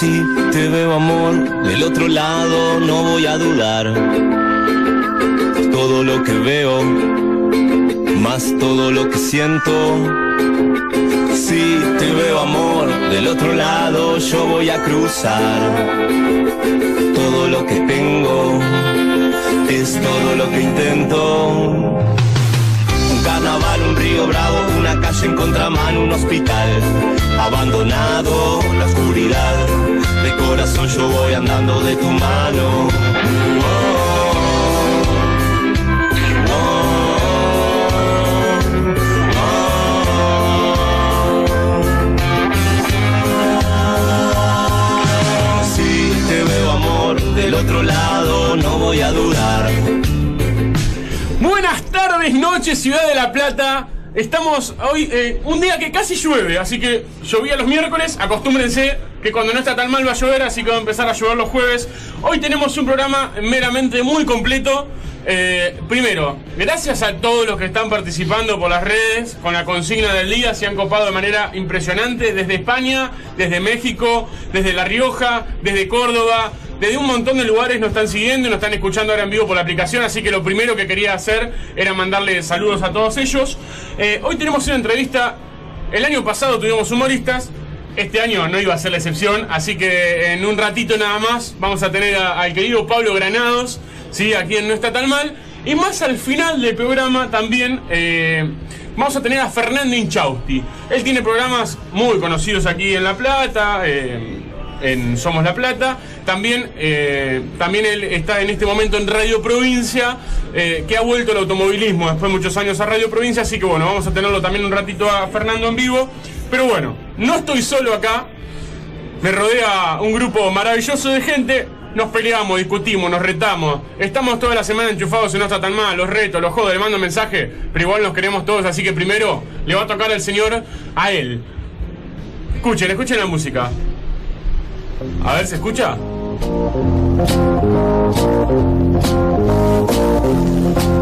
Si te veo amor del otro lado, no voy a dudar. Todo lo que veo, más todo lo que siento. Si te veo amor del otro lado, yo voy a cruzar. Todo lo que tengo es todo lo que intento. Río bravo, una calle en contramano, un hospital abandonado, la oscuridad. De corazón yo voy andando de tu mano. Oh, del otro lado, no voy a dudar. Buenas tardes, noches, Ciudad de la Plata. Estamos hoy, eh, un día que casi llueve, así que llovía los miércoles. Acostúmbrense que cuando no está tan mal va a llover, así que va a empezar a llover los jueves. Hoy tenemos un programa meramente muy completo. Eh, primero, gracias a todos los que están participando por las redes con la consigna del día, se han copado de manera impresionante desde España, desde México, desde La Rioja, desde Córdoba, desde un montón de lugares nos están siguiendo y nos están escuchando ahora en vivo por la aplicación, así que lo primero que quería hacer era mandarle saludos a todos ellos. Eh, hoy tenemos una entrevista, el año pasado tuvimos humoristas, este año no iba a ser la excepción, así que en un ratito nada más vamos a tener al querido Pablo Granados, ¿sí? a quien no está tan mal, y más al final del programa también... eh, Vamos a tener a Fernando Inchausti. Él tiene programas muy conocidos aquí en La Plata, eh, en Somos La Plata. También, eh, también él está en este momento en Radio Provincia, eh, que ha vuelto al automovilismo después de muchos años a Radio Provincia. Así que bueno, vamos a tenerlo también un ratito a Fernando en vivo. Pero bueno, no estoy solo acá. Me rodea un grupo maravilloso de gente. Nos peleamos, discutimos, nos retamos. Estamos toda la semana enchufados y no está tan mal. Los retos, los jodos, le mando mensaje. Pero igual nos queremos todos, así que primero le va a tocar al señor a él. Escuchen, escuchen la música. A ver, ¿se escucha?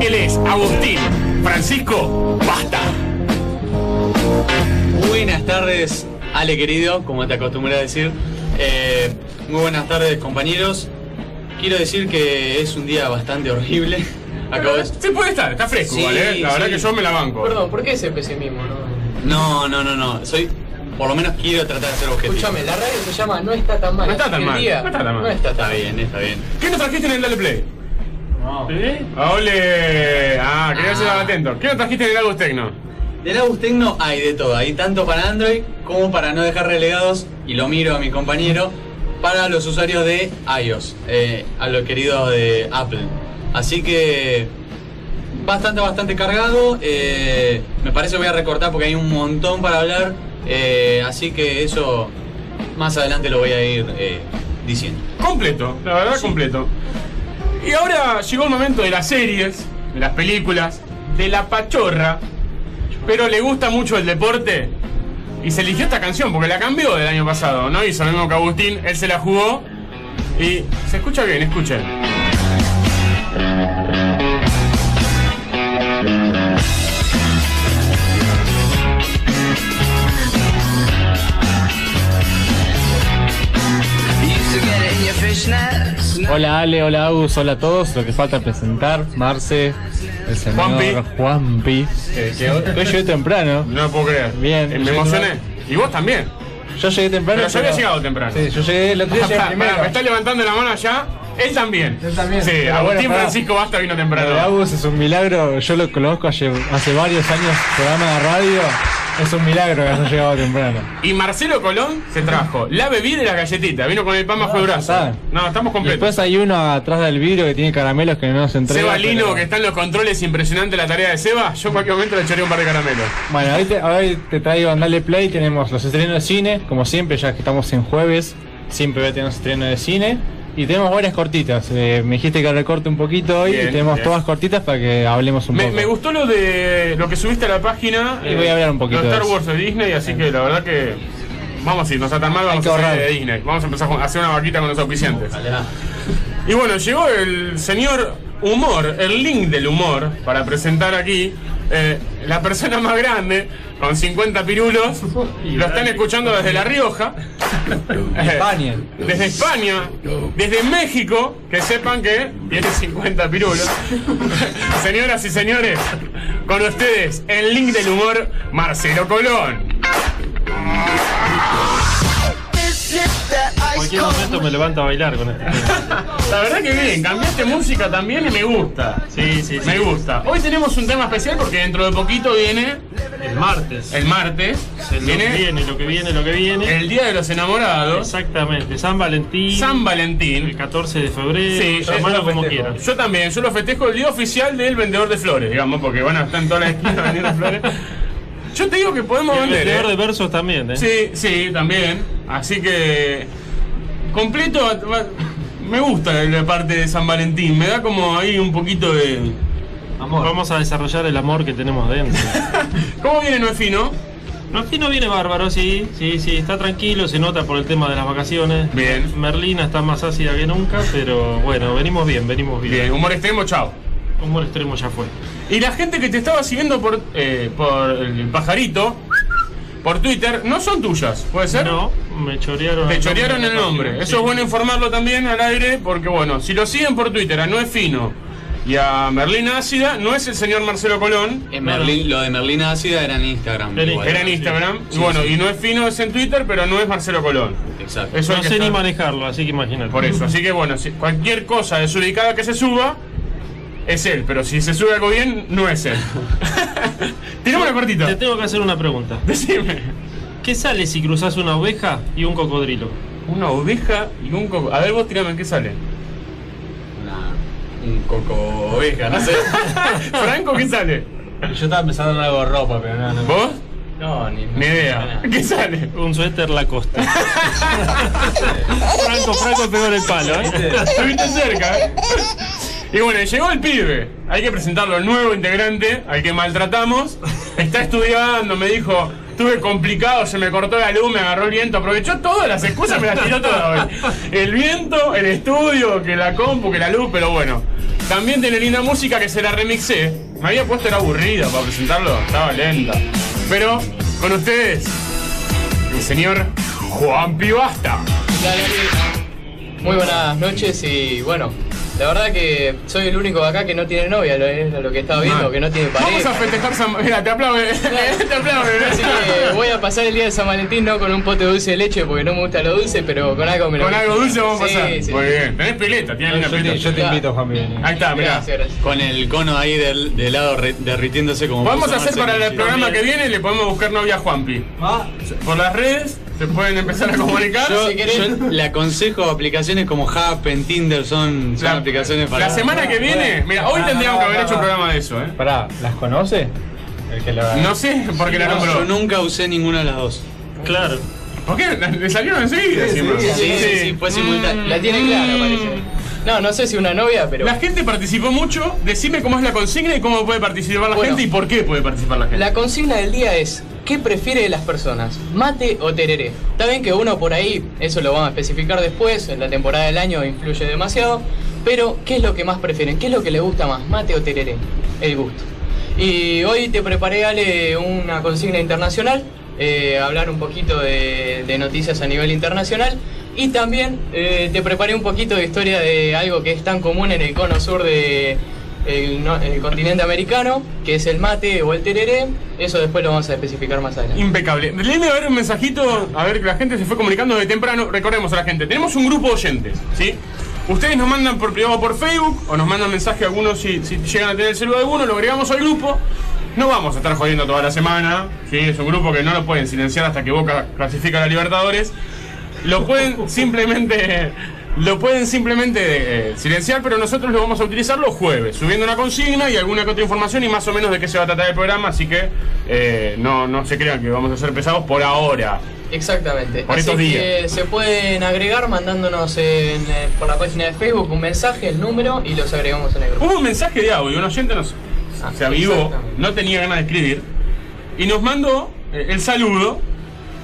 Él es Agustín Francisco Basta. Buenas tardes, Ale querido, como te acostumbré a decir. Eh, muy buenas tardes, compañeros. Quiero decir que es un día bastante horrible. Acabo de... Sí puede estar, está fresco, Sí, ¿vale? La verdad que yo me la banco. Perdón, ¿por qué ese pesimismo? No? No, no, no, no. Soy. Por lo menos quiero tratar de ser objetivo. Escúchame, la radio se llama No está tan mal. No está tan mal, día no está tan mal. No está Está tan bien, está bien. ¿Qué nos trajiste en el Dale Play? No. ¿Sí? ¡Ole! Ah, quería ser Ah. atento. ¿Qué nos trajiste en el Agus Tecno? Del Agus Tecno hay de todo. Hay tanto para Android como para no dejar relegados, y lo miro a mi compañero, para los usuarios de iOS, eh, a los queridos de Apple. Así que bastante, bastante cargado. eh, me parece que voy a recortar porque hay un montón para hablar. Eh, así que eso más adelante lo voy a ir eh, diciendo. Completo, la verdad, completo. Y ahora llegó el momento de las series, de las películas, de la pachorra. Pero le gusta mucho el deporte. Y se eligió esta canción porque la cambió del año pasado. No hizo lo mismo que Agustín, él se la jugó. Y se escucha bien, escuchen. Hola Ale, hola Agus, hola a todos. Lo que falta presentar, Marce, el señor Juanpi. Juanpi. Que, que hoy hoy llegué temprano. No lo puedo creer. Bien. Eh, Me emocioné. Y vos también. Yo llegué temprano. Pero yo había llegado temprano. Sí, yo llegué el otro día llegué Pará, primero. pará, me está levantando la mano allá. Él también. Él también. Sí, Pero Agustín bueno, pará. Francisco Basta vino Lo de temprano. Agus es un milagro. Yo lo conozco hace, hace varios años, programa de radio. Es un milagro que haya llegado temprano. Y Marcelo Colón se trajo la bebida y la galletita. Vino con el pan bajo el brazo. está. No, estamos completos. después hay uno atrás del vidrio que tiene caramelos que no se entrega. Seba Lino, pero- que está en los controles, impresionante la tarea de Seba. Yo en cualquier momento le echaré un par de caramelos. Bueno, hoy te, hoy te traigo en Dale Play, tenemos los estrenos de cine, como siempre, ya que estamos en jueves, siempre voy a tener estrenos de cine. Y tenemos varias cortitas. Eh, me dijiste que recorte un poquito hoy Bien, y tenemos bien. todas cortitas para que hablemos un Me, poco. me gustó lo de lo que subiste a la página. Y voy a hablar un poquito Lo de de Star. Wars de Disney, así que la verdad que. Vamos a ir, no está tan mal, vamos a hacer ahorrar. de Disney. Vamos a empezar a hacer una vaquita con los auspiciantes. Y bueno, llegó el señor Humor, el link del humor, para presentar aquí eh, la persona más grande, con 50 pirulos. Lo están escuchando desde La Rioja. España. Desde España, desde México, que sepan que tiene 50 pirulos. Señoras y señores, con ustedes, el link del humor, Marcelo Colón. Cualquier momento me levanto a bailar con esto. La verdad que bien, cambiaste música también y me gusta. Sí, sí, sí. Me gusta. Hoy tenemos un tema especial porque dentro de poquito viene El martes. el martes. El lo que Viene viene, lo que viene, lo que viene. el Día de los Enamorados. Exactamente. San Valentín. San El Valentín. 14 de febrero. Sí, llamalo yo lo como quieras. Yo también, yo lo festejo el día oficial del vendedor de flores, digamos, porque van a estar en todas las esquinas vendiendo flores. Yo te digo que podemos El vender. vendedor ¿eh? de versos también, ¿eh? Sí, sí, también. Así que. Completo. Me gusta la parte de San Valentín. Me da como ahí un poquito de. Amor. Vamos a desarrollar el amor que tenemos dentro. ¿Cómo viene No es fino? No, aquí no viene bárbaro, sí, sí, sí, está tranquilo, se nota por el tema de las vacaciones. Bien. Merlina está más ácida que nunca, pero bueno, venimos bien, venimos bien. Bien, humor extremo, chao. Humor extremo ya fue. Y la gente que te estaba siguiendo por, eh, por el pajarito, por Twitter, no son tuyas, ¿puede ser? No, me chorearon. Te el chorearon nombre el nombre. Eso sí. es bueno informarlo también al aire, porque bueno, si lo siguen por Twitter a No es Fino y a Merlina Ácida, no es el señor Marcelo Colón, En Merlín, lo de Merlina Ácida era en Instagram. Era igual. era en Instagram. Sí, y bueno, sí. y No es Fino es en Twitter, pero no es Marcelo Colón. Exacto. Eso No sé ni manejarlo, así que imagínate. Por eso, así que bueno, si cualquier cosa desubicada que se suba, es él, pero si se sube algo bien, no es él. Tirame una Te cortita. tengo que hacer una pregunta. Decime. ¿Qué sale si cruzas una oveja y un cocodrilo? Una oveja y un coco. A ver, vos tirame, ¿qué sale? Una- un coco oveja, no sé. Franco, ¿qué sale? Yo estaba pensando en algo de ropa, pero no, no. ¿Vos? No, ni, Ni idea. ¿Qué sale? Un suéter Lacoste. Franco, Franco pegó en el palo, ¿eh? Estuviste cerca, ¿eh? Y bueno, llegó el pibe. Hay que presentarlo, el nuevo integrante, al que maltratamos. Está estudiando, me dijo, estuve complicado, se me cortó la luz, me agarró el viento. Aprovechó todas las excusas, me las tiró todas. El viento, el estudio, que la compu, que la luz, pero bueno. También tiene linda música que se la remixé. Me había puesto era aburrida para presentarlo, estaba lenta. Pero, con ustedes, el señor Juan Pibasta. Muy buenas noches y bueno, la verdad que soy el único de acá que no tiene novia, lo, es lo que estaba viendo, que no tiene Vamos a pareja. festejar San Mira, te aplaude. te aplaude. Así que voy a pasar el día de San Valentín no con un pote de dulce de leche porque no me gusta lo dulce, pero con algo me lo Con algo dulce vamos a Sí, pasar. sí. Muy bien. Tenés pileta, tienes una te, pileta. yo te invito, Juan Miguel. Ahí está, mirá. Gracias, gracias. Con el cono ahí del, del lado re- derritiéndose como. Podemos puso hacer para el programa que viene, le podemos buscar novia a Juanpi. Por las redes, se pueden empezar a comunicar. Yo, Si querés. yo le aconsejo aplicaciones como Happen, Tinder, son, son La, aplicaciones para. la semana que viene, mira, hoy tendríamos que haber hecho un programa de eso, ¿eh? Pará, ¿las conoce? El que la... No sé por qué la No, yo nombró. nunca usé ninguna de las dos. Claro. ¿Por qué? Le salieron enseguida, Sí, sí, Sí, sí, sí, fue simultáneo. La tiene clara, parece. No, no sé si una novia, pero La gente participó mucho. Decime cómo es la consigna y cómo puede participar la Bueno. gente y por qué puede participar la gente. la consigna del día es ¿qué prefiere de las personas? ¿Mate o tereré? Está bien que uno por ahí, eso lo vamos a especificar después, en la temporada del año influye demasiado, pero ¿qué es lo que más prefieren? ¿Qué es lo que le gusta más? ¿Mate o tereré? El gusto. Y hoy te preparé, Ale, una consigna internacional, eh, hablar un poquito de, de noticias a nivel internacional y también eh, te preparé un poquito de historia de algo que es tan común en el cono sur de el, continente americano, que es el mate o el tereré. Eso después lo vamos a especificar más adelante. Impecable. Léeme a ver un mensajito, a ver que la gente se fue comunicando de temprano. Recordemos a la gente, tenemos un grupo de oyentes, ¿sí? Ustedes nos mandan por privado por Facebook o nos mandan mensaje algunos si, llegan a tener el celular alguno, lo agregamos al grupo. No vamos a estar jodiendo toda la semana, ¿sí? Es un grupo que no lo pueden silenciar hasta que Boca clasifica a Libertadores. Lo pueden simplemente lo pueden simplemente eh, silenciar, pero nosotros lo vamos a utilizar los jueves, subiendo una consigna y alguna que otra información y más o menos de qué se va a tratar el programa, así que eh, no, no se crean que vamos a ser pesados por ahora. Exactamente. Por Así estos que días. se pueden agregar mandándonos en, eh, por la página de Facebook un mensaje, el número y los agregamos en el grupo. Hubo un mensaje de audio, un oyente nos, Ah, se avivó, no tenía ganas de escribir, y nos mandó el saludo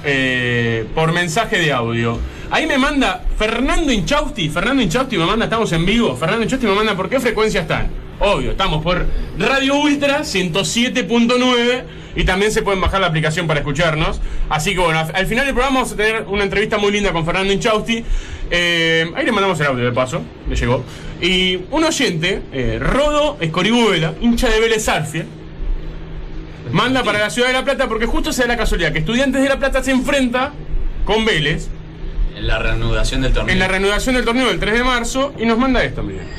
eh, por mensaje de audio. Ahí me manda Fernando Inchausti, Fernando Inchausti me manda, estamos en vivo, Fernando Inchausti me manda por qué frecuencia están. Obvio, estamos por Radio Ultra 107.9 y también se pueden bajar la aplicación para escucharnos. Así que bueno, al final del programa vamos a tener una entrevista muy linda con Fernando Inchausti. Eh, ahí le mandamos el audio de paso, le llegó. Y un oyente, eh, Rodo Escoribuela, hincha de Vélez Arfield, manda para la ciudad de La Plata porque justo se da la casualidad que Estudiantes de La Plata se enfrenta con Vélez En la reanudación del torneo. en la reanudación del torneo del 3 de marzo y nos manda esto, miren.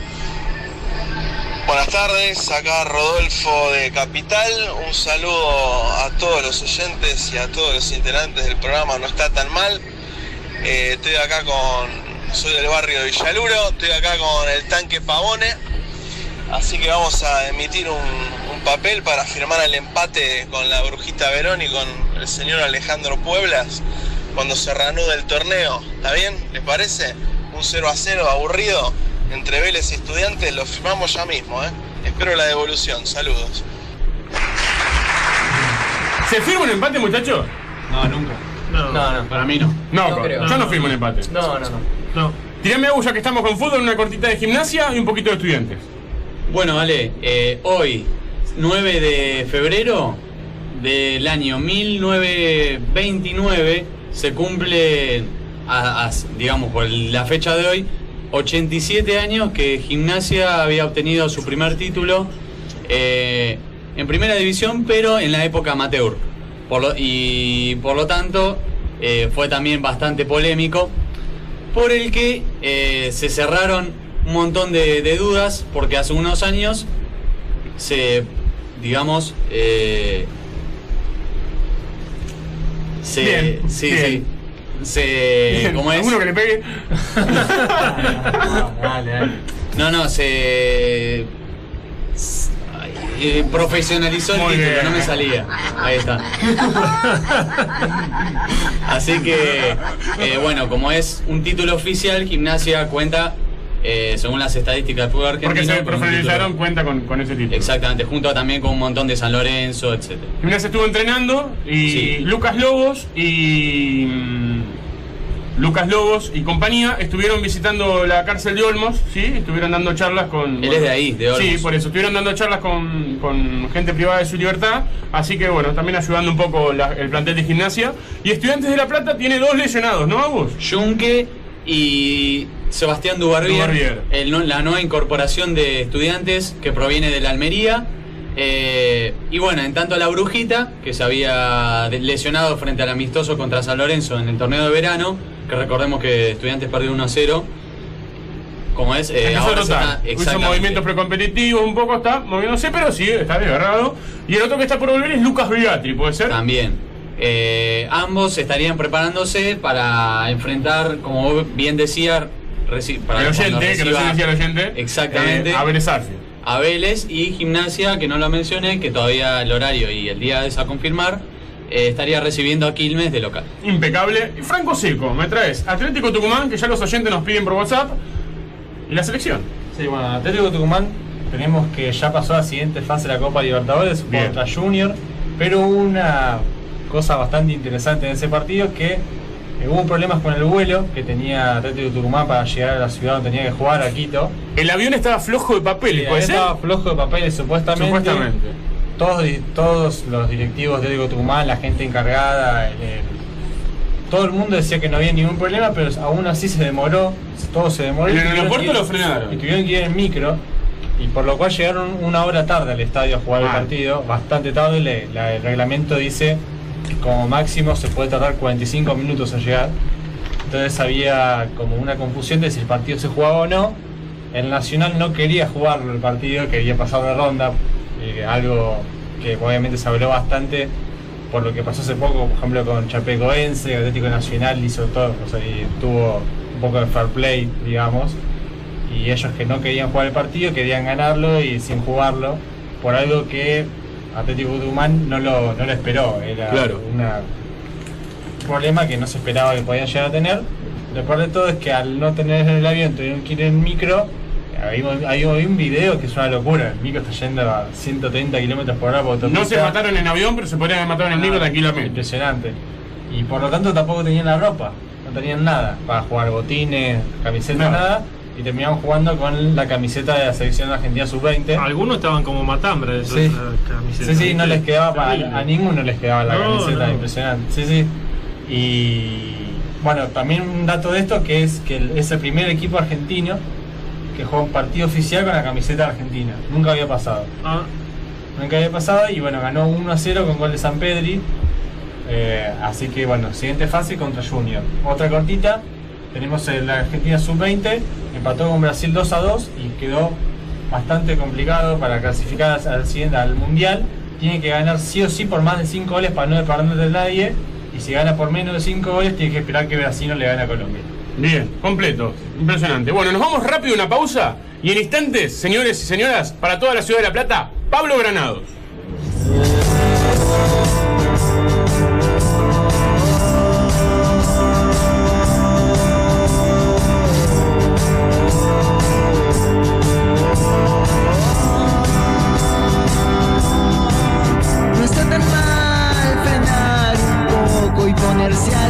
Buenas tardes, acá Rodolfo de Capital. Un saludo a todos los oyentes y a todos los integrantes del programa No está tan mal. Eh, estoy acá con. Soy del barrio de Villaluro, estoy acá con el tanque Pavone. Así que vamos a emitir un, un papel para firmar el empate con la Brujita Verón y con el señor Alejandro Pueblas cuando se reanude el torneo. ¿Está bien? ¿Les parece? Un 0 a 0 aburrido entre Vélez y Estudiantes, lo firmamos ya mismo, ¿eh? Espero la devolución. Saludos. ¿Se firma un empate, muchachos? No, nunca. No, No, no. Para mí no. No, No creo. yo no firmo un empate. No, no, no. no. Tirame agua ya que estamos con fútbol, una cortita de gimnasia y un poquito de estudiantes. Bueno, vale, eh, hoy, 9 de febrero del año 1929, se cumple, digamos, por la fecha de hoy, 87 años que Gimnasia había obtenido su primer título eh, en primera división, pero en la época amateur. Y por lo tanto, eh, fue también bastante polémico por el que eh, se cerraron un montón de, dudas, porque hace unos años se, digamos, se, Bien, sí, bien. sí, se, ¿cómo es? ¿Alguno que le pegue? Dale, dale. No, no, se, eh, profesionalizó el Muy título, bien. no me salía. Ahí está. Así que, eh, bueno, como es un título oficial, Gimnasia cuenta, eh, según las estadísticas del fútbol argentino. Porque se profesionalizaron cuenta con, con ese título. Exactamente, junto también con un montón de San Lorenzo, etc. Gimnasia estuvo entrenando y Sí. Lucas Lobos y. mm, Lucas Lobos y compañía estuvieron visitando la cárcel de Olmos, ¿sí? Estuvieron dando charlas con... Él es de ahí, de Olmos. Sí, por eso, estuvieron dando charlas con, con gente privada de su libertad, así que bueno, también ayudando un poco la- el plantel de gimnasia. Y Estudiantes de La Plata tiene dos lesionados, ¿no, Agus? Junque y Sebastián Dubarbier, el la nueva incorporación de estudiantes que proviene de la Almería. Eh, y bueno, en tanto la Brujita, que se había lesionado frente al amistoso contra San Lorenzo en el torneo de verano, que recordemos que estudiantes perdió 1 a 0. Como es, eh, a ahora está- Hizo movimientos precompetitivos, un poco está moviéndose, pero sí, está desgarrado. Y el otro que está por volver es Lucas Bigatri, ¿puede ser? También. Eh, ambos estarían preparándose para enfrentar, como bien decía, reci- para el oyente, que recién decía el oyente. Exactamente. eh, a Vélez Arfield. a Vélez y Gimnasia, que no lo mencioné, que todavía el horario y el día es a confirmar, eh, estaría recibiendo a Quilmes de local. Impecable. Y Franco Seco, me traes Atlético Tucumán, que ya los oyentes nos piden por WhatsApp. Y la selección. Sí, bueno, Atlético Tucumán tenemos que ya pasó a la siguiente fase de la Copa Libertadores Bien. contra Junior, pero una cosa bastante interesante en ese partido que eh, hubo problemas con el vuelo que tenía Atlético Tucumán para llegar a la ciudad donde tenía que jugar, a Quito. El avión estaba flojo de papeles, Y ¿puede ser? estaba flojo de papeles supuestamente. Supuestamente. Todos, todos los directivos de Atlético Tucumán, la gente encargada, el- el- todo el mundo decía que no había ningún problema, pero aún así se demoró, todo se demoró. En el aeropuerto lo frenaron. Y tuvieron que ir en micro, y por lo cual llegaron una hora tarde al estadio a jugar el Ah. partido, bastante tarde, le- la- el reglamento dice como máximo se puede tardar 45 minutos en llegar. Entonces había como una confusión de si el partido se jugaba o no. El Nacional no quería jugarlo el partido, quería pasar de ronda, eh, algo que obviamente se habló bastante por lo que pasó hace poco, por ejemplo con Chapecoense, Atlético Nacional hizo todo, y tuvo un poco de fair play, digamos, y ellos que no querían jugar el partido querían ganarlo y sin jugarlo, por algo que Atlético Tucumán no lo, no lo esperó, era Claro. una un problema que no se esperaba que podían llegar a tener. Lo peor de todo es que al no tener el avión tuvieron que ir en micro. Hay, hay- hay un video que es una locura. El micro está yendo a 130 kilómetros por hora por No se mataron en avión, pero se podrían haber matado en el micro Ah, tranquilamente. Impresionante. Y por lo tanto tampoco tenían la ropa. No tenían nada para jugar botines, camisetas, nada. Y terminamos jugando con la camiseta de la selección argentina sub-20. Algunos estaban como matambre de Sí. esa camiseta. Sí, sí, no les quedaba para- a ninguno les quedaba la No, camiseta, no. impresionante. Sí, sí. Y bueno, también un dato de esto que es que es el primer equipo argentino que juega un partido oficial con la camiseta argentina. Nunca había pasado. Ah, Nunca había pasado y bueno, ganó 1 a 0 con gol de San Pedri. Eh, así que bueno, siguiente fase contra Junior. Otra cortita, tenemos la Argentina sub-20, empató con Brasil 2 a 2 y quedó bastante complicado para clasificar al, Mundial. Tiene que ganar sí o sí por más de 5 goles para no depender de nadie. Y si gana por menos de 5 goles, tiene que esperar que Brasil no le gane a Colombia. Bien, completo. Impresionante. Bueno, nos vamos rápido una pausa y en instantes, señores y señoras, para toda la ciudad de La Plata, Pablo Granados.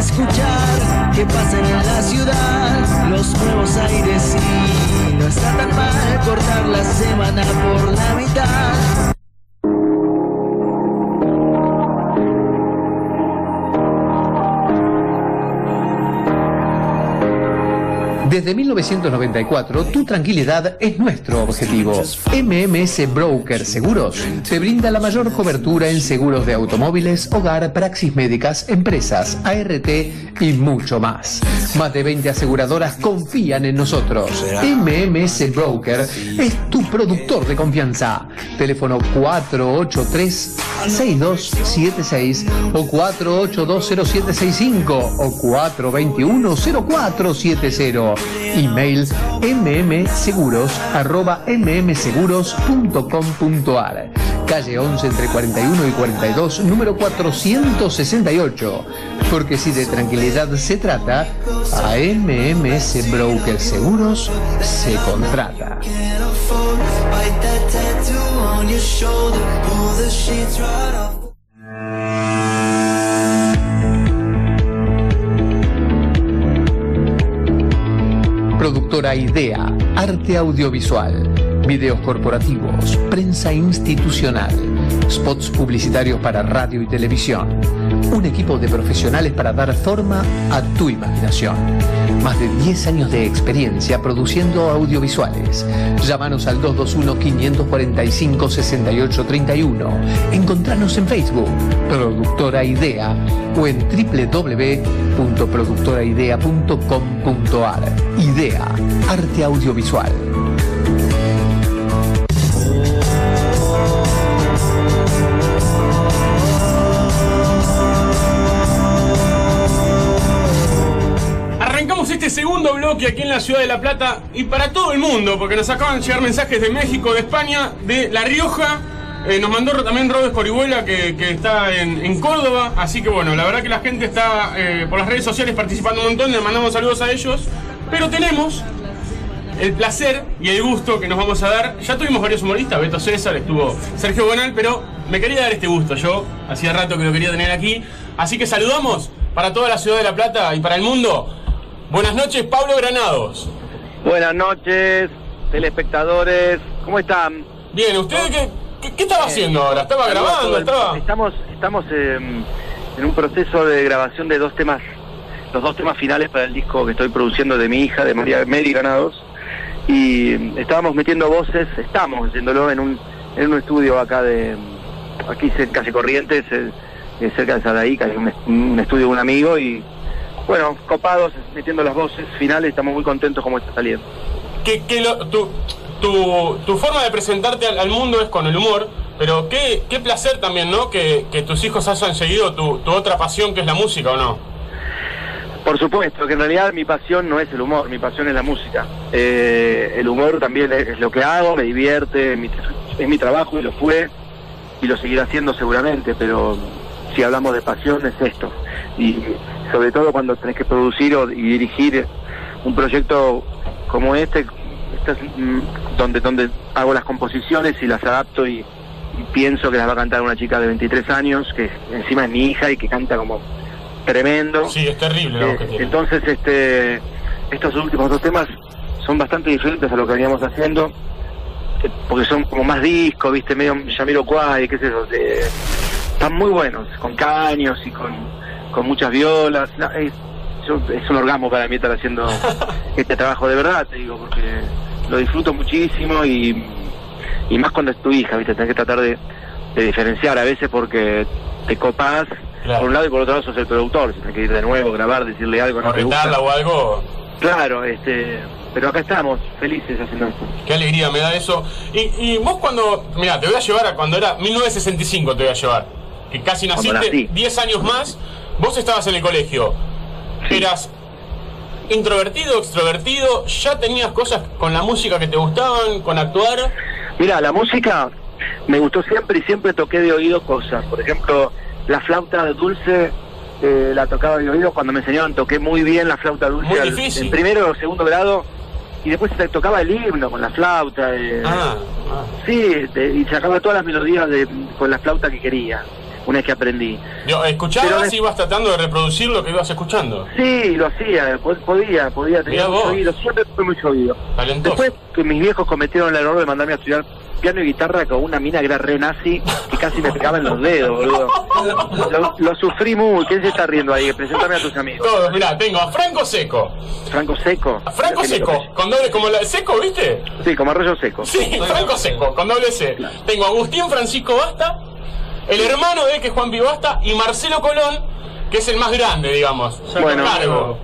Escuchar qué pasa en la ciudad, los nuevos aires y no está tan mal cortar la semana por la mitad. Desde 1994, tu tranquilidad es nuestro objetivo. MMS Broker Seguros te brinda la mayor cobertura en seguros de automóviles, hogar, praxis médicas, empresas, ART y mucho más. Más de 20 aseguradoras confían en nosotros. MMS Broker es tu productor de confianza. Teléfono 483-6276 o 4820765 o 421 0470 Emails mmseguros.mmseguros.com.ar Calle 11 entre 41 y 42, número 468. Porque si de tranquilidad se trata, a MMS Broker Seguros se contrata. Productora Idea, arte audiovisual, videos corporativos, prensa institucional, spots publicitarios para radio y televisión. Un equipo de profesionales para dar forma a tu imaginación. Más de 10 años de experiencia produciendo audiovisuales. Llámanos al 221-545-6831. Encontranos en Facebook, Productora Idea, o en www.productoraidea.com.ar. Idea, arte audiovisual. Este segundo bloque aquí en la ciudad de La Plata y para todo el mundo, porque nos acaban de llegar mensajes de México, de España, de La Rioja. Eh, nos mandó también Robes Corihuela que, está en, en Córdoba. Así que bueno, la verdad que la gente está eh, por las redes sociales participando un montón. Le mandamos saludos a ellos. Pero tenemos el placer y el gusto que nos vamos a dar. Ya tuvimos varios humoristas, Beto César, estuvo Sergio Bonal, pero me quería dar este gusto. Yo hacía rato que lo quería tener aquí. Así que saludamos para toda la ciudad de La Plata y para el mundo. Buenas noches, Pablo Granados. Buenas noches, telespectadores. ¿Cómo están? Bien, ¿usted qué, qué- qué estaba haciendo ahora? ¿Estaba grabando? el- ¿Estaba...? Estamos, estamos eh, en un proceso de grabación de dos temas, los dos temas finales para el disco que estoy produciendo de mi hija, de María Mary Granados. Y mm, estábamos metiendo voces, estamos haciéndolo en un, en un estudio acá de, aquí en calle Corrientes, eh, eh, cerca de Sadaí, que hay un estudio de un amigo y bueno, copados, metiendo las voces finales, estamos muy contentos como está saliendo. que, que lo- tu, tu, tu forma de presentarte al, al mundo es con el humor, pero qué, qué placer también, ¿no? Que, que tus hijos hayan seguido tu, tu otra pasión que es la música, ¿o no? Por supuesto, que en realidad mi pasión no es el humor, mi pasión es la música. Eh, el humor también es, lo que hago, me divierte, es mi, es mi trabajo y lo fue y lo seguirá haciendo seguramente, pero si hablamos de pasión es esto. Y sobre todo cuando tenés que producir o, y dirigir un proyecto como este, este es, mm, donde, donde hago las composiciones y las adapto y, y pienso que las va a cantar una chica de 23 años, que encima es mi hija y que canta como tremendo. Sí, es terrible que Eh, tiene. entonces, este, estos últimos dos temas son bastante diferentes a lo que veníamos haciendo, porque son como más discos, viste, medio Yamiro Kwai, qué sé yo, de- están muy buenos, con caños y con, con muchas violas. No, es, yo- es un orgasmo para mí estar haciendo este trabajo de verdad, te digo, porque lo disfruto muchísimo y, y más cuando es tu hija, viste, tenés que tratar de, de diferenciar a veces porque te copás Claro. por un lado y por otro lado sos el productor, si tenés que ir de nuevo, grabar, decirle algo, no te gusta. Retarla o algo. Claro, este, pero acá estamos, felices haciendo esto. Qué alegría me da eso. Y, y vos cuando, mira, te voy a llevar a cuando era 1965 te voy a llevar, que casi naciste, nací. 10 años más, vos estabas en el colegio. Eras introvertido, extrovertido, ya tenías cosas con la música que te gustaban, con actuar. Mira, la música me gustó siempre y siempre toqué de oído cosas. Por ejemplo, la flauta dulce eh, la tocaba de oído. Cuando me enseñaban toqué muy bien la flauta dulce. Muy al-. En primero o segundo grado. Y después te tocaba el himno con la flauta. eh, Ah, Sí, te- y sacaba todas las melodías de, con la flauta que quería. Una vez que aprendí. Yo, ¿Escuchabas de- ibas tratando de reproducir lo que ibas escuchando? Sí, lo hacía, po- podía, podía, tenía mucho oído, siempre fue mucho oído. Talentoso. Después que mis viejos cometieron el error de mandarme a estudiar piano y guitarra con una mina que era re nazi que casi me pegaba en los dedos, boludo. Lo, lo sufrí muy. ¿Quién se está riendo ahí? Preséntame a tus amigos. Todos, mirá, tengo a Franco Seco. Franco Seco. A Franco Seco, con doble, como la Seco, ¿viste? Sí, como arroyo seco. Sí, Franco Seco, con doble C. Tengo a Agustín Francisco Basta, el hermano de él, que es Juan Basta, y Marcelo Colón, que es el más grande, digamos. Bueno, cargo.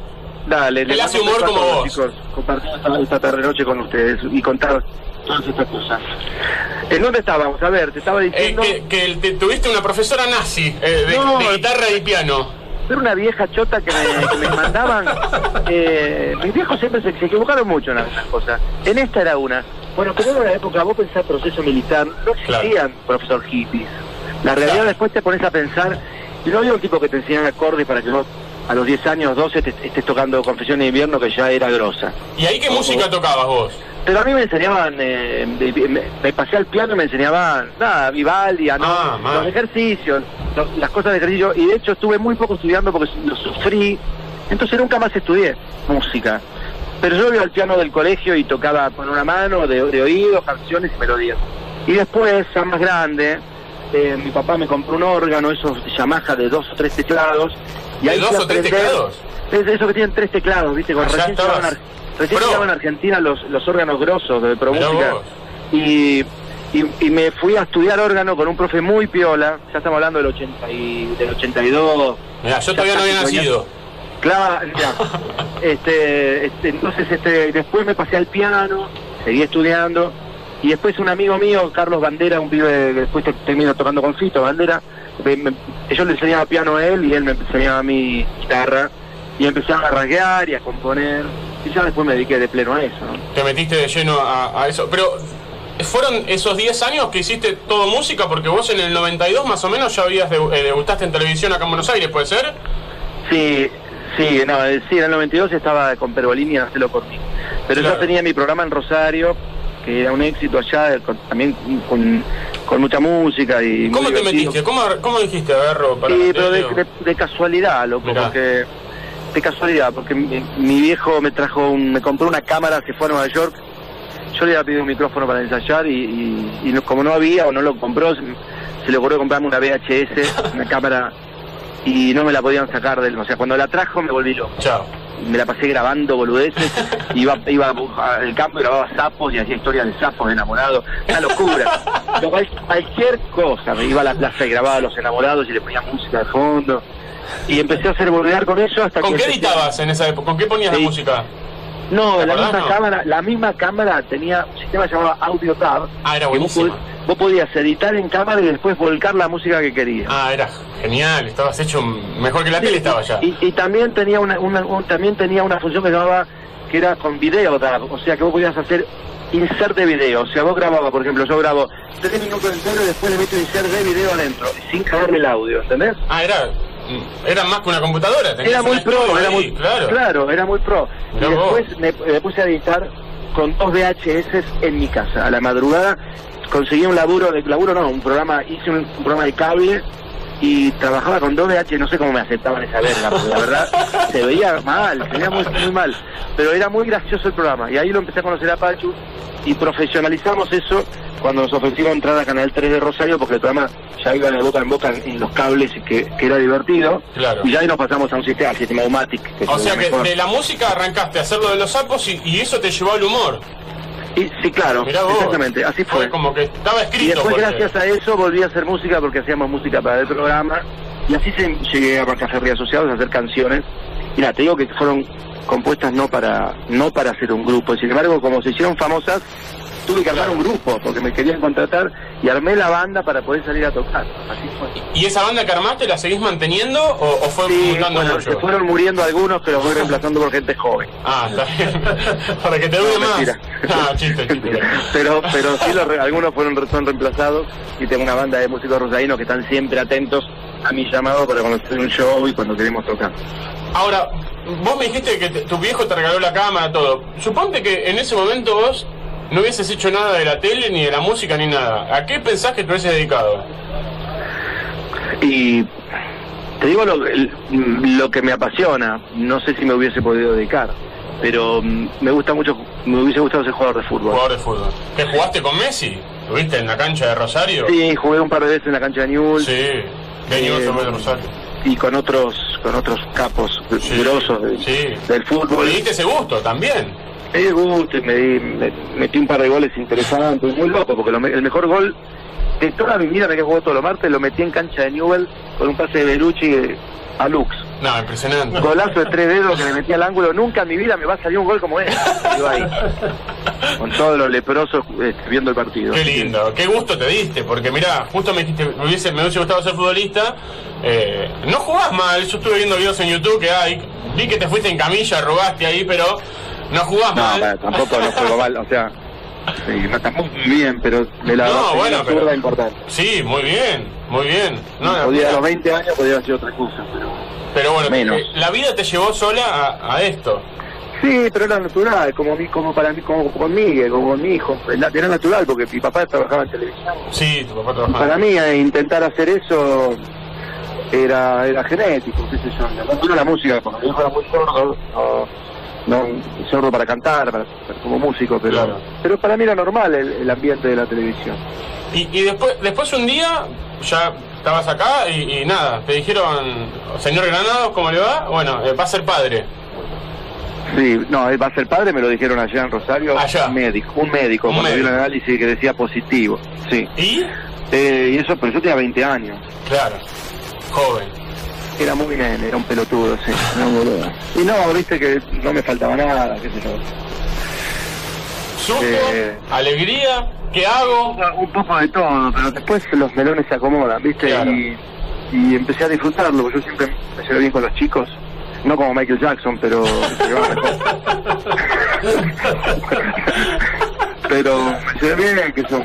Dale, Él hace humor como vos. chicos. Compartir esta, esta tarde noche con ustedes y contar todas estas cosas. ¿En dónde estábamos? A ver, te estaba Eh, diciendo... que que te- tuviste una profesora nazi eh, de, No. de guitarra y piano. Era una vieja chota que me, que me mandaban. eh, mis viejos siempre se, se equivocaron mucho en algunas cosas. En esta era una. Bueno, pero era una época, vos pensás proceso militar, no existían profesor hippies. La realidad Claro. después te pones a pensar, y no había un tipo que te enseñara acordes para que vos a los 10 años, 12, te- estés tocando Confesión de Invierno que ya era grosa. ¿Y ahí qué música tocabas vos? Pero a mí me enseñaban, eh, me, me pasé al piano y me enseñaban, nada, Vivaldi, Ah, los ejercicios, los- las cosas de ejercicio, y de hecho estuve muy poco estudiando porque lo sufrí, entonces nunca más estudié música. Pero yo iba al piano del colegio y tocaba con una mano, de, de oído, canciones y melodías. Y después, ya más grande, eh, mi papá me compró un órgano, esos Yamaha de dos o tres teclados. Y ¿De ahí dos o tres teclados? Es de esos que tienen tres teclados, ¿viste? Recién llegaban, recién a Argentina los, los órganos grosos de Pro Mirá Música. vos. Y, y, y me fui a estudiar órgano con un profe muy piola, ya estamos hablando del, 80 y, del 82. Mirá, yo todavía no había nacido. Claro, ya. este, este, entonces este, después me pasé al piano, seguí estudiando, y después un amigo mío, Carlos Bandera, un pibe que después te- termino tocando con Fito Bandera, me- me- yo le enseñaba piano a él y él me enseñaba a mi guitarra, y empecé a rasguear y a componer, y ya después me dediqué de pleno a eso. ¿no? Te metiste de lleno a, a eso. Pero, ¿fueron esos 10 años que hiciste todo música? Porque vos en el 92 más o menos ya habías debu- eh, en televisión acá en Buenos Aires, ¿puede ser? Sí, sí, no, eh, sí, en el 92 estaba con Pergolini en Hacelo por mí. Pero Claro. yo tenía mi programa en Rosario, que era un éxito allá, con- también con, con mucha música y... muy ¿Cómo te divertido. metiste? ¿Cómo, cómo dijiste, agarro para Sí, pero de, tele? de- de casualidad, loco, Mirá. porque... De casualidad, porque mi, mi viejo me trajo, un- me compró una cámara, se fue a Nueva York, yo le había pedido un micrófono para ensayar y, y- y no- como no había o no lo compró, se, se le ocurrió comprarme una VHS, una cámara, y no me la podían sacar del... O sea, cuando la trajo me volví loco. Chao. me la pasé grabando boludeces, iba, iba al campo y grababa sapos y hacía historias de sapos enamorados, una locura. Pero cual- cualquier cosa, me iba a la plaza y grababa a los enamorados y le ponía música de fondo. Y empecé a hacer boludear con eso hasta ¿Con que... qué empecé- editabas en esa época? ¿Con qué ponías la música? No, ¿Te la misma no? cámara, la misma cámara tenía un sistema llamado Audio Tab. Ah, era que vos, vos podías editar en cámara y después volcar la música que querías. Ah, era genial, estabas hecho mejor que la tele estaba ya. Y, y también tenía una, una- un- también tenía una función que llamaba que era con video dab, o sea que vos podías hacer insert de video, o sea vos grababas, por ejemplo, yo grabo tres minutos entero y después le meto insert de video adentro, sin cagarle el audio, ¿entendés? Ah, era, era más que una computadora. Era muy pro, era ahí, muy claro. era muy pro. Mirá y después me, me puse a editar con dos VHS en mi casa, a la madrugada conseguí un laburo, de laburo no, un programa, hice un, un programa de cable y trabajaba con 2BH, no sé cómo me aceptaban esa verga, porque la verdad se veía mal, se veía muy, muy mal, pero era muy gracioso el programa y ahí lo empecé a conocer a Pachu y profesionalizamos eso cuando nos ofrecieron entrar a Canal 3 de Rosario porque el programa ya iba de boca en boca en, los cables y que, que era divertido Claro. y ya ahí nos pasamos a un sistema, al sistema Umatic. O sea que mejor. de la música arrancaste a hacer lo de los sapos y, y eso te llevó al humor. Y, sí, claro, exactamente, así fue. Fue como que estaba Y escrito. después, porque- gracias a eso, volví a hacer música porque hacíamos música para el programa. Y así se, llegué a Café Asociados a hacer canciones. Y nada, te digo que fueron compuestas no para no para hacer un grupo. Sin embargo, como se hicieron famosas, tuve que armar un grupo porque me querían contratar y armé la banda para poder salir a tocar. Así fue. ¿Y esa banda que armaste la seguís manteniendo o, o fue Sí, bueno, mucho? se fueron muriendo algunos, pero voy reemplazando por gente joven. Ah, está bien. Para que te dure No, más. mentira. Ah, chiste, chiste. pero pero sí los re- algunos fueron son reemplazados y tengo una banda de músicos rosadinos que están siempre atentos a mi llamado para cuando estoy en un show y cuando queremos tocar. Ahora, vos me dijiste que te- tu viejo te regaló la cámara, todo. Suponte que en ese momento vos no hubieses hecho nada de la tele, ni de la música, ni nada. ¿A qué pensás que te hubieses dedicado? Y te digo lo, lo que me apasiona, no sé si me hubiese podido dedicar, pero mm, me gusta mucho, me hubiese gustado ser jugador de fútbol. Jugador de fútbol. ¿Que jugaste con Messi? ¿Tuviste en la cancha de Rosario? Sí, jugué un par de veces en la cancha de Newell's Sí. ¿Qué nivel Eh, de Rosario? y con otros con otros capos grosos de- Sí. del fútbol. Le diste ese gusto también. Me di gusto y me, di- me- metí un par de goles interesantes, muy loco, porque lo me- el mejor gol de toda mi vida, me que jugó todos los martes, lo metí en cancha de Newell con un pase de Berucci eh, a Lux. No, impresionante. Golazo de tres dedos que le metí al ángulo. Nunca en mi vida me va a salir un gol como ese. Digo ahí. Con todos los leprosos eh, viendo el partido. Qué lindo, qué gusto te diste, porque mirá, justo me dijiste, me hubiese, me hubiese gustado ser futbolista, eh, no jugás mal, yo estuve viendo videos en YouTube que hay, vi que te fuiste en camilla, robaste ahí, pero no jugás No, mal. para, tampoco no juego mal, o sea, sí, no, tampoco muy bien, pero de la No, bueno, una pero- importante. Sí, muy bien, muy bien. No, no, podía, a los 20 años podía hacer otra cosa, pero... pero bueno, menos. eh, la vida te llevó sola a, a esto. Sí, pero era natural, como mi, como para mí, como con Miguel, como con mi hijo. Era natural porque mi papá trabajaba en televisión. Sí, tu papá trabajaba. para mí eh, intentar hacer eso era era genético, qué sé yo. No era la música, porque mi hijo era muy sordo, no, no sordo para cantar, para, como músico, pero Claro. pero para mí era normal el, el ambiente de la televisión. Y, y después, después un día, ya estabas acá y, y nada, te dijeron, señor Granados, ¿cómo le va? Bueno, eh, va a ser padre. Sí, no, él va a ser padre, me lo dijeron allá en Rosario. Allá. Un médico, un médico, Un cuando médico. vio el análisis que decía positivo. Sí. ¿Y? Eh, y eso, pero yo tenía 20 años. Claro, joven. Era muy nene, era un pelotudo, sí. Era un boludo. Y no, viste que no me faltaba nada, qué sé yo. Susto, Eh. alegría, ¿qué hago? Un poco de todo, pero después los melones se acomodan, ¿viste? Claro. Y, y empecé a disfrutarlo, porque yo siempre me llevo bien con los chicos. No como Michael Jackson, pero pero me llevé bien, que son.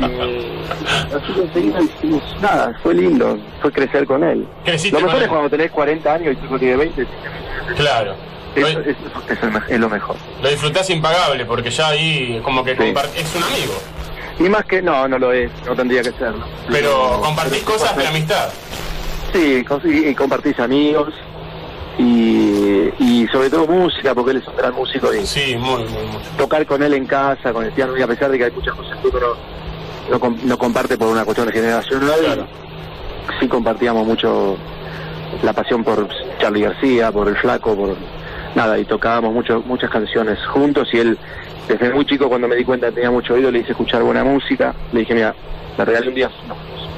Y así que enseguida hicimos nada, fue lindo, fue crecer con él. Creciste Lo mejor es cuando tenés 40 años y hijo tiene 20, Claro. eso, Lo, eso- eso es, lo mejor. lo disfrutás impagable porque ya ahí como que Sí. es un amigo. Y más que no, no lo es, no tendría que serlo. Pero compartís pero- cosas de amistad. Sí, y compartís amigos y, y sobre todo música, porque él es un gran músico y Sí, muy, muy, muy. tocar con él en casa, con el piano, y a pesar de que hay muchas cosas que uno no, no, com- no comparte por una cuestión generacional, Claro. sí compartíamos mucho la pasión por Charlie García, por El Flaco, por nada, y tocábamos mucho, muchas canciones juntos y él, desde muy chico cuando me di cuenta que tenía mucho oído, le hice escuchar buena música, le dije, mira, le regalé un día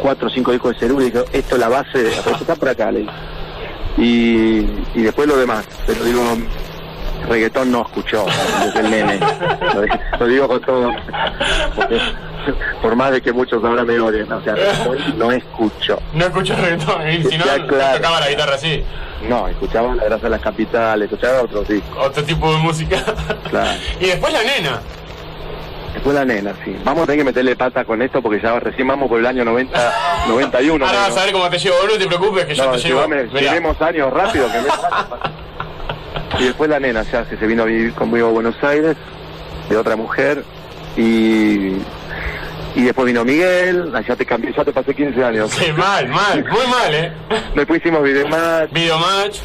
cuatro o cinco discos de Cerú y dije, esto es la base, de, está por acá, le dije. Y, y después lo demás, pero digo, reggaetón no escuchó desde el nene, lo, digo- lo digo con todo, porque por más de que muchos ahora me odien, o sea, reggaetón no escuchó. No escucho reggaetón, y si no, tocaba la guitarra así. No, escuchaba La Grasa de las Capitales, escuchaba otros discos, Otro tipo de música. claro. y después la nena. Después la nena, sí. Vamos a tener que meterle pata con esto porque ya recién vamos por el año 90, 91. Ahora vas a ver cómo te llevo, no te preocupes que yo te llevo. llevame- llevemos años rápido que me Y después la nena ya se, vino a vivir conmigo a Buenos Aires, de otra mujer, y, Y después vino Miguel, ya te cambié, ya te pasé 15 años. Sí, mal, mal, muy mal, ¿eh? Después hicimos videomatch, Videomatch.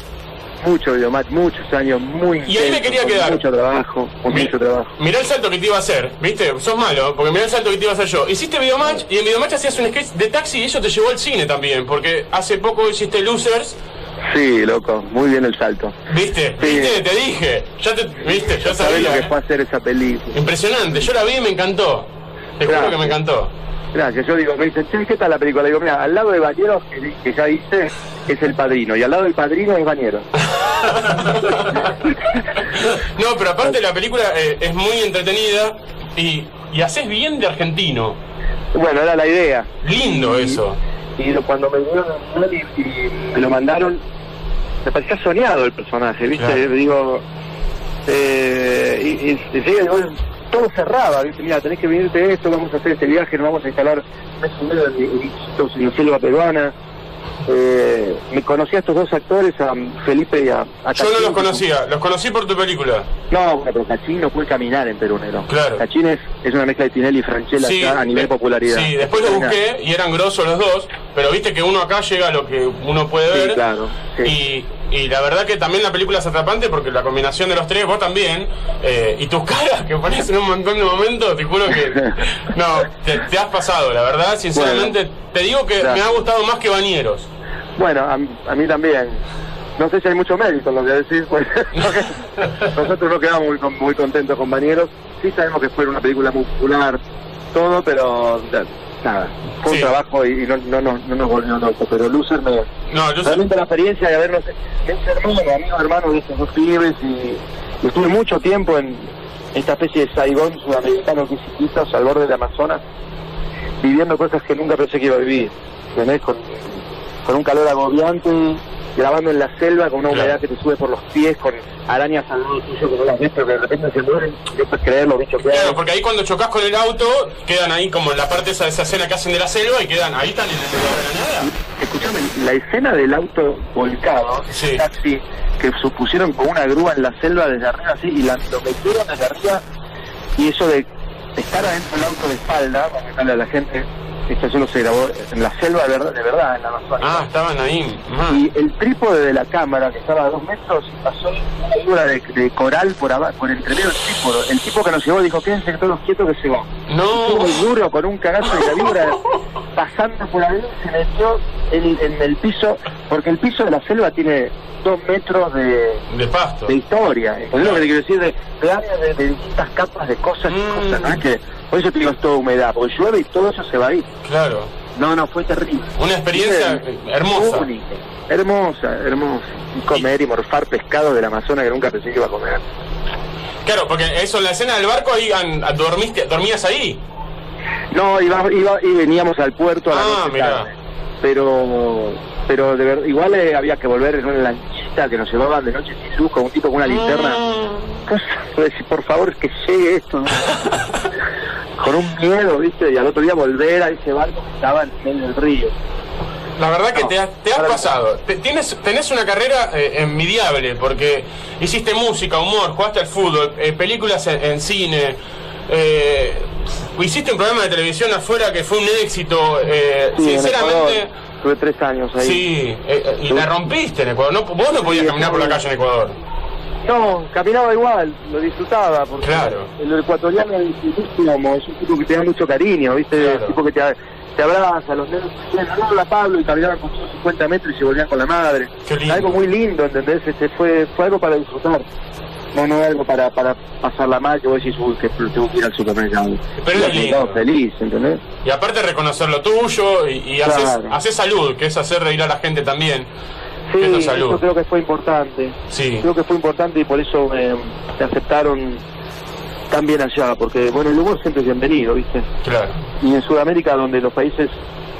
mucho videomatch, muchos años, muy Y ahí me quería quedar. Mucho trabajo, con Mi- mucho trabajo. Mirá el salto que te iba a hacer, ¿viste? Sos malo, porque mirá el salto que te iba a hacer yo. Hiciste videomatch y en videomatch hacías un sketch de taxi y eso te llevó al cine también, porque hace poco hiciste Losers, Sí, loco, muy bien el salto. ¿viste? Sí. ¿Viste? Te dije. Ya te, ¿viste? Ya ¿Sabés lo sabía. que fue ¿eh? hacer esa película? Impresionante, yo la vi y me encantó. Te juro que me encantó. Gracias, yo digo, me dicen, che, ¿qué tal la película? Digo, mira, al lado de Bañeros, que, que ya hice, es el padrino, y al lado del padrino es Bañeros. No, pero aparte la película eh, es muy entretenida y, y haces bien de argentino. Bueno, era la idea. Lindo eso. Y cuando me dieron y, y me lo mandaron, me parecía soñado el personaje, ¿viste? Claro. Digo, eh, y, y, y todo cerraba, ¿viste? Mira, tenés que venirte esto, vamos a hacer este viaje, nos vamos a instalar mes y medio en, en Iquitos, en la selva peruana. Eh, me conocí a estos dos actores, a Felipe y a, a Yo no los conocía, los conocí por tu película. No, bueno, pero Cachín no puede caminar en Perú Negro. Claro. Cachín es, es una mezcla de Tinelli y Franchella ya a nivel de- popularidad. Sí, después los busqué y eran grosos los dos, pero viste que uno acá llega a lo que uno puede Sí, ver. claro, Y, y la verdad que también la película es atrapante porque la combinación de los tres, vos también, eh, y tus caras que pones en un montón de momentos, te juro que. No, te, te has pasado, la verdad, sinceramente. te digo que me ha gustado más que Bañeros. Bueno, a, a mí también. No sé si hay mucho mérito en lo que decís, pues, porque nosotros no quedamos muy, con- muy contentos, compañeros. Sí sabemos que fue una película muscular, todo, pero ya, nada, fue Sí. un trabajo y, y no, no, no, no nos volvió locos. Pero Lucer me... No, yo Realmente la experiencia de habernos... Es hermano, amigo, hermano de estos dos pibes y, y estuve mucho tiempo en esta especie de Saigón sudamericano que es chiquitos al borde del Amazonas, viviendo cosas que nunca pensé que iba a vivir. ¿entendés? Con, con un calor agobiante, grabando en la selva con una humedad que te sube por los pies, con arañas al lado tuyo que no las ves, pero que de repente se mueven, no puedes creer los bichos que hay. Claro, porque ahí cuando chocas con el auto, quedan ahí como en la parte esa de esa escena que hacen de la selva y quedan ahí están en el la nada. Escuchame, la escena del auto volcado, Sí. ese taxi que supusieron con una grúa en la selva desde arriba así y la, lo metieron desde arriba y eso de estar adentro del auto de espalda, para contarle a la gente, esto solo se grabó en la selva de verdad, de verdad en la Amazonia. Ah, estaban ahí. Ah. Y el trípode de la cámara, que estaba a dos metros, pasó una figura de, de coral por abajo, por entre medio del trípode. El tipo que nos llevó dijo, quédense todos quietos que se va. No. Muy duro, con un cagazo de la vibra, pasando por ahí, se metió en, en el piso, porque el piso de la selva tiene dos metros de, De pasto. de historia. ¿Entendés lo que te quiero decir? De, de áreas de, de distintas capas de cosas y Mm. cosas, ¿no? Es que, por eso te digo, es toda humedad, porque llueve y todo eso se va ahí. Claro. No, no, fue terrible. Una experiencia Sí. hermosa. Única. Hermosa, hermosa. Y comer y morfar pescado del Amazonas que nunca pensé que iba a comer. Claro, porque eso, en la escena del barco ahí dormiste, dormías ahí. No, iba, iba y veníamos al puerto a la Ah, noche tarde. Pero, pero de verdad, igual eh, había que volver en una lanchita que nos llevaban de noche sin luz con un tipo con una linterna. Mm. Por favor, que llegue esto. ¿no? con un miedo, ¿viste? Y al otro día volver a ese barco que estaba en del río. La verdad que No, te, has- te has pasado. Te- tienes, tenés una carrera eh, envidiable porque hiciste música, humor, jugaste al fútbol, eh, películas en, en cine. eh, hiciste un programa de televisión afuera que fue un éxito. eh, Sí, en sinceramente, Tuve tres años ahí. sí. eh, y la rompiste en Ecuador. No, vos no podías Sí, caminar por la calle en Ecuador. No, caminaba igual, lo disfrutaba, porque Claro. el ecuatoriano es un tipo que te da mucho cariño, ¿viste? Claro. Un tipo que te, te abraza, los decían, hola Pablo, y caminaban con 50 metros y se volvían con la madre. Algo muy lindo, ¿entendés? Este, fue, fue algo para disfrutar. No, no algo para, para pasarla mal, que vos decís, uy, que tengo que ir al supermercado. Pero es lindo. feliz, ¿entendés? Y aparte reconocer lo tuyo y, y haces, Claro. haces salud, que es hacer reír a la gente también. Sí, Eso es salud. eso creo que fue importante. Sí. Creo que fue importante y por eso me, me aceptaron tan bien allá, porque bueno, el humor siempre es bienvenido, ¿viste? Claro. Y en Sudamérica, donde los países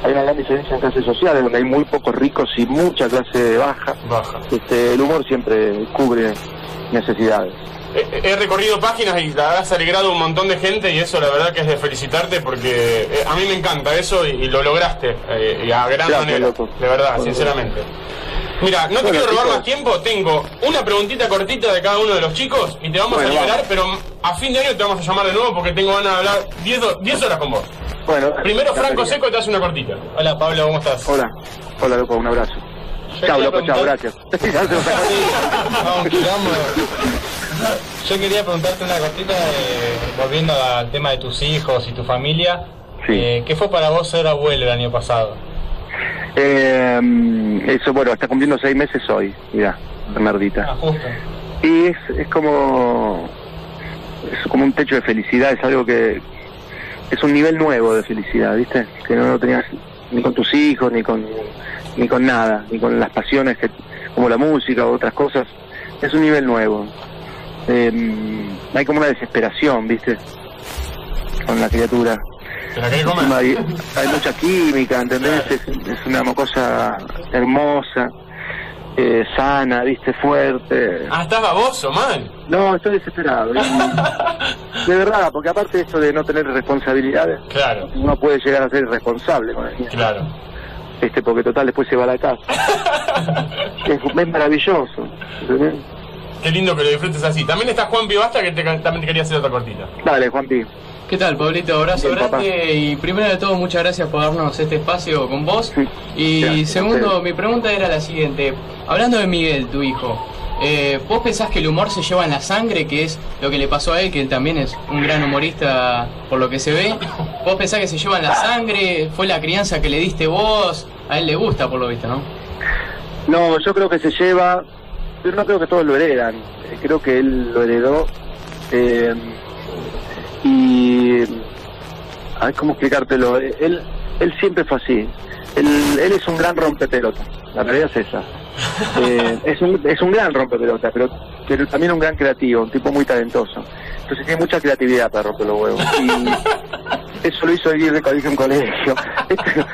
hay una gran diferencia en clases sociales, donde hay muy pocos ricos y mucha clase baja, Baja. este, el humor siempre cubre necesidades. He, recorrido páginas y la has alegrado a un montón de gente y eso la verdad que es de felicitarte porque eh, a mí me encanta eso y, lo lograste eh, y a gran Gracias, manera, loco. de verdad, sinceramente. Mira, no te Bueno, quiero robar chicos. más tiempo, tengo una preguntita cortita de cada uno de los chicos y te vamos Bueno, a liberar, pero a fin de año te vamos a llamar de nuevo porque tengo ganas de hablar 10 ho- 10 horas con vos. Bueno, Primero Franco. Seco te hace una cortita. Hola Pablo, ¿cómo estás? Hola, hola loco, un abrazo. Yo Chao quería loco, chao, preguntar- gracias. Yo quería preguntarte una cosita, eh, volviendo al tema de tus hijos y tu familia. Sí. Eh, ¿Qué fue para vos ser abuelo el año pasado? Eh, eso, bueno, está cumpliendo seis meses hoy, mira, Ah, merdita. justo. Y es, es como es como un techo de felicidad, es algo que es un nivel nuevo de felicidad, ¿viste? Que no lo tenías ni con tus hijos, ni con ni con nada, ni con las pasiones que como la música o otras cosas. Es un nivel nuevo. Eh, hay como una desesperación, ¿viste? Con la criatura. Hay, hay mucha química, ¿entendés? Es, es una cosa hermosa, eh, sana, viste, fuerte. Ah, estás baboso, man. No, estoy desesperado. De verdad, porque aparte de esto de no tener responsabilidades, Claro, uno puede llegar a ser irresponsable con el claro. Este, porque total después se va a la casa. es, es maravilloso. ¿entendés? Qué lindo que lo disfrutes así. También está Juan Pibasta que te, también te quería hacer otra cortita. Dale, Juanpi. ¿Qué tal, Pablito? Abrazo Bien, papá. grande y primero de todo, muchas gracias por darnos este espacio con vos. Sí, Y gracias segundo, mi pregunta era la siguiente. Hablando de Miguel, tu hijo, eh, ¿vos pensás que el humor se lleva en la sangre, que es lo que le pasó a él, que él también es un gran humorista por lo que se ve? ¿Vos pensás que se lleva en la sangre? ¿Fue la crianza que le diste vos? A él le gusta, por lo visto, ¿no? No, yo creo que se lleva, pero no creo que todos lo heredan. Eh, Creo que él lo heredó. eh, y. A ver cómo explicártelo. Eh, Él, él siempre fue así. Él, él es un gran rompepelota. La realidad es esa. Eh, es, un, es un gran rompepelota, pero, pero también un gran creativo, un tipo muy talentoso. Entonces tiene mucha creatividad para romper los huevos. Y eso lo hizo Aguirre cuando hizo un colegio. Este,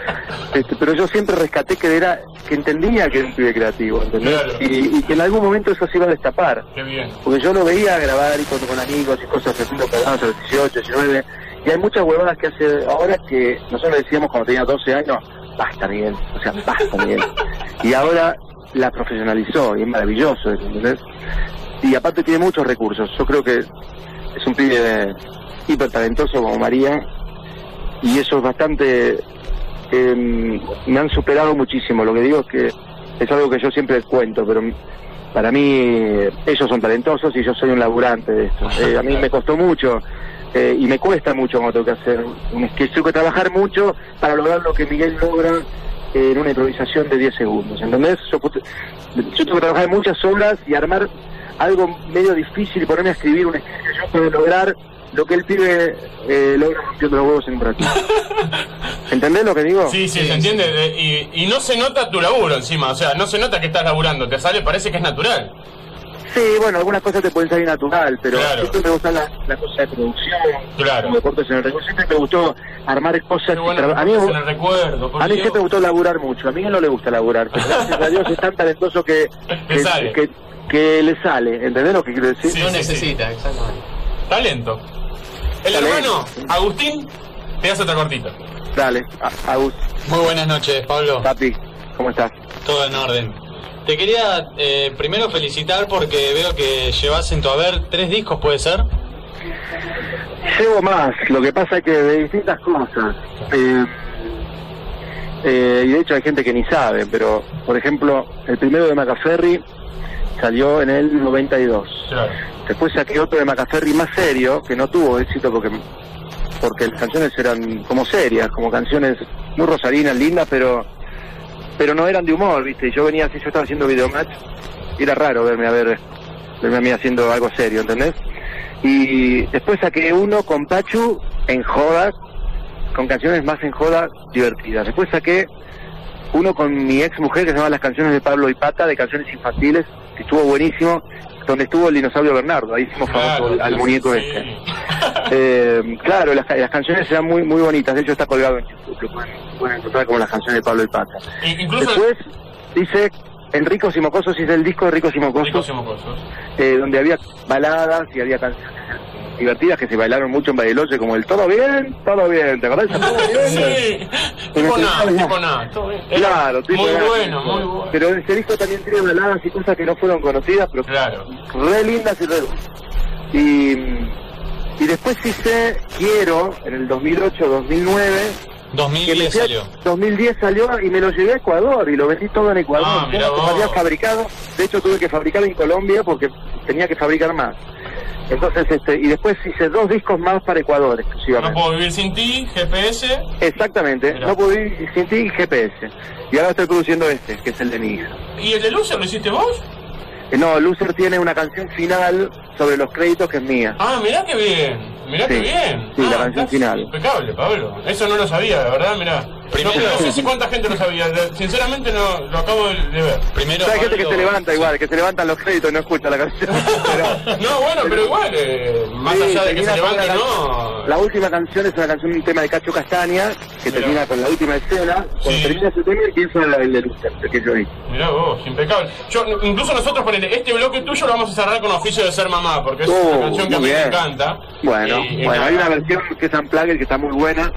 este, pero yo siempre rescaté que era que entendía que era un pibe creativo, ¿entendés? Claro. Y, y que en algún momento eso se iba a destapar. Qué bien. Porque yo lo veía grabar y con, con amigos y cosas haciendo programas a los 18, 19. Y hay muchas huevadas que hace ahora que nosotros decíamos cuando tenía 12 años, basta Miguel, o sea, basta Miguel. Y ahora la profesionalizó y es maravilloso, ¿entendés? Y aparte tiene muchos recursos. Yo creo que es un pibe hiper talentoso como María y eso es bastante eh, me han superado muchísimo lo que digo es que es algo que yo siempre cuento pero para mí ellos son talentosos y yo soy un laburante de esto Eh, a mí me costó mucho eh, y me cuesta mucho cuando tengo que hacer un que tengo que trabajar mucho para lograr lo que Miguel logra eh, en una improvisación de 10 segundos ¿entendés? Yo, yo tengo que trabajar muchas horas y armar algo medio difícil ponerme a escribir un sketch que yo puedo lograr lo que el pibe eh, logra rompiendo los huevos en un ratito. ¿Entendés lo que digo? Sí, sí, Sí, se entiende. Eh, Y, y no se nota tu laburo encima. O sea, no se nota que estás laburando. Te sale, parece que es natural. Sí, bueno, algunas cosas te pueden salir natural, pero Claro. siempre me gustan las las cosas de producción, Claro. deportes en el recuerdo. Siempre me gustó armar cosas. Bueno a mí, en el recuerdo. a mí siempre me gustó laburar mucho. A mí no le gusta laburar, pero gracias a Dios es tan talentoso que, Le que, sale. que, que le sale. ¿Entendés lo que quiero decir? Sí, no sí, necesita, exactamente. Talento. El Talento. hermano, Agustín, te hace otra cortita. Dale, a- Agus, Muy buenas noches, Pablo. papi, ¿cómo estás? Todo en orden. Te quería eh, primero felicitar porque veo que llevas en tu haber tres discos, ¿puede ser? Llevo más, lo que pasa es que de distintas cosas. Eh, eh, y de hecho hay gente que ni sabe, pero por ejemplo, el primero de Macaferri salió en el 92. Claro. Después saqué otro de Macaferri más serio, que no tuvo éxito porque porque las canciones eran como serias, como canciones muy rosarinas, lindas, pero pero no eran de humor, ¿viste? Y yo venía así, yo estaba haciendo videomatch, y era raro verme a ver, verme a mí haciendo algo serio, ¿entendés? Y después saqué uno con Pachu en joda, con canciones más en joda divertidas. Después saqué uno con mi ex mujer que se llama Las canciones de Pablo y Pata, de canciones infantiles, que estuvo buenísimo, donde estuvo el dinosaurio Bernardo, ahí hicimos famoso Claro, al, muñeco sí. este. Eh, claro, las, las canciones eran muy muy bonitas, de hecho está colgado en YouTube, lo pueden, pueden encontrar como las canciones de Pablo y Pata. Incluso Después dice, en Ricos y Mocosos, hice el disco de Ricos y Mocosos, Ricos y mocosos. eh, donde había baladas y había canciones divertidas que se bailaron mucho en Bariloche, como el Todo Bien, Todo Bien, ¿te acordás? Todo Bien? Sí. Tipo nada, tipo nada. Todo bien. Claro, tipo Muy bueno, muy bueno. Pero ese disco también tiene baladas y cosas que no fueron conocidas, pero Claro. re lindas y re y, Y después hice Quiero en el 2008-2009. 2010 salió. 2010 salió y me lo llevé a Ecuador y lo vendí todo en Ecuador. Ah, mirá vos. había fabricado. De hecho tuve que fabricar en Colombia porque tenía que fabricar más. Entonces, este, y después hice dos discos más para Ecuador No exclusivamente. puedo vivir sin ti, GPS. Exactamente, Mirá. no pude ir sin ti y GPS. Y ahora estoy produciendo este, que es el de mi hija. ¿Y el de Loser lo hiciste vos? Eh, No, Loser tiene una canción final sobre los créditos que es mía. Ah, mirá que bien. Mirá Sí, que bien. sí, la Ah, canción final. Impecable, Pablo. Eso no lo sabía, de verdad, mirá. Primero- no, no sé si cuánta gente lo sabía. Sinceramente no lo acabo de, de ver. Primero, Hay gente que se levanta igual, que se levantan los créditos y no escucha la canción. Pero- No, bueno, pero igual, eh, más Sí, allá de que se levante, la- no. La última canción es una canción, un tema de Cacho Castaña, que Mirá. termina con la última escena. Cuando Sí. termina ese tema empieza el de Loser, el que yo hice. Mirá vos, impecable. Yo, incluso nosotros, ponele, este bloque tuyo lo vamos a cerrar con Oficio de Ser Mamá, porque es Oh, una canción que a mí me encanta. Bueno, Y- y bueno, hay una versión que es Unplugged que está muy buena,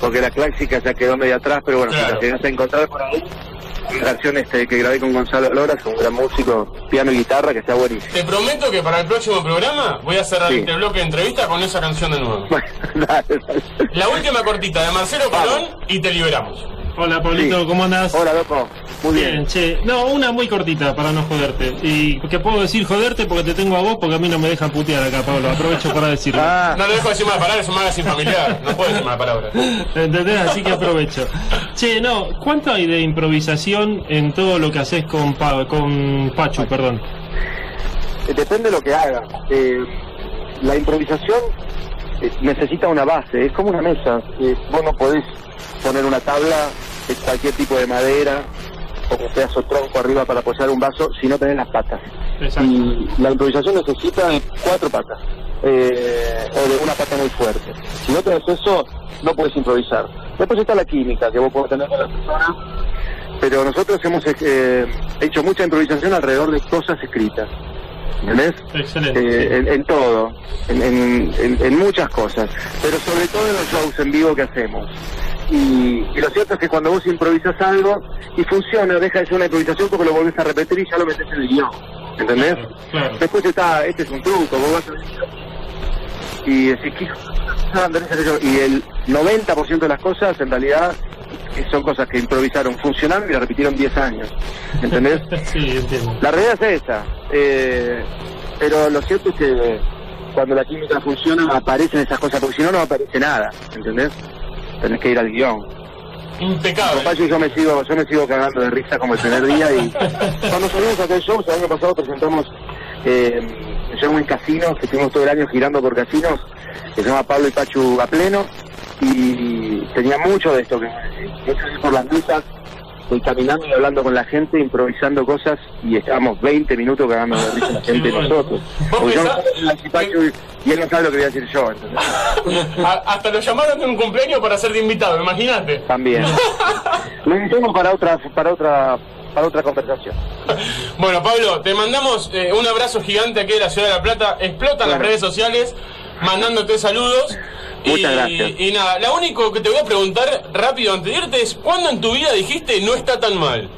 porque la clásica ya quedó medio atrás, pero bueno, si Claro. la llegas a encontrar por ahí, una versión este, que grabé con Gonzalo Lora, que es un gran músico, piano y guitarra, que está buenísimo. Te prometo que para el próximo programa voy a cerrar Sí. este bloque de entrevista con esa canción de nuevo. Bueno, dale, dale. La última cortita de Marcelo. Colón y te liberamos. Hola, Pablito, Sí. ¿cómo andás? Hola, loco. Muy bien. Bien, che. No, una muy cortita para no joderte. Y que puedo decir joderte porque te tengo a vos porque a mí no me dejan putear acá, Pablo. Aprovecho para decirlo. Ah, No le dejo decir mala palabra, es un magazine familiar. No puedo decir mala palabra. ¿Entendés? Así que aprovecho. Che, no, ¿cuánto hay de improvisación en todo lo que haces con, Pa- con Pachu, perdón? Depende de lo que haga. Eh, la improvisación eh, necesita una base, es como una mesa. Eh, vos no podés poner una tabla de cualquier tipo de madera o que sea o tronco arriba para apoyar un vaso si no tenés las patas. Exacto. Y la improvisación necesita de cuatro patas eh, o de una pata muy fuerte. Si no tenés eso, no puedes improvisar. Después está la química que vos podés tener con la persona, pero nosotros hemos eh, hecho mucha improvisación alrededor de cosas escritas. ¿Entendés? Excelente. Eh, en, en todo, en- en- en muchas cosas, pero sobre todo en los shows en vivo que hacemos. Y, y lo cierto es que cuando vos improvisas algo y funciona, deja de ser una improvisación porque lo volvés a repetir y ya lo metes en el guion. ¿Entendés? Claro. Después está, este es un truco, vos vas a y decís. Y el 90% de las cosas en realidad son cosas que improvisaron, funcionaron y la repitieron 10 años. ¿Entendés? Sí, entiendo. La realidad es esa. Eh, pero lo cierto es que cuando la química funciona aparecen esas cosas, porque si no, no aparece nada. ¿Entendés? Tenés que ir al guion. Impecable. Pacho yo me sigo, yo me sigo cagando de risa como el primer día y cuando salimos a hacer shows, el año pasado presentamos eh, en un casino, que estuvimos todo el año girando por casinos, que se llama Pablo y Pachu a pleno, y tenía mucho de esto, que mucho ir por las mesas, y caminando y hablando con la gente, improvisando cosas, y estábamos 20 minutos cagando risa la gente bueno. nosotros. ¿Vos Porque yo y, él no sabe lo que voy a decir yo, hasta lo llamaron de un cumpleaños para ser de invitado, imagínate. También. Lo invitamos para otra, para otra, para otra conversación. Bueno, Pablo, te mandamos eh, un abrazo gigante aquí de la ciudad de La Plata. Explotan las redes sociales mandándote saludos. Muchas y, gracias. y nada, lo único que te voy a preguntar rápido antes de irte es: ¿cuándo en tu vida dijiste no está tan mal?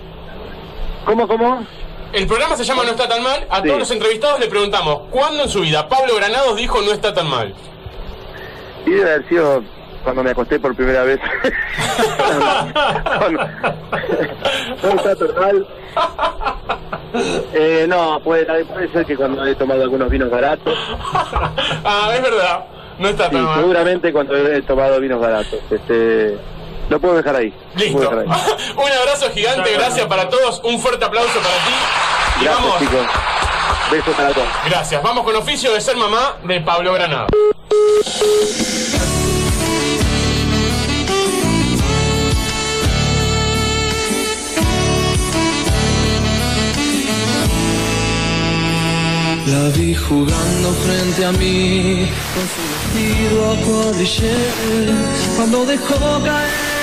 ¿Cómo, cómo? El programa se llama No está tan mal. A Sí. todos los entrevistados le preguntamos: ¿cuándo en su vida Pablo Granados dijo no está tan mal? Y debe haber sido cuando me acosté por primera vez. Está tan mal. Eh, no, puede, puede ser que cuando he tomado algunos vinos baratos. ah, es verdad. No está Sí, tan mal. seguramente cuando he tomado vinos baratos. Este, lo puedo dejar ahí. Listo. puedo dejar ahí. un abrazo gigante, gracias para todos. Un fuerte aplauso para ti. Y Gracias, vamos. chicos. Besos para todos. Gracias. Vamos con oficio de ser mamá de Pablo Granado. La vi jugando frente a mí con su vestido a cuadrillé cuando dejó caer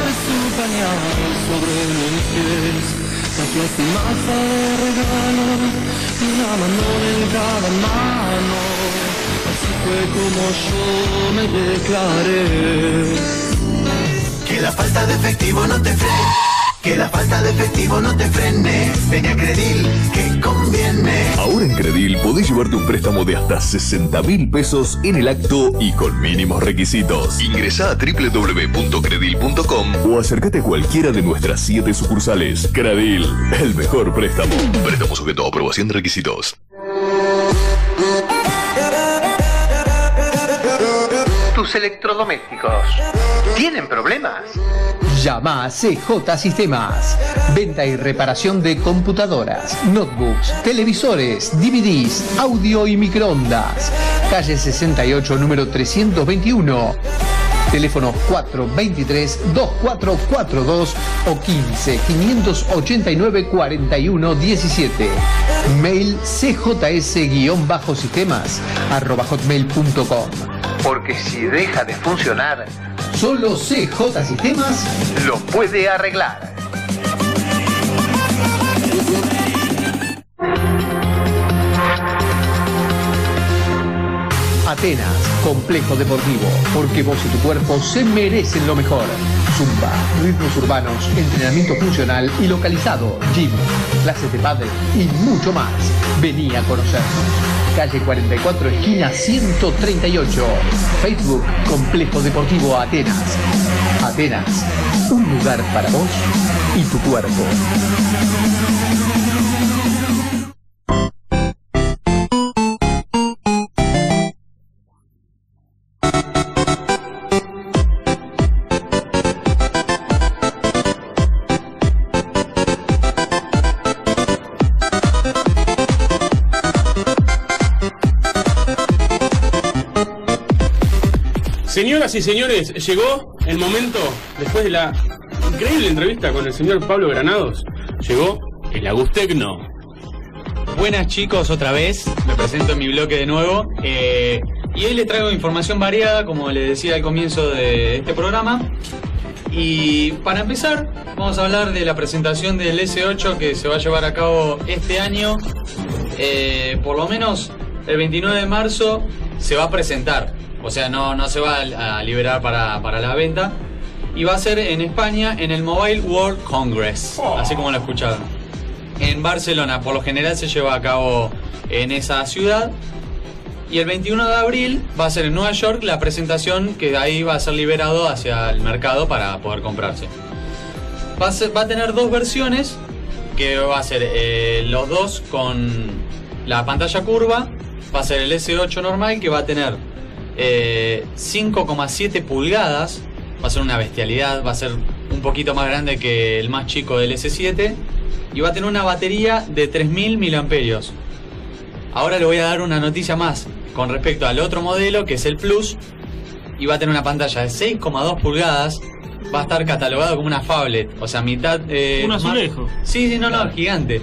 de su pañal sobre mis pies. La plastimaza de regalo y una mano en cada mano. Así fue como yo me declaré. Que la falta de efectivo no te frene. Que la falta de efectivo no te frene. Ven a Credil, que conviene. Ahora en Credil podés llevarte un préstamo de hasta 60 mil pesos en el acto y con mínimos requisitos. Ingresá a www.credil.com o acércate a cualquiera de nuestras 7 sucursales. Credil, el mejor préstamo. Préstamo sujeto a aprobación de requisitos. Tus electrodomésticos. ¿Tienen problemas? Llama a CJ Sistemas. Venta y reparación de computadoras, notebooks, televisores, DVDs, audio y microondas. Calle 68, número 321. Teléfono 423-2442 o 15-589-4117. Mail cjs-sistemas arroba hotmail.com. Porque si deja de funcionar, solo CJ Sistemas lo puede arreglar. Atenas, complejo deportivo, porque vos y tu cuerpo se merecen lo mejor. Zumba, ritmos urbanos, entrenamiento funcional y localizado, gym, clases de padre y mucho más. Vení a conocernos. Calle 44, esquina 138. Facebook, Complejo Deportivo Atenas. Atenas, un lugar para vos y tu cuerpo. Señoras y señores, llegó el momento, después de la increíble entrevista con el señor Pablo Granados, llegó el Agustecno. Buenas chicos, otra vez, me presento en mi bloque de nuevo. eh, y hoy les traigo información variada, como les decía al comienzo de este programa. Y para empezar, vamos a hablar de la presentación del S8 que se va a llevar a cabo este año. Eh, por lo menos el 29 de marzo se va a presentar. O sea, no, no se va a, liberar para, para la venta. Y va a ser en España en el Mobile World Congress, así como lo escucharon. En Barcelona, por lo general se lleva a cabo en esa ciudad. Y el 21 de abril va a ser en Nueva York la presentación que de ahí va a ser liberado hacia el mercado para poder comprarse. Va a, ser- va a tener dos versiones, que va a ser eh, los dos con la pantalla curva. Va a ser el S8 normal que va a tener eh, 5,7 pulgadas. Va a ser una bestialidad, va a ser un poquito más grande que el más chico del S7. Y va a tener una batería de 3000 miliamperios. Ahora le voy a dar una noticia más con respecto al otro modelo que es el Plus. Y va a tener una pantalla de 6,2 pulgadas. Va a estar catalogado como una phablet, o sea, mitad. eh, Un más- azulejo. Sí, sí, no, no, gigante.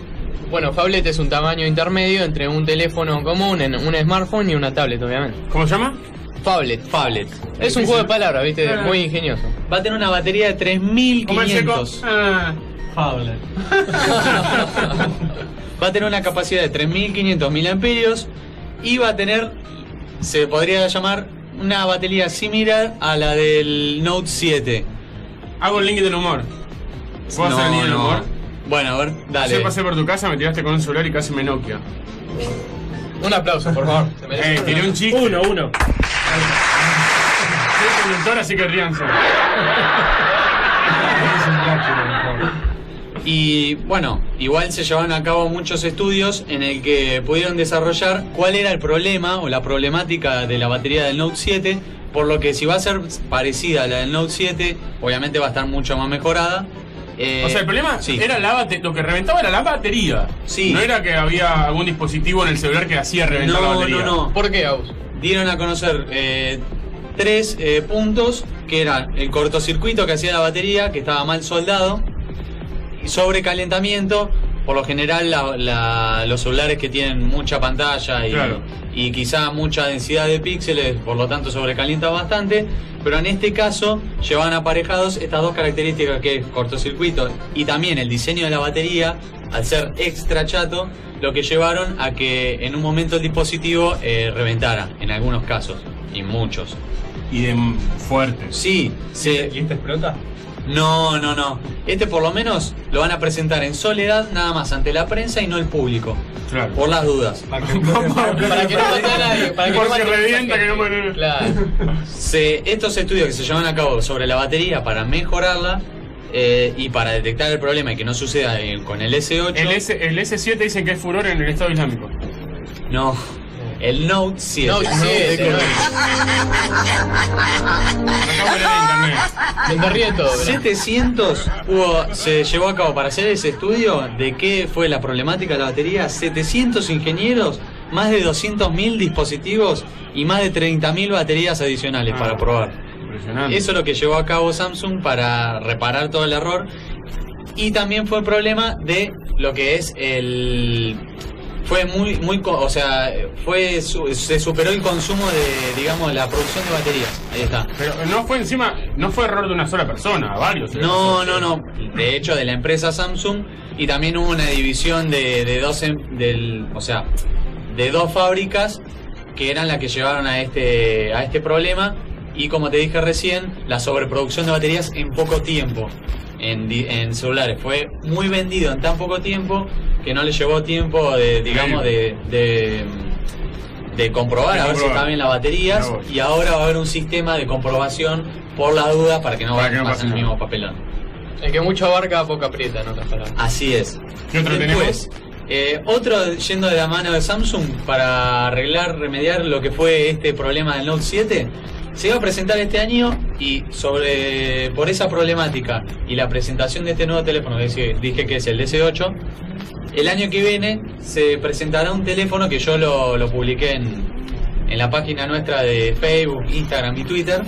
Bueno, phablet es un tamaño intermedio entre un teléfono común, en un smartphone y una tablet, obviamente. ¿Cómo se llama? Phablet. Phablet. Es un juego de palabras, viste, Ah. muy ingenioso. Va a tener una batería de 3500. Ah, Phablet. va a tener una capacidad de 3500 miliamperios y va a tener, se podría llamar, una batería similar a la del Note 7. hago el link del humor. ¿Puedo hacer el link del humor? Bueno, a ver, dale. Ayer pasé por tu casa, me tiraste con un celular y casi me Nokia. Un aplauso, por favor. Eh, tiré un chiste. Uno, uno. Soy conductor, así que ríanse. Y bueno, igual se llevaron a cabo muchos estudios en el que pudieron desarrollar cuál era el problema o la problemática de la batería del Note 7, por lo que si va a ser parecida a la del Note 7, obviamente va a estar mucho más mejorada. Eh, O sea, el problema sí. era la lo que reventaba era la batería. Sí. No era que había algún dispositivo en el celular que hacía reventar la No, batería. no, no. ¿Por qué, Agus? Dieron a conocer eh, tres eh, puntos que eran el cortocircuito que hacía la batería, que estaba mal soldado, sobrecalentamiento. Por lo general, la- la- los celulares que tienen mucha pantalla y, Claro. y quizá mucha densidad de píxeles, por lo tanto sobrecalienta bastante. Pero en este caso llevan aparejados estas dos características que es cortocircuito y también el diseño de la batería, al ser extra chato, lo que llevaron a que en un momento el dispositivo eh, reventara, en algunos casos, y muchos. Y de fuerte. Sí, se, ¿Y este explota? No, no, no. Este por lo menos lo van a presentar en soledad nada más ante la prensa y no el público. Claro. Por las dudas. Para que no mate a nadie. Para que Por no si revienta, que no muere. Claro. Se- estos estudios que se llevan a cabo sobre la batería para mejorarla eh, y para detectar el problema y que no suceda con el S8. El, S, el S7 dicen que es furor en el Estado Islámico. No. El Note 7. Note 7, Con- no. Acabo de todo, bro. 700 hubo, se llevó a cabo para hacer ese estudio de qué fue la problemática de la batería. 700 ingenieros, más de 200.000 dispositivos y más de 30.000 baterías adicionales para probar. Impresionante. Eso es lo que llevó a cabo Samsung para reparar todo el error. Y también fue el problema de lo que es el. Fue muy, muy, o sea, fue, su- se superó el consumo de, digamos, la producción de baterías. Ahí está. Pero no fue encima, no fue error de una sola persona, varios. No, no, no. De hecho, de la empresa Samsung y también hubo una división de, de dos, em- del, o sea, de dos fábricas que eran las que llevaron a este, a este problema y como te dije recién, la sobreproducción de baterías en poco tiempo en, di- en celulares fue muy vendido en tan poco tiempo que no le llevó tiempo de, digamos, de, de, de comprobar a ver si estaban bien las baterías y ahora va a haber un sistema de comprobación por la duda para que no Para vaya que no a pase el mismo papelón. El que mucho abarca, poco aprieta, en otras palabras. Así es. ¿Qué otro Después, eh, otro yendo de la mano de Samsung para arreglar, remediar lo que fue este problema del Note 7, se iba a presentar este año y sobre por esa problemática y la presentación de este nuevo teléfono que dije, que es el DS8, el año que viene se presentará un teléfono que yo lo, lo publiqué en, en la página nuestra de Facebook, Instagram y Twitter.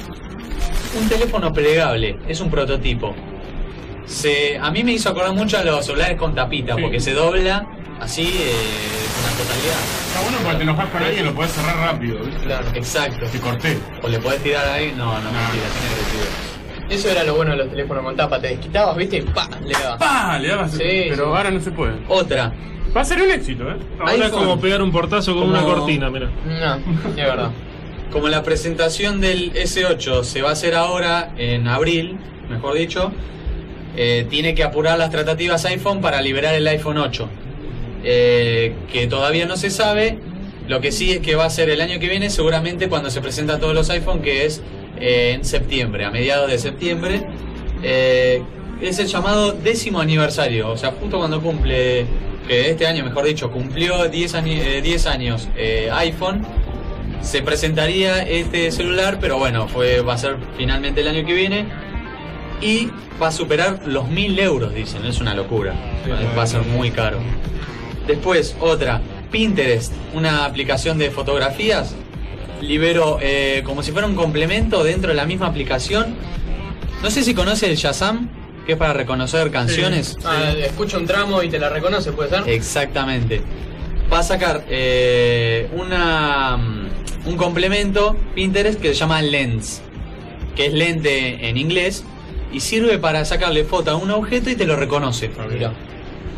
Un teléfono plegable, es un prototipo. Se, a mí me hizo acordar mucho a los celulares con tapita, Sí. porque se dobla así eh, totalidad. Está bueno porque te enojas con alguien y lo podés cerrar rápido, ¿viste? Claro. Exacto. Te corté. O le podés tirar ahí, no, no, mentira, tiene agresivo. Eso era lo bueno de los teléfonos con tapa. Te desquitabas, viste, y pa, le dabas. ¡Pah! Le dabas. Sí, pero sí. ahora no se puede. Otra, Va a ser un éxito, ¿eh? Ahora es iPhone. como pegar un portazo con Como- una cortina, mira. No, es verdad. como la presentación del S8 se va a hacer ahora en abril, mejor dicho, eh, tiene que apurar las tratativas iPhone para liberar el iPhone 8. Eh, que todavía no se sabe. Lo que sí es que va a ser el año que viene, seguramente cuando se presentan todos los iPhone, que es eh, en septiembre, a mediados de septiembre. Eh, es el llamado décimo aniversario, o sea, justo cuando cumple, que este año, mejor dicho, cumplió 10, ani- eh, 10 años iPhone se presentaría este celular, pero bueno, fue, va a ser finalmente el año que viene. Y va a superar los 1000 euros, dicen, es una locura. Va a ser muy caro. Después, otra, Pinterest, una aplicación de fotografías. Liberó eh, como si fuera un complemento dentro de la misma aplicación. No sé si conoce el Shazam, que es para reconocer canciones. Ah, escucha un tramo y te la reconoce, ¿puede ser? Exactamente. Va a sacar eh, una, mm, un complemento Pinterest que se llama Lens, que es lente en inglés, y sirve para sacarle foto a un objeto y te lo reconoce. Mirá.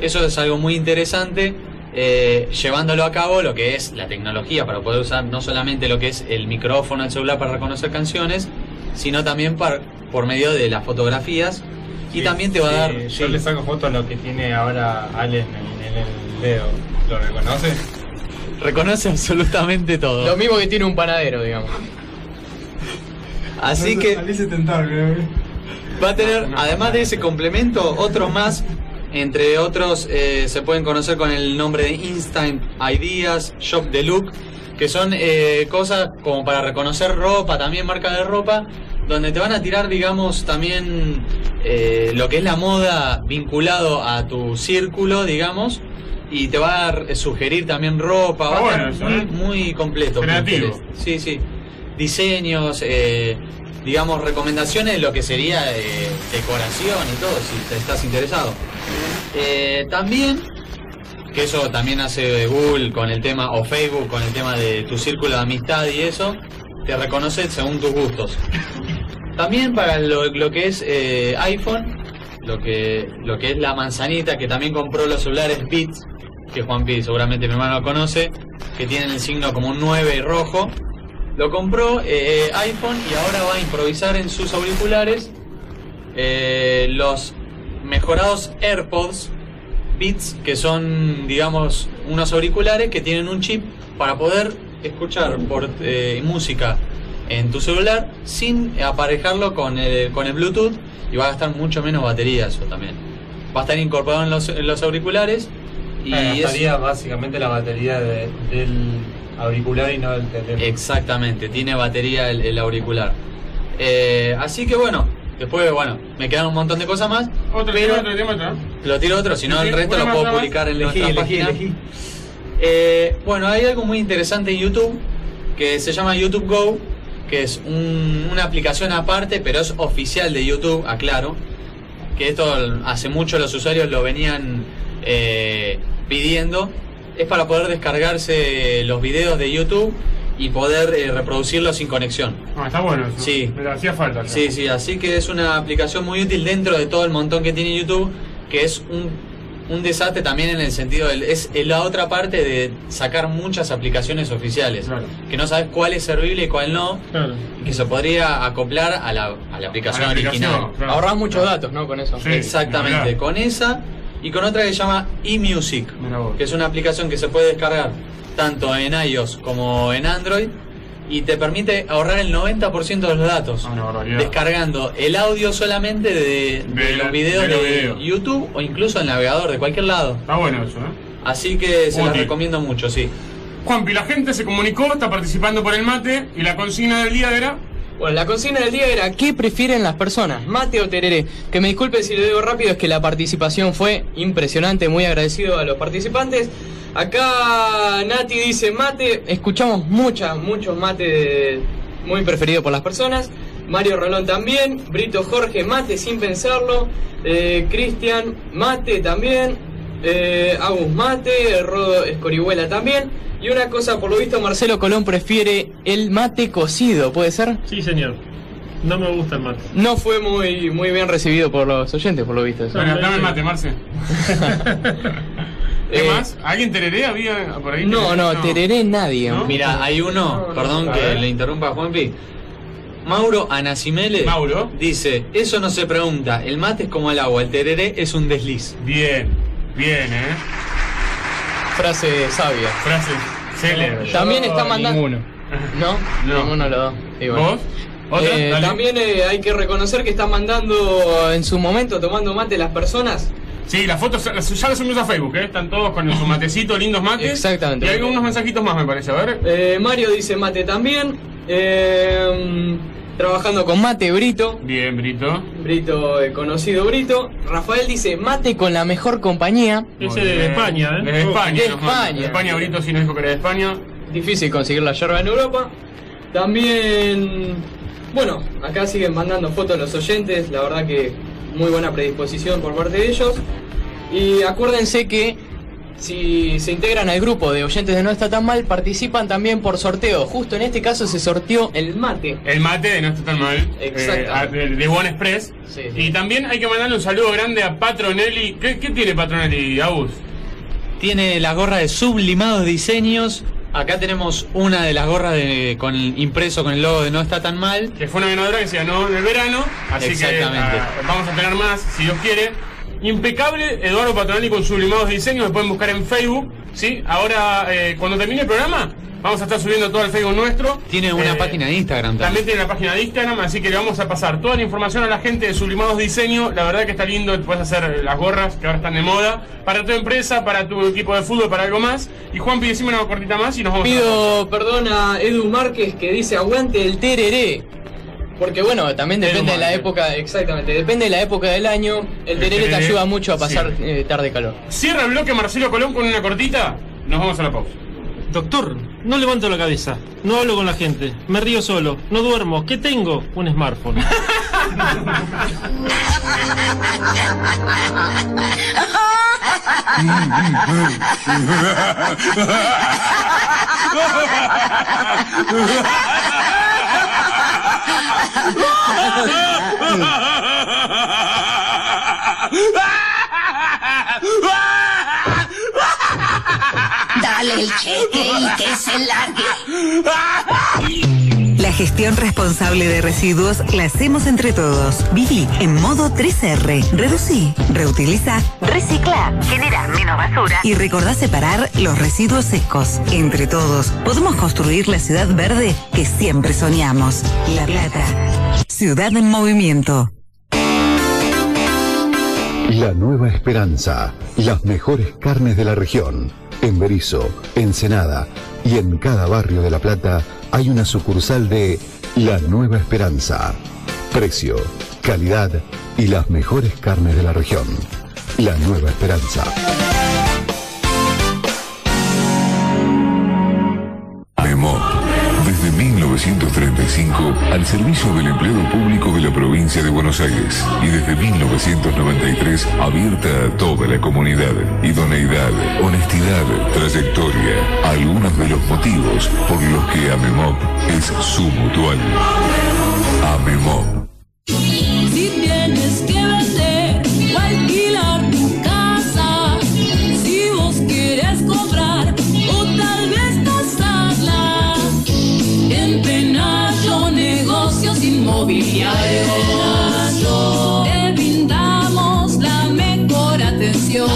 Eso es algo muy interesante, eh, llevándolo a cabo lo que es la tecnología para poder usar no solamente lo que es el micrófono del celular para reconocer canciones, sino también par- por medio de las fotografías. Y Sí, también te va a dar... Yo sí. le saco foto a lo que tiene ahora Allen en, en el dedo. ¿Lo reconoce? Reconoce absolutamente todo. Lo mismo que tiene un panadero, digamos. Así que Alice Tentar, creo. va a tener, además de ese complemento, otros más. Entre otros, eh, se pueden conocer con el nombre de Instant Ideas Shop the Look, que son eh, cosas como para reconocer ropa, también marca de ropa, donde te van a tirar, digamos, también eh, lo que es la moda vinculado a tu círculo, digamos, y te va a sugerir también ropa, va a estar muy, ¿eh? muy completo. Creativo. Sí, sí. Diseños, eh, digamos, recomendaciones de lo que sería eh, decoración y todo, si te estás interesado. Eh, también, que eso también hace Google con el tema, o Facebook con el tema de tu círculo de amistad y eso, te reconoce según tus gustos. También para lo, lo que es eh, iPhone, lo que, lo que es la manzanita, que también compró los celulares Beats, que Juan Pi seguramente mi hermano conoce, que tienen el signo como un 9 rojo. Lo compró eh, iPhone y ahora va a improvisar en sus auriculares eh, los mejorados AirPods Beats, que son, digamos, unos auriculares que tienen un chip para poder escuchar por, eh, música en tu celular sin aparejarlo con el, con el Bluetooth y va a gastar mucho menos batería eso también. Va a estar incorporado en los, en los auriculares y gastaría básicamente la batería de- del auricular y no del teléfono. Exactamente, tiene batería el, el auricular. Eh, así que bueno, después, bueno, me quedan un montón de cosas más. Otro pero tema, otro tema, otro. Lo tiro otro, si no el resto lo puedo publicar en Elegí, nuestra elegí, página. elegí. Eh, bueno, hay algo muy interesante en YouTube que se llama YouTube Go, que es un- una aplicación aparte, pero es oficial de YouTube, aclaro. Que esto hace mucho los usuarios lo venían eh, pidiendo. Es para poder descargarse los videos de YouTube y poder eh, reproducirlos sin conexión. Ah, está bueno eso. Sí. Me hacía falta. ya. Sí, sí, así que es una aplicación muy útil dentro de todo el montón que tiene YouTube, que es un, un desastre también en el sentido, del, es la otra parte de sacar muchas aplicaciones oficiales, Claro. que no sabes cuál es servible y cuál no, Claro. y que se podría acoplar a la, a la aplicación A la aplicación, original. claro. Ahorrás muchos datos, ¿no? Con eso. Sí. Exactamente, con esa y con otra que se llama eMusic, que es una aplicación que se puede descargar tanto en iOS como en Android y te permite ahorrar el 90% de los datos. Ah. Descargando el audio solamente de, de De la- los videos de los. YouTube o incluso el navegador de cualquier lado. Está bueno eso, ¿eh? Así que se las recomiendo mucho, sí. Juanpi, la gente se comunicó, está participando por el mate y la consigna del día era. Bueno, la consigna del día era ¿qué prefieren las personas? ¿Mate o tereré? Que me disculpe si lo digo rápido, es que la participación fue impresionante, muy agradecido a los participantes. Acá Nati dice mate, escuchamos mucha, muchos mate de- muy preferido por las personas. Mario Rolón también, Brito Jorge mate sin pensarlo, eh, Cristian mate también, eh, Agus mate, Rodo Escorihuela también. Y una cosa, por lo visto Marcelo Colón prefiere el mate cocido, ¿puede ser? Sí, señor. No me gusta el mate. No fue muy, muy bien recibido por los oyentes, por lo visto. eso. Bueno, dame el mate, Marce. ¿Qué Eh, más? ¿Alguien tereré había por ahí? No, no, tereré nadie. ¿No? Mira, hay uno, perdón A que le interrumpa Juanpi. Mauro Anasimele Mauro. dice, eso no se pregunta, el mate es como el agua, el tereré es un desliz. Bien, bien, ¿eh? Frase sabia. Frase célebre. También está mandando. Ninguno. ¿No? No. Ninguno lo da. Y bueno. ¿Vos? ¿Otra? Eh, también eh, hay que reconocer que están mandando en su momento tomando mate las personas. Sí, las fotos las- ya las subimos a Facebook, ¿eh? Están todos con su matecito, lindos mates. Exactamente. Y hay unos mensajitos más, me parece. A ver. Eh, Mario dice mate también. Eh, trabajando con mate Brito. Bien, Brito. Brito, el conocido Brito. Rafael dice mate con la mejor compañía. Ese de bien. España, ¿eh? De España. De. España. De España, Brito sí nos dijo que era de España. Difícil conseguir la yerba en Europa. También, bueno, acá siguen mandando fotos los oyentes, la verdad que muy buena predisposición por parte de ellos. Y acuérdense que si se integran al grupo de oyentes de No Está Tan Mal, participan también por sorteo. Justo en este caso se sorteó el mate. El mate de no está tan mal. Exacto. Eh, a- de, One Express. Sí. Y también hay que mandarle un saludo grande a Patronelli. ¿Qué, qué tiene Patronelli, Agus? Tiene la gorra de sublimados diseños. Acá tenemos una de las gorras de, con impreso con el logo de No está tan mal. Que fue una ganadora que se ganó en el verano. Así Exactamente. que ah, vamos a tener más, si Dios quiere. Impecable, Eduardo Patronelli con sublimados diseños. Me pueden buscar en Facebook. ¿sí? Ahora, eh, cuando termine el programa, vamos a estar subiendo todo al Facebook nuestro. Tiene una Eh, página de Instagram También también. tiene la página de Instagram, así que le vamos a pasar toda la información a la gente de Sublimados Diseño. La verdad que está lindo, puedes hacer las gorras que ahora están de moda, para tu empresa, para tu equipo de fútbol, para algo más. Y Juan, decime una cortita más y nos vamos a... Pido perdón a Edu Márquez que dice aguante el tereré. Porque bueno, también depende de la época, exactamente, depende de la época del año. El tereré te ayuda mucho a pasar sí. eh, tarde calor. Cierra el bloque Marcelo Colón con una cortita. Nos vamos a la pausa. Doctor, no levanto la cabeza, no hablo con la gente, me río solo, no duermo. ¿Qué tengo? Un smartphone. Dale el cheque y que se largue. Gestión responsable de residuos la hacemos entre todos. Viví en modo 3R. Reducí, reutiliza, recicla, genera menos basura y recordá separar los residuos secos. Entre todos, podemos construir la ciudad verde que siempre soñamos. La Plata. Ciudad en movimiento. La Nueva Esperanza. Las mejores carnes de la región. En Berizo, Ensenada y en cada barrio de La Plata hay una sucursal de La Nueva Esperanza. Precio, calidad y las mejores carnes de la región. La Nueva Esperanza. Desde 1935 al servicio del empleado público de la provincia de Buenos Aires y desde 1993 abierta a toda la comunidad. Idoneidad, honestidad, trayectoria, algunos de los motivos por los que Amemop es su mutual. Amemop. Si tienes que vender Inmobiliarios te brindamos la mejor atención.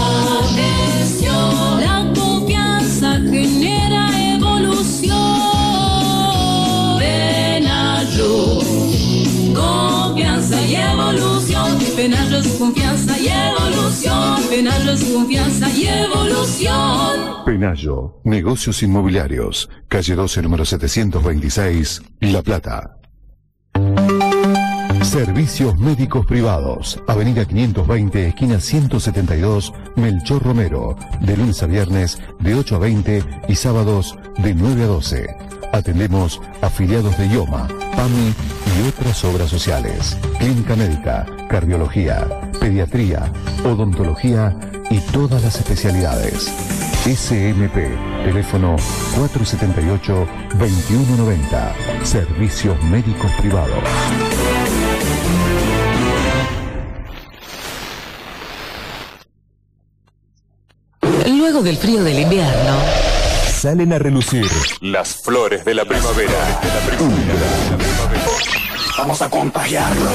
La confianza genera evolución. Penayo. Confianza y evolución. Penallos, confianza y evolución. Confianza y evolución. Penayo, negocios inmobiliarios, calle 12, número 726, La Plata. Servicios médicos privados, Avenida 520, esquina 172, Melchor Romero, de lunes a viernes de 8 a 20 y sábados de 9 a 12. Atendemos afiliados de IOMA, PAMI y otras obras sociales. Clínica médica, cardiología, pediatría, odontología y todas las especialidades. SMP, teléfono 478-2190. Servicios médicos privados. Del frío del invierno, Salen a relucir. Las flores de la primavera. vamos a contagiarlo.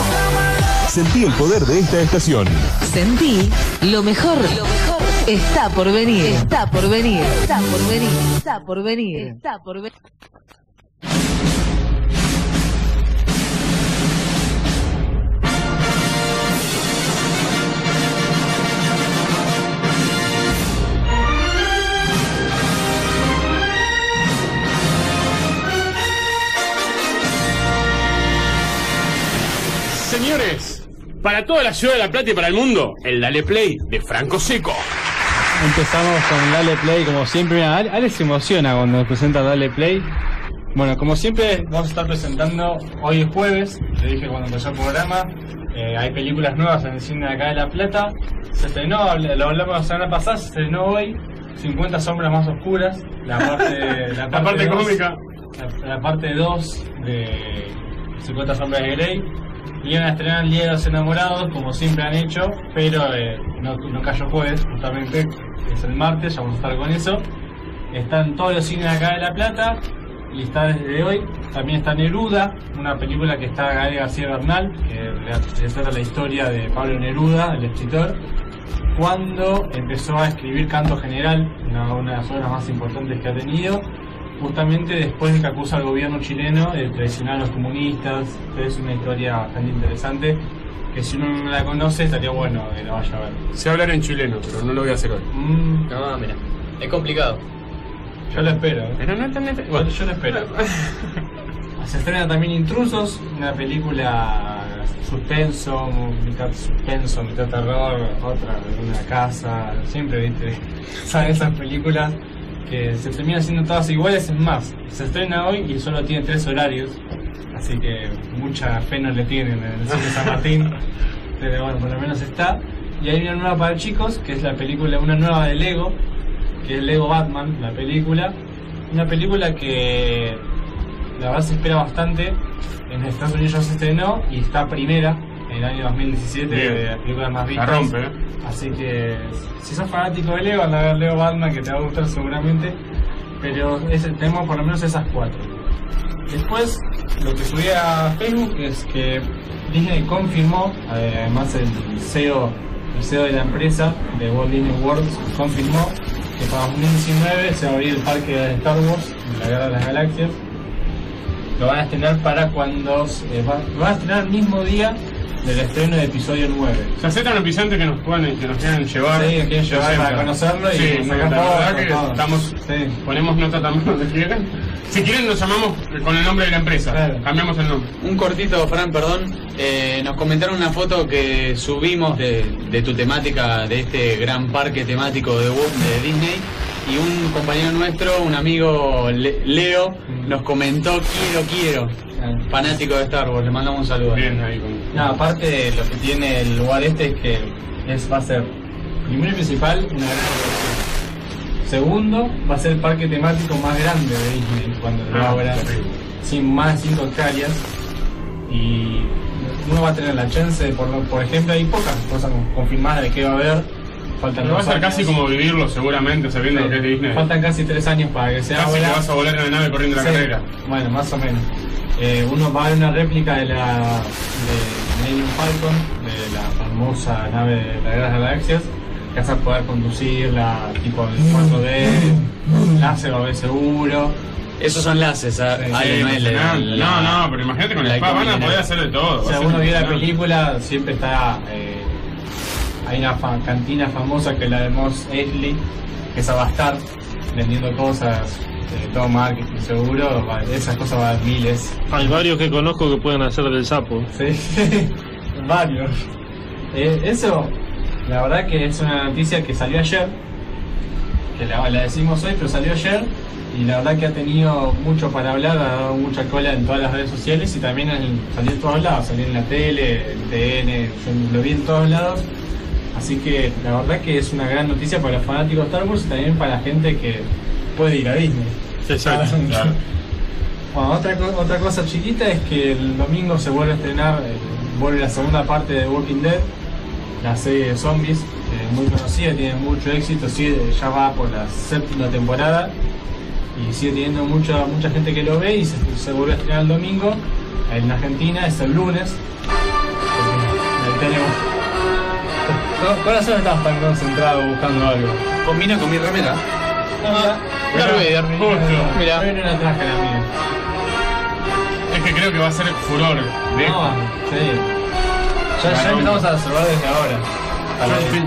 Sentí el poder de esta estación. Sentí lo mejor, lo mejor. Está por venir, está por venir, está por venir, está por venir, está por venir. Señores, para toda la ciudad de La Plata y para el mundo, el Dale Play de Franco Seco. Empezamos con Dale Play, como siempre. Mira, Ale, Ale se emociona cuando nos presenta Dale Play. Bueno, como siempre, vamos a estar presentando hoy es jueves. Le dije cuando empezó el programa. eh, hay películas nuevas en el cine de acá de La Plata. Se estrenó, lo hablamos la semana pasada, se estrenó hoy 50 Sombras Más Oscuras. La parte, la La parte dos- cómica. La, la parte 2 de 50 Sombras de Grey. Iban a estrenar el Enamorados, como siempre han hecho, pero eh, no, cayó jueves, justamente, es el martes, ya vamos a estar con eso. Están todos los cines acá de La Plata, está desde hoy. También está Neruda, una película que está Gael García Bernal, que le, le trata la historia de Pablo Neruda, el escritor, cuando empezó a escribir Canto General, una de las obras más importantes que ha tenido, justamente después de que acusa al gobierno chileno de traicionar a los comunistas. Es una historia bastante interesante que si uno no la conoce estaría bueno que la vaya a ver. Sé hablar en chileno, pero no lo voy a hacer hoy. No, mira, es complicado. Yo lo espero. ¿eh? Pero no es tan Bueno, yo lo espero. Se estrena también Intrusos, una película suspenso, mitad suspenso, mitad terror, otra una casa, siempre viste, saben esas películas que se terminan siendo todas iguales, es más, se estrena hoy y solo tiene tres horarios, así que mucha fe no le tienen en el cine San Martín, pero bueno, por lo menos está. Y hay una nueva para chicos, que es la película, una nueva de Lego, que es Lego Batman, la película. Una película que la verdad se espera bastante. En Estados Unidos ya se estrenó y está primera el año 2017 Bien. de las películas más La vistas. rompe. Así que si sos fanático de Lego, anda a ver Lego Batman que te va a gustar seguramente. Pero ese- tenemos por lo menos esas cuatro. Después lo que subí a Facebook es que Disney confirmó, además el CEO, el CEO de la empresa de Walt Disney World confirmó que para 2019 se va a abrir el parque de Star Wars, la Guerra de las Galaxias. Lo van a estrenar para cuando eh, va- lo van a estrenar el mismo día del estreno de episodio 9. Se aceptan auspiciantes que nos puedan, que nos quieran llevar. Sí, que llevar para conocerlo y sí, sacar la verdad que todo. estamos, ponemos nota también donde quieran. Si quieren nos llamamos con el nombre de la empresa. Cambiamos el nombre. Un cortito, Fran, perdón. Eh, nos comentaron una foto que subimos de, de tu temática, de este gran parque temático de, de Disney. Y un compañero nuestro, un amigo Le- Leo, nos comentó quiero, quiero. Fanático de Star Wars, le mandamos un saludo. Bien, ahí No, aparte de lo que tiene el lugar este es que es, va a ser, primero y principal, una gran. Segundo, va a ser el parque temático más grande de Disney cuando lo Ah, abra, terrible. sin más de 5 hectáreas. Y uno va a tener la chance, de, por, por ejemplo, hay pocas cosas confirmadas de qué va a haber. Faltan Pero va a ser casi como vivirlo seguramente sabiendo Sí. lo que es Disney. Faltan casi tres años para que se Casi que vas a volar en la nave corriendo la carrera. Bueno, más o menos. Eh, uno va a ver una réplica de la de Millennium Falcon, de la famosa nave de la Guerra de las Galaxias, que vas a poder conducirla tipo en 4D, láser va a haber seguro. Esos son láseres, ah, Sí, no No, no, pero imagínate con la la espada van a poder hacer de todo. O sea, uno vio la película, siempre está. eh, hay una fa- cantina famosa que es la de Moss Eisley, que esa va a estar vendiendo cosas, eh, todo marketing seguro, esas cosas van a dar miles. Hay varios que conozco que pueden hacer del sapo. Sí, varios. Eh, eso, la verdad que es una noticia que salió ayer, que la, la decimos hoy, pero salió ayer, y la verdad que ha tenido mucho para hablar, ha dado mucha cola en todas las redes sociales y también en- salió en todos lados, salió en la tele, en TN, yo lo vi en todos lados. Así que la verdad que es una gran noticia para los fanáticos de Star Wars y también para la gente que puede ir a Disney. Exacto. Bueno, otra, otra cosa chiquita es que el domingo se vuelve a estrenar, eh, vuelve la segunda parte de Walking Dead, la serie de zombies, eh, muy conocida, tiene mucho éxito, sigue- ya va por la séptima temporada y sigue teniendo mucha mucha gente que lo ve y se, se vuelve a estrenar el domingo. En Argentina es el lunes. Ahí tenemos. ¿Con- ¿Con razón estabas tan concentrado buscando algo? Combina con mi remera. Ah, Darth Vader, justo. Mira, no la traje la mía. Es que creo que va a ser furor. De No, sí. Ya, ya empezamos a observar desde ahora. A la- Yo estoy-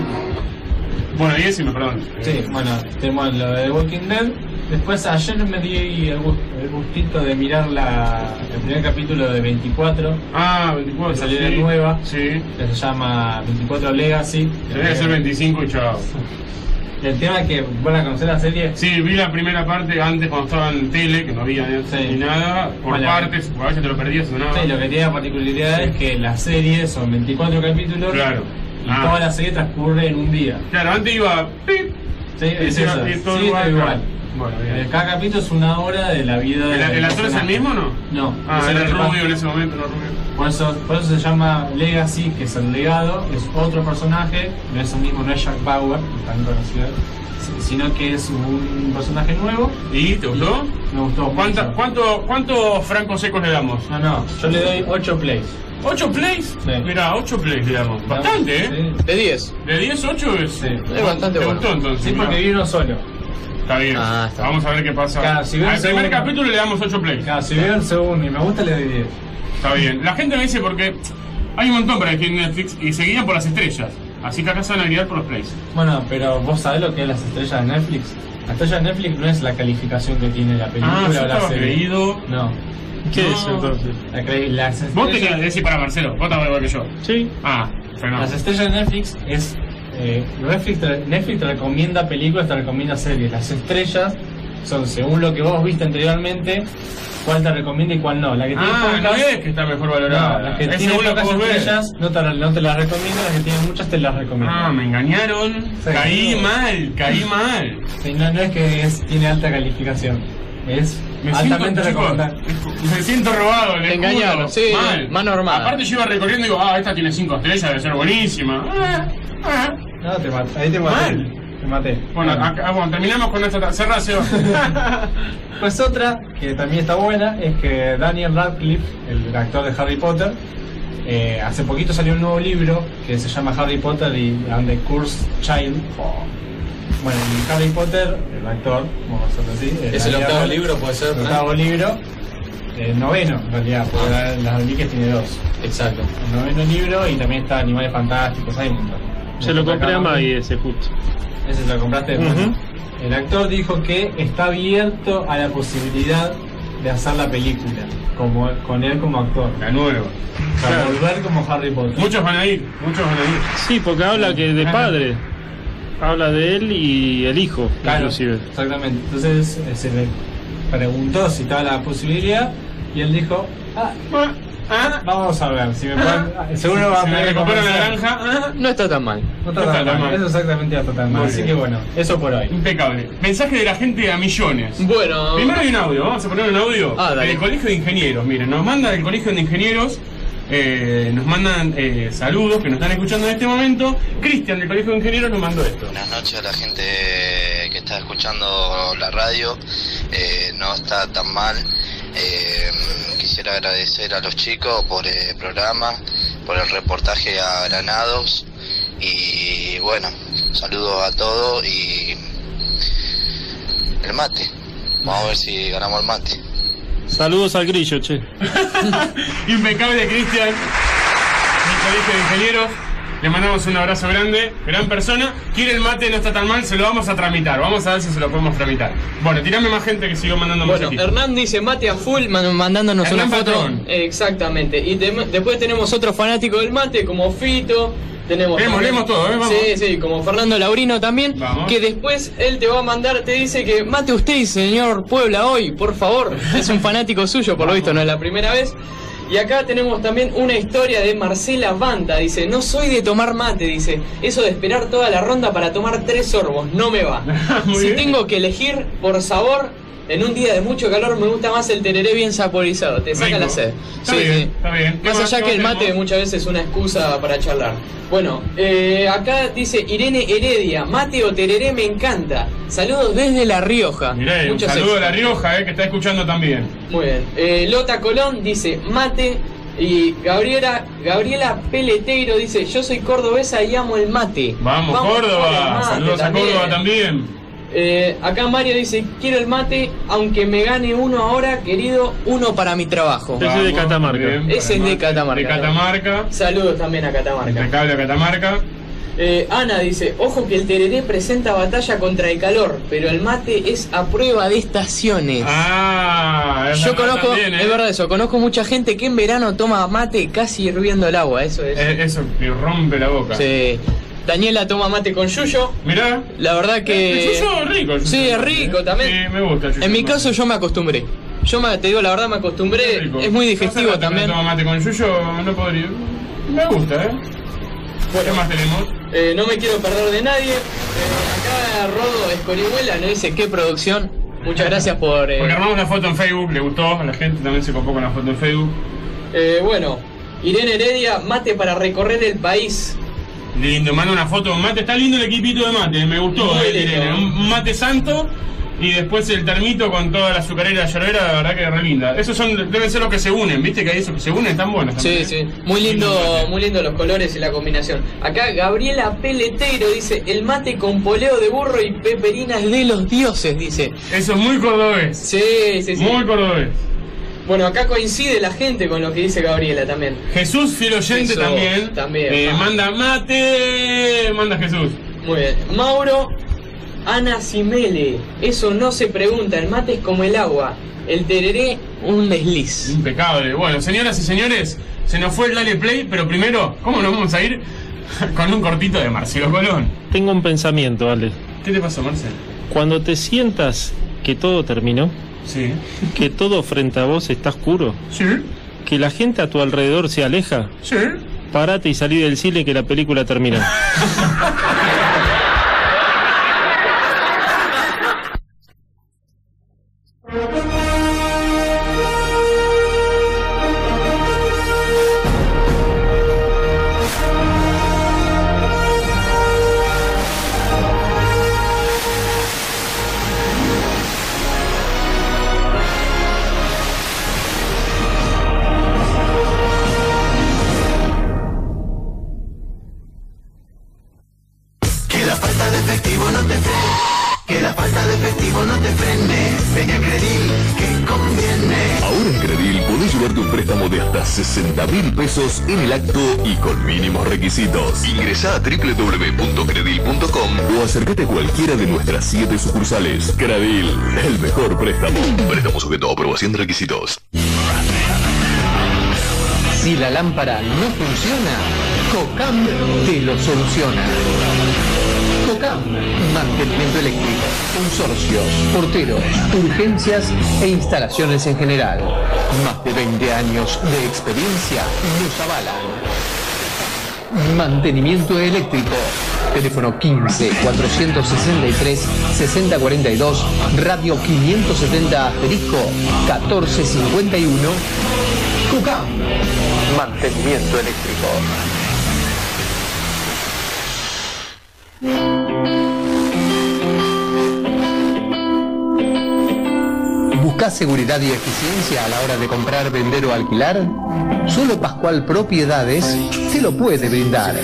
Bueno, y decime, perdón. Sí, bueno, tenemos lo de Walking Dead. Después ayer me di el, gu- el gustito de mirar la, el primer capítulo de 24. Ah, 24. Que salió sí. de nueva. Sí. Que se llama 24 Legacy. Debe ser 25 y chao. El tema es que van a conocer la serie. Sí, vi la primera parte antes cuando estaba en tele, que no había ni nada, por Bueno, partes, a veces te lo perdías o no. Sí, lo que tiene la particularidad es que la serie son 24 capítulos. Claro. Y Ah. toda la serie transcurre en un día. Claro, antes iba. pip, Sí, es eso. y todo Sí, igual. todo igual. Bueno, Eh, bien. Cada capítulo es una hora de la vida de ¿El, el actor es el mismo o no? No. Ah, era el rubio en ese momento, no rubio. Por eso, por eso se llama Legacy, que es el legado, es otro personaje, no es el mismo, no es Jack Bauer, tan conocido, si- sino que es un personaje nuevo. ¿Y te gustó? Me gustó. ¿Cuánta- mucho. ¿Cuánto, ¿Cuántos francos secos le damos? No, no, yo le doy 8 plays. ¿8 plays? Mira, 8 plays le damos. Bastante, ¿eh? De 10. ¿De 10, 8 es? Es bastante ¿Te bueno. gustó entonces? Sí, porque Mirá. vi uno solo. Está bien. Vamos a ver qué pasa. Claro, si veo Al primer capítulo le damos 8 plays. Claro, si veo el segundo y me gusta, le doy 10. Está bien. La gente me dice porque hay un montón para elegir en Netflix y se guían por las estrellas. Así que acá se van a guiar por los plays. Bueno, pero vos sabés lo que es las estrellas de Netflix. La estrella de Netflix no es la calificación que tiene la película Ah, o la serie. creído. No. ¿Qué No. es entonces? La cre- las Vos estrellas- tenías que decir para Marcelo. Vos estabas igual que yo. Sí. Ah, Fernando. Las estrellas de Netflix es. Eh, Netflix, te, Netflix te recomienda películas, te recomienda series. Las estrellas son según lo que vos viste anteriormente, cuál te recomienda y cuál no. La que tiene Ah, no pocas, es que está mejor valorada. no, las que es que pocas estrellas no te, no te las recomiendo, las que tienen muchas te las recomiendo. Ah, me engañaron. Sí. Caí mal, caí mal. Sí, no, no es que es- tiene alta calificación, es Me altamente recomendable. me siento robado, le engañaron, juro. sí, mal. mano armada. Aparte yo iba recorriendo y digo, ah, esta tiene 5 estrellas, debe ser buenísima. Ah, ah. No, te mato, ahí te maté. Mal. Te maté. Bueno, acá- bueno, terminamos con esta. Cerrá, Seba. Pues otra, que también está buena, es que Daniel Radcliffe, el actor de Harry Potter, eh, hace poquito salió un nuevo libro que se llama Harry Potter y and the Cursed Child. Bueno, y Harry Potter, el actor, vamos a hacerlo así. en Es el la octavo libro, puede ser, El octavo libro, el noveno en realidad, porque la- las reliquias tiene dos. Exacto. El noveno libro y también está Animales Fantásticos, hay un montón. Se lo compré a Maggie ese justo. ese se lo compraste. Bueno, el actor dijo que está abierto a la posibilidad de hacer la película, como, con él como actor. La nueva. O sea, Claro. volver como Harry Potter. Muchos van a ir, muchos van a ir. Sí, porque habla que de padre. Habla de él y el hijo, Claro, inclusive. exactamente. Entonces eh, se le preguntó si estaba la posibilidad y él dijo, ah, vamos a ver, si me pueden, ah, seguro va a Si me poder recupero la convencer". naranja. No está tan mal. No está tan mal. Eso exactamente no está tan mal. Muy Así bien. que bueno, eso por hoy. Impecable. Mensaje de la gente a millones. Bueno. Primero hay un audio, vamos a poner un audio. Ah, dale. del Colegio de Ingenieros, miren, nos manda del Colegio de Ingenieros, eh, nos mandan eh, saludos que nos están escuchando en este momento. Cristian del Colegio de Ingenieros nos mandó esto. Buenas noches a la gente que está escuchando la radio. Eh, no está tan mal. Eh, quisiera agradecer a los chicos por el programa, por el reportaje a Granados. Y bueno, saludos a todos y el mate. Vamos a ver si ganamos el mate. Saludos al grillo, che. Impecable Cristian del Colegio de Ingenieros. Le mandamos un abrazo grande, gran persona. Quiere el mate, no está tan mal, se lo vamos a tramitar. Vamos a ver si se lo podemos tramitar. Bueno, tirame más gente que sigo mandando Bueno, mensajitos. Hernán dice mate a full man- mandándonos Hernán una foto. Patrón. Exactamente. Y después tenemos otro fanático del mate como Fito. Tenemos Leemos, leemos todo, ¿eh? Vamos. Sí, sí, como Fernando Laurino también. Vamos. Que después él te va a mandar, te dice que mate usted, señor Puebla, hoy, por favor. Es un fanático suyo, por lo visto, no es la primera vez. Y acá tenemos también una historia de Marcela Banda. Dice, no soy de tomar mate, dice. Eso de esperar toda la ronda para tomar tres sorbos, no me va. Si bien. tengo que elegir por sabor, en un día de mucho calor me gusta más el tereré bien saborizado. Te saca la sed. Está bien, está bien. ¿Qué Más allá que el mate tenemos? muchas veces es una excusa para charlar. Bueno, eh, acá dice Irene Heredia, mate o tereré me encanta. Saludos desde La Rioja. Mirá, un saludo a La. Rioja, eh, que está escuchando también. Muy bien. Eh, Lota Colón dice mate. Y Gabriela, Gabriela Peleteiro dice, yo soy cordobesa y amo el mate. Vamos, Córdoba. mate Saludos a Córdoba también. Eh, acá Mario dice, quiero el mate, aunque me gane uno ahora, querido, uno para mi trabajo. Ese es de Catamarca. bien, Ese es de Catamarca. De Catamarca. Saludos también a Catamarca. Impecable a Catamarca. Eh, Ana dice, ojo que el tereré presenta batalla contra el calor, pero el mate es a prueba de estaciones. Ah, es Yo verdad conozco, también, eh. es verdad eso, conozco mucha gente que en verano toma mate casi hirviendo el agua, eso es. Eh, eso que rompe la boca. Sí. Daniela toma mate con yuyo. Mirá. La verdad que. El yuyo es rico, el yuyo. Sí, es rico también. Sí, me gusta el yuyo. En mi caso yo me acostumbré. Yo me, te digo la verdad me acostumbré. Es muy digestivo también. No tomo mate con yuyo, no podría. Me gusta, ¿eh? ¿Qué más tenemos? Eh, no me quiero perder de nadie. Eh, acá Rodo Escorihuela nos dice qué producción. Muchas gracias por. eh, Porque armamos la foto en Facebook, le gustó, a la gente también se copó con la foto en Facebook. eh, bueno, Irene Heredia, mate para recorrer el país. Lindo, manda una foto con mate. Está lindo el equipito de mate, me gustó. Eh. Un mate santo y después el termito con toda la azucarera y la llorera, la verdad que es re linda. Esos son, deben ser los que se unen, viste que hay esos que se unen, tan buenos. Sí, también, sí, ¿eh? muy lindo, muy lindo los colores y la combinación. Acá Gabriela Peleteiro dice, el mate con poleo de burro y peperinas de los dioses, dice. Eso es muy cordobés. Sí, sí, sí. Muy cordobés. Bueno, acá coincide la gente con lo que dice Gabriela también. Jesús, fiel oyente Eso, también. también, Eh, manda mate, manda Jesús. Muy bien. Mauro, Ana Simele. Eso no se pregunta, el mate es como el agua. El tereré, un desliz. Impecable. Bueno, señoras y señores, se nos fue el Dale Play, pero primero, ¿cómo nos vamos a ir? Con un cortito de Marcelo Colón. Tengo un pensamiento, Ale. ¿Qué te pasó, Marcelo? Cuando te sientas que todo terminó, Sí. que todo frente a vos está oscuro, Sí. que la gente a tu alrededor se aleja, Sí. parate y salí del cine que la película terminó. en el acto y con mínimos requisitos. Ingresa a www.credil.com o acércate a cualquiera de nuestras 7 sucursales. Credil, el mejor préstamo. Préstamo sujeto a aprobación de requisitos. Si la lámpara no funciona, COCAM te lo soluciona. COCAM, mantenimiento eléctrico, consorcios, porteros, urgencias e instalaciones en general. Más de 20 años de experiencia nos avalan. Mantenimiento eléctrico. Teléfono 15 463 6042, radio 570 asterisco 1451. CUCAM. Mantenimiento eléctrico. ¿Buscas seguridad y eficiencia a la hora de comprar, vender o alquilar? Solo Pascual Propiedades te lo puede brindar.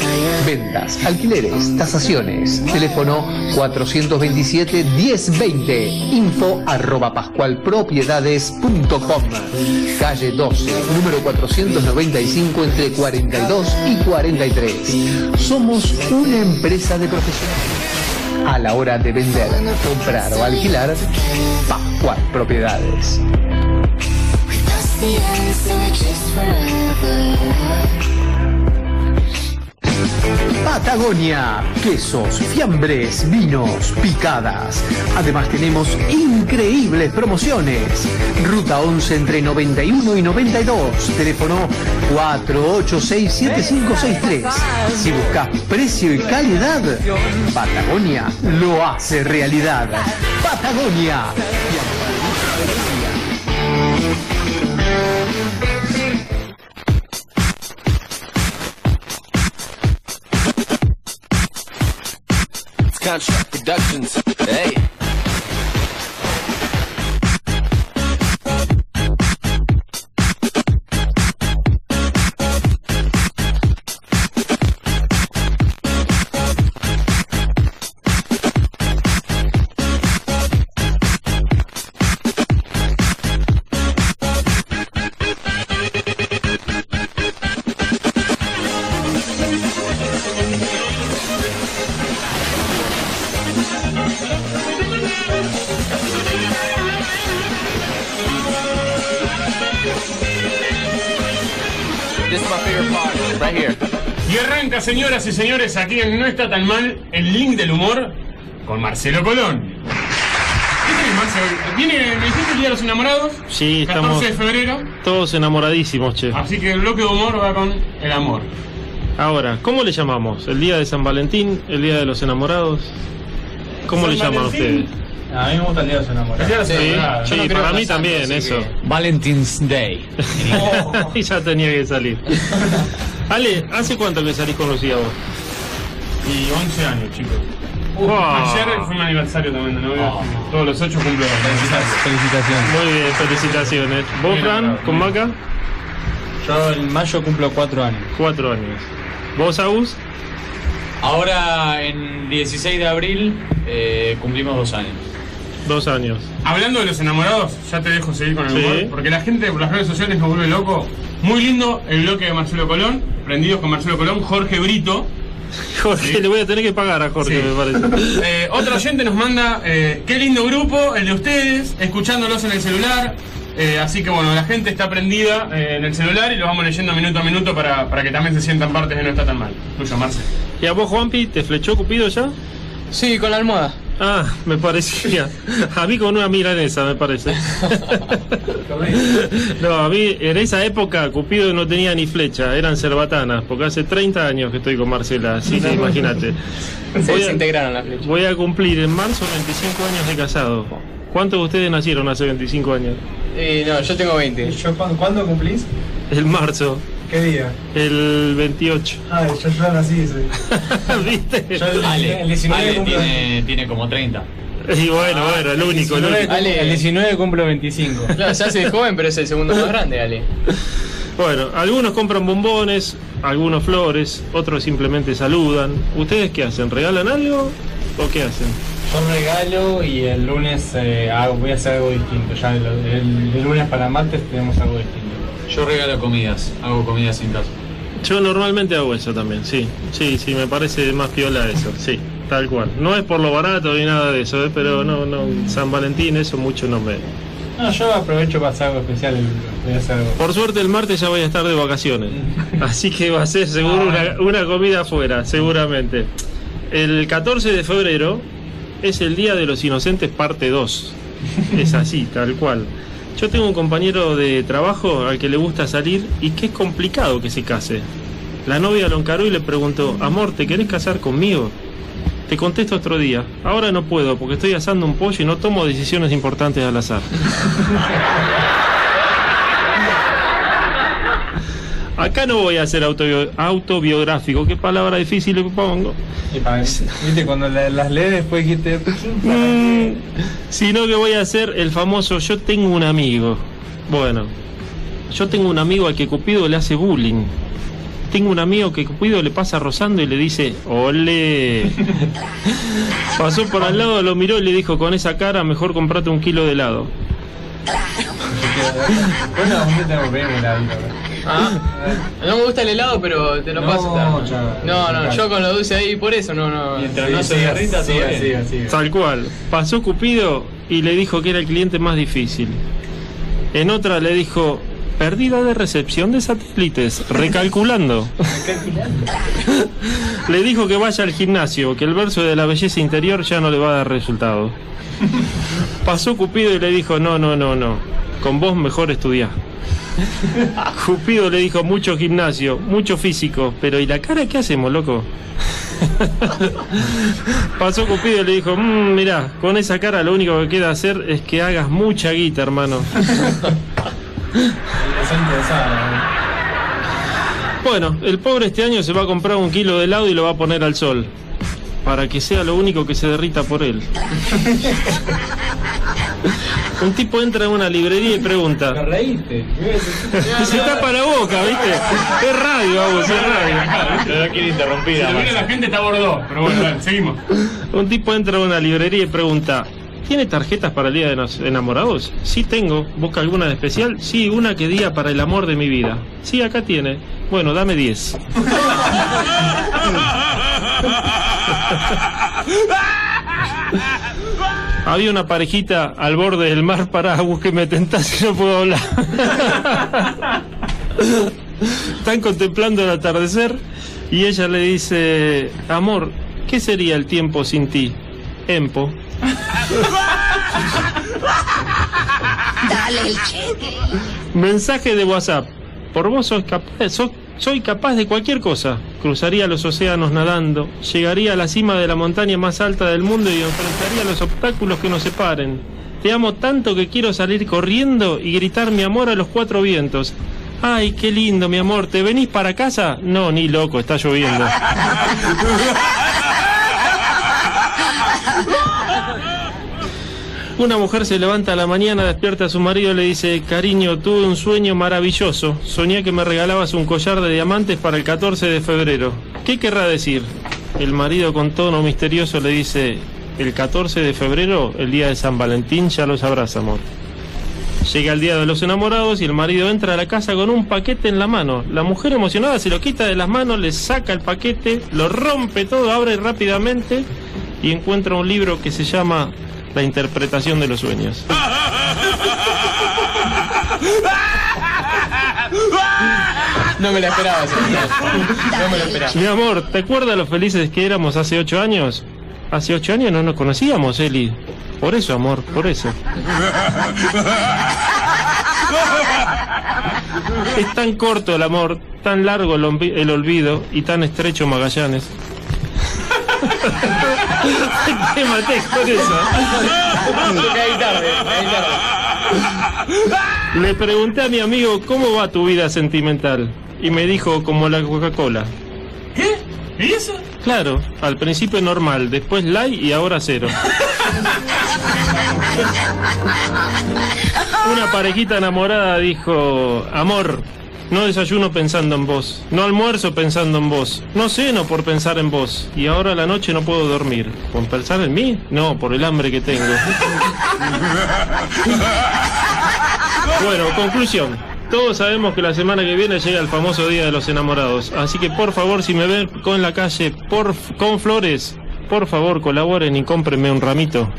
Ventas, alquileres, tasaciones. Teléfono 427-1020. Info arroba pascualpropiedades.com. Calle 12, número 495 entre 42 y 43. Somos una empresa de profesionales. A la hora de vender, comprar o alquilar, Pascual Propiedades. Patagonia, quesos, fiambres, vinos, picadas. Además tenemos increíbles promociones. Ruta 11 entre 91 y 92. Teléfono 4867563. Si buscas precio y calidad, Patagonia lo hace realidad. Patagonia. Contract Productions. Hey. Señoras y señores, aquí en No Está Tan Mal, el link del humor con Marcelo Colón. ¿Qué tenés, Marcelo? ¿Viene, me dijiste el Día de los Enamorados? Sí, 14 estamos de febrero. todos enamoradísimos, che. Así que el bloque de humor va con el amor. Ahora, ¿cómo le llamamos? ¿El día de San Valentín? ¿El día de los enamorados? ¿Cómo San le llaman Valentín. ustedes? A mí me gusta el día de los enamorados. El día de los enamorados. Sí, sí, para mí también, eso. Valentine's Day. y ya tenía que salir. Ale, ¿hace cuánto que salís con Lucía vos? Y 11 años, chicos. Wow. Ayer fue mi aniversario también de novio. Todos los 8 cumplo. Felicitaciones. Muy bien, felicitaciones. ¿Vos, Bien, Fran, bravo. con Maca? Yo en mayo cumplo cuatro años. Cuatro años. ¿Vos, Agus? Ahora, en 16 de abril, eh, cumplimos dos años. Dos años. Hablando de los enamorados, ya te dejo seguir con el Sí. humor, porque la gente por las redes sociales nos vuelve loco. Muy lindo el bloque de Marcelo Colón, prendidos con Marcelo Colón, Jorge Brito. Jorge, le voy a tener que pagar a Jorge, Sí. me parece. Eh, otro oyente nos manda, eh, qué lindo grupo, el de ustedes, escuchándolos en el celular. Eh, así que bueno, la gente está prendida eh, en el celular y lo vamos leyendo minuto a minuto para, para que también se sientan partes de No Está Tan Mal. Tuyo, Marce. ¿Y a vos, Juanpi, te flechó Cupido ya? Sí, con la almohada. Ah, me parecía. A mí con una milanesa, me parece. No, a mí en esa época Cupido no tenía ni flecha, eran cerbatanas, porque hace 30 años que estoy con Marcela, así que imagínate. Se Voy a- desintegraron las flechas. Voy a cumplir en marzo 25 años de casado. ¿Cuántos de ustedes nacieron hace 25 años? Eh, no, yo tengo 20. ¿Cuándo cumplís? El marzo, ¿Qué día? el 28. Ah, yo ya nací, sí. ¿Viste? Yo el, Ale, el 19 Ale cumplo tiene, tiene como 30. Y bueno, bueno, el único, el 19 único. Ale. el 19 cumplo 25. Claro, se hace de joven, pero es el segundo más grande, Ale. Bueno, algunos compran bombones, algunos flores, otros simplemente saludan. ¿Ustedes qué hacen? ¿Regalan algo o qué hacen? Yo regalo y el lunes eh, hago- voy a hacer algo distinto. Ya el, el- el lunes para martes tenemos algo distinto. Yo regalo comidas, hago comidas en casa. Yo normalmente hago eso también, sí. Sí, sí, me parece más piola eso, sí, tal cual. No es por lo barato ni nada de eso, ¿eh? pero no, no, San Valentín eso mucho no me... No, yo aprovecho para hacer algo especial. Voy a hacer algo. Por suerte el martes ya voy a estar de vacaciones, así que va a ser seguro una, una comida afuera, seguramente. El 14 de febrero es el Día de los Inocentes parte 2. Es así, tal cual. Yo tengo un compañero de trabajo al que le gusta salir y que es complicado que se case. La novia lo encaró y le preguntó, amor, ¿te querés casar conmigo? Te contesto otro día. Ahora no puedo porque estoy asando un pollo y no tomo decisiones importantes al azar. Acá no voy a ser autobio- autobiográfico. Qué palabra difícil le pongo. Viste, cuando la- las lees después dijiste. Mm, sino que voy a hacer el famoso yo tengo un amigo. Bueno, yo tengo un amigo al que Cupido le hace bullying. Tengo un amigo que Cupido le pasa rozando y le dice, ole. Pasó por al lado, lo miró y le dijo, con esa cara mejor comprate un kilo de helado. Bueno, tengo Ah, no me gusta el helado, pero te lo No, paso. No, no, yo con lo dulce ahí, por eso no, no. Mientras no se derrita, todo siga, bien. siga, siga. Tal cual. Pasó Cupido y le dijo que era el cliente más difícil. En otra le dijo, pérdida de recepción de satélites, recalculando. le dijo que vaya al gimnasio, que el verso de la belleza interior ya no le va a dar resultado. Pasó Cupido y le dijo, no, no, no, no, con vos mejor estudiar. Cupido le dijo, mucho gimnasio, mucho físico, pero ¿y la cara qué hacemos, loco? Pasó Cupido y le dijo, mmm, mirá, con esa cara lo único que queda hacer es que hagas mucha guita, hermano. Bueno, el pobre este año se va a comprar un kilo de helado y lo va a poner al sol. Para que sea lo único que se derrita por él. Un tipo entra en una librería y pregunta. Te reíste. Se tapa la boca, ¿viste? Es radio, vamos, es radio. No quiere interrumpir Si la gente está bordo, pero bueno, dale, seguimos. Un tipo entra a una librería y pregunta, ¿tiene tarjetas para el Día de los Enamorados? Sí tengo. ¿Busca alguna de especial? Sí, una que diga para el amor de mi vida. Sí, acá tiene. Bueno, dame 10. Había una parejita al borde del mar para búsqueme tentás que no puedo hablar. Están contemplando el atardecer y ella le dice, amor, ¿qué sería el tiempo sin ti? Empo. Dale el cheque. Mensaje de WhatsApp. Por vos sos capaz, so- soy capaz de cualquier cosa. Cruzaría los océanos nadando, llegaría a la cima de la montaña más alta del mundo y enfrentaría los obstáculos que nos separen. Te amo tanto que quiero salir corriendo y gritar mi amor a los cuatro vientos. Ay, qué lindo, mi amor. ¿Te venís para casa? No, ni loco, está lloviendo. Una mujer se levanta a la mañana, despierta a su marido y le dice, cariño, tuve un sueño maravilloso. Soñé que me regalabas un collar de diamantes para el 14 de febrero. ¿Qué querrá decir? El marido con tono misterioso le dice, el 14 de febrero, el día de San Valentín, ya lo sabrás, amor. Llega el día de los enamorados y el marido entra a la casa con un paquete en la mano. La mujer emocionada se lo quita de las manos, le saca el paquete, lo rompe todo, abre rápidamente y encuentra un libro que se llama La interpretación de los sueños. No me la esperaba esa. No me la esperaba. Mi amor, ¿te acuerdas lo felices que éramos hace ocho años? Hace ocho años no nos conocíamos, Eli. Por eso, amor, por eso. Es tan corto el amor, tan largo el olvido y tan estrecho Magallanes. Te maté con eso. Caí tarde, caí tarde. Le pregunté a mi amigo cómo va tu vida sentimental y me dijo como la Coca-Cola. ¿Qué? ¿Y eso? Claro, al principio normal, después light y ahora cero. Una parejita enamorada dijo, amor, no desayuno pensando en vos, no almuerzo pensando en vos, no ceno por pensar en vos, y ahora a la noche no puedo dormir. ¿Por pensar en mí? No, por el hambre que tengo. Bueno, conclusión. Todos sabemos que la semana que viene llega el famoso Día de los Enamorados, así que por favor, si me ven con la calle por, con flores, por favor colaboren y cómprenme un ramito.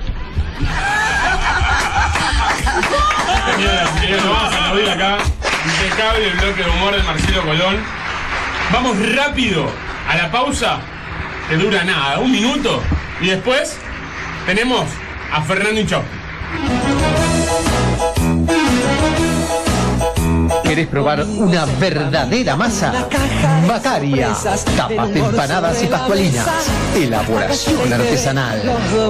Acá. Impecable el bloque de humor de Marcelo Colón. Vamos rápido a la pausa, que dura nada, un minuto. Y después tenemos a Fernando Hinchó. ¿Querés probar una verdadera masa? Macaria. Tapas de empanadas y pascualinas. Elaboración artesanal.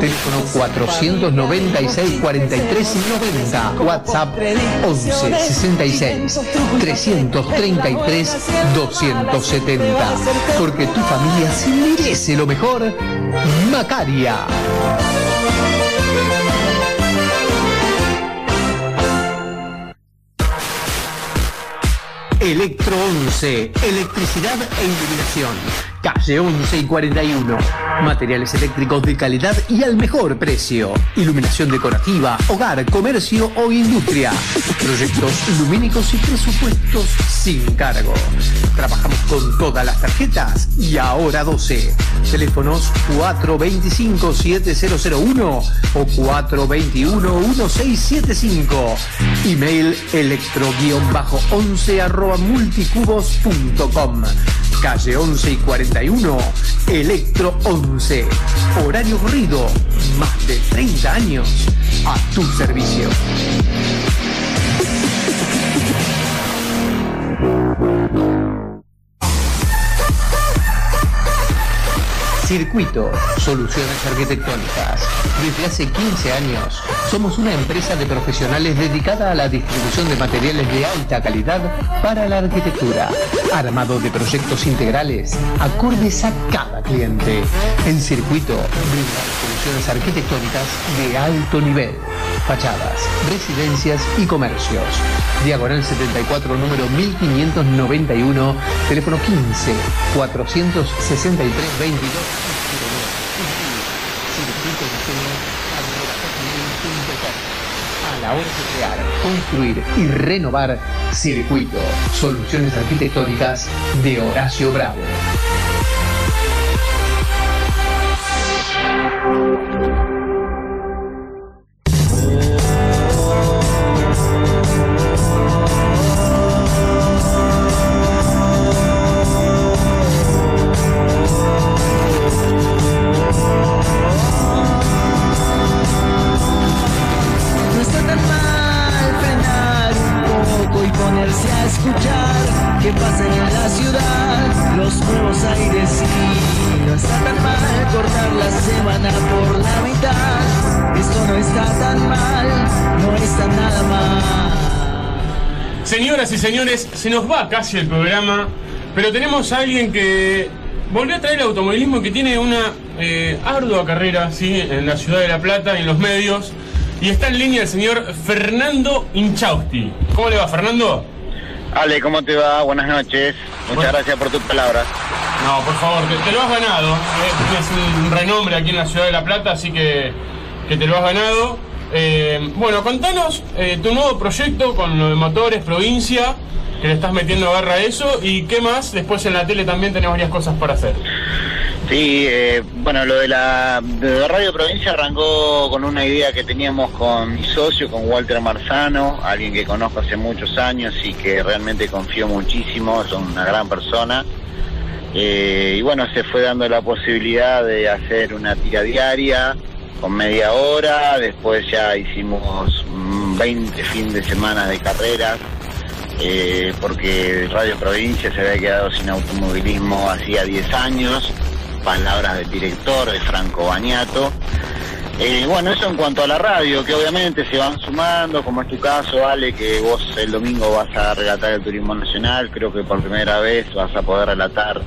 Teléfono 496 43 90. WhatsApp 11 66 333 270. Porque tu familia se merece lo mejor. Macaria. Electro 11, electricidad e iluminación. Calle 11 y 41. Materiales eléctricos de calidad y al mejor precio. Iluminación decorativa, hogar, comercio o industria. Proyectos lumínicos y presupuestos sin cargo. Trabajamos con todas las tarjetas y ahora 12. Teléfonos 425-7001 o 421-1675. Email electro-11 arroba multicubos.com. Calle 11 y 41, Electro 11. Horario corrido, más de 30 años a tu servicio. Circuito, soluciones arquitectónicas. Desde hace 15 años somos una empresa de profesionales dedicada a la distribución de materiales de alta calidad para la arquitectura. Armado de proyectos integrales acordes a cada cliente. En Circuito soluciones arquitectónicas de alto nivel. Fachadas, residencias y comercios. Diagonal 74, número 1591, teléfono 15 463 22 a la hora de crear, construir y renovar Circuito, soluciones arquitectónicas de Horacio Bravo. Y señores, se nos va casi el programa, pero tenemos a alguien que volvió a traer el automovilismo que tiene una eh, ardua carrera ¿sí? en la ciudad de La Plata y en los medios. Y está en línea el señor Fernando Inchausti. ¿Cómo le va, Fernando? Ale, ¿cómo te va? Buenas noches. Muchas gracias por tus palabras. No, por favor, te, te lo has ganado. eh, tienes un renombre aquí en la ciudad de La Plata, así que, que te lo has ganado. Eh, bueno, contanos eh, tu nuevo proyecto con lo de motores, provincia, que le estás metiendo garra a eso, y qué más. Después en la tele también tenés varias cosas para hacer. Sí, eh, bueno, lo de la Radio Provincia arrancó con una idea que teníamos con mi socio, con Walter Marzano, alguien que conozco hace muchos años y que realmente confío muchísimo, es una gran persona. Eh, y bueno, se fue dando la posibilidad de hacer una tira diaria con media hora, después ya hicimos mm, 20 fines de semana de carreras, eh, porque Radio Provincia se había quedado sin automovilismo hacía 10 años, palabras del director, de Franco Bañato. Eh, bueno, eso en cuanto a la radio, que obviamente se van sumando, como es tu caso, Ale, que vos el domingo vas a relatar el turismo nacional, creo que por primera vez vas a poder relatar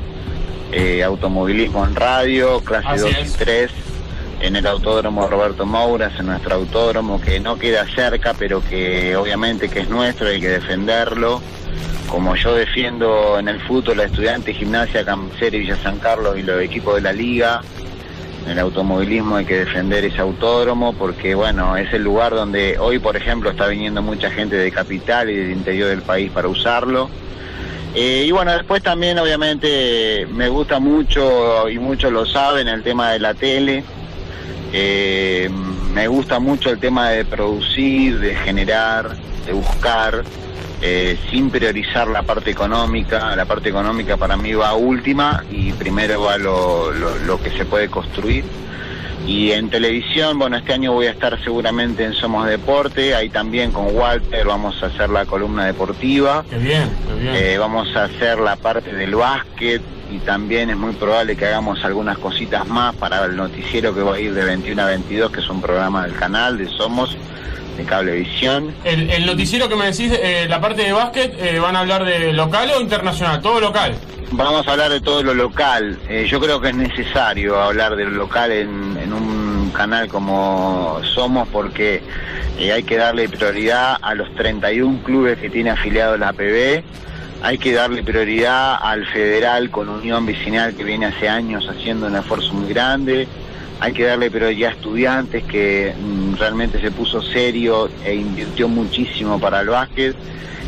eh, automovilismo en radio, clase Así 2 es. y 3, en el autódromo Roberto Mouras, en nuestro autódromo que no queda cerca, pero que obviamente que es nuestro, hay que defenderlo. Como yo defiendo en el fútbol a estudiantes, gimnasia, Campesera y Villa San Carlos y los equipos de la liga, En el automovilismo hay que defender ese autódromo porque, bueno, es el lugar donde hoy, por ejemplo, está viniendo mucha gente de capital y del interior del país para usarlo. Eh, y bueno, después también obviamente me gusta mucho, y muchos lo saben, el tema de la tele. Eh, me gusta mucho el tema de producir, de generar, de buscar, eh, sin priorizar la parte económica. La parte económica para mí va última y primero va lo, que se puede construir. Y en televisión, bueno, este año voy a estar seguramente en Somos Deporte, ahí también con Walter vamos a hacer la columna deportiva. Qué bien, qué bien. Eh, vamos a hacer la parte del básquet y también es muy probable que hagamos algunas cositas más para el noticiero que va a ir de 21 a 22, que es un programa del canal de Somos, de Cablevisión. El, el noticiero que me decís, eh, la parte de básquet, eh, ¿van a hablar de local o internacional? Todo local. Vamos a hablar de todo lo local. Eh, yo creo que es necesario hablar de lo local en, en un canal como Somos porque eh, hay que darle prioridad a los 31 clubes que tiene afiliados la APB. Hay que darle prioridad al federal con Unión Vecinal que viene hace años haciendo un esfuerzo muy grande. Hay que darle prioridad a estudiantes que mm, realmente se puso serio e invirtió muchísimo para el básquet.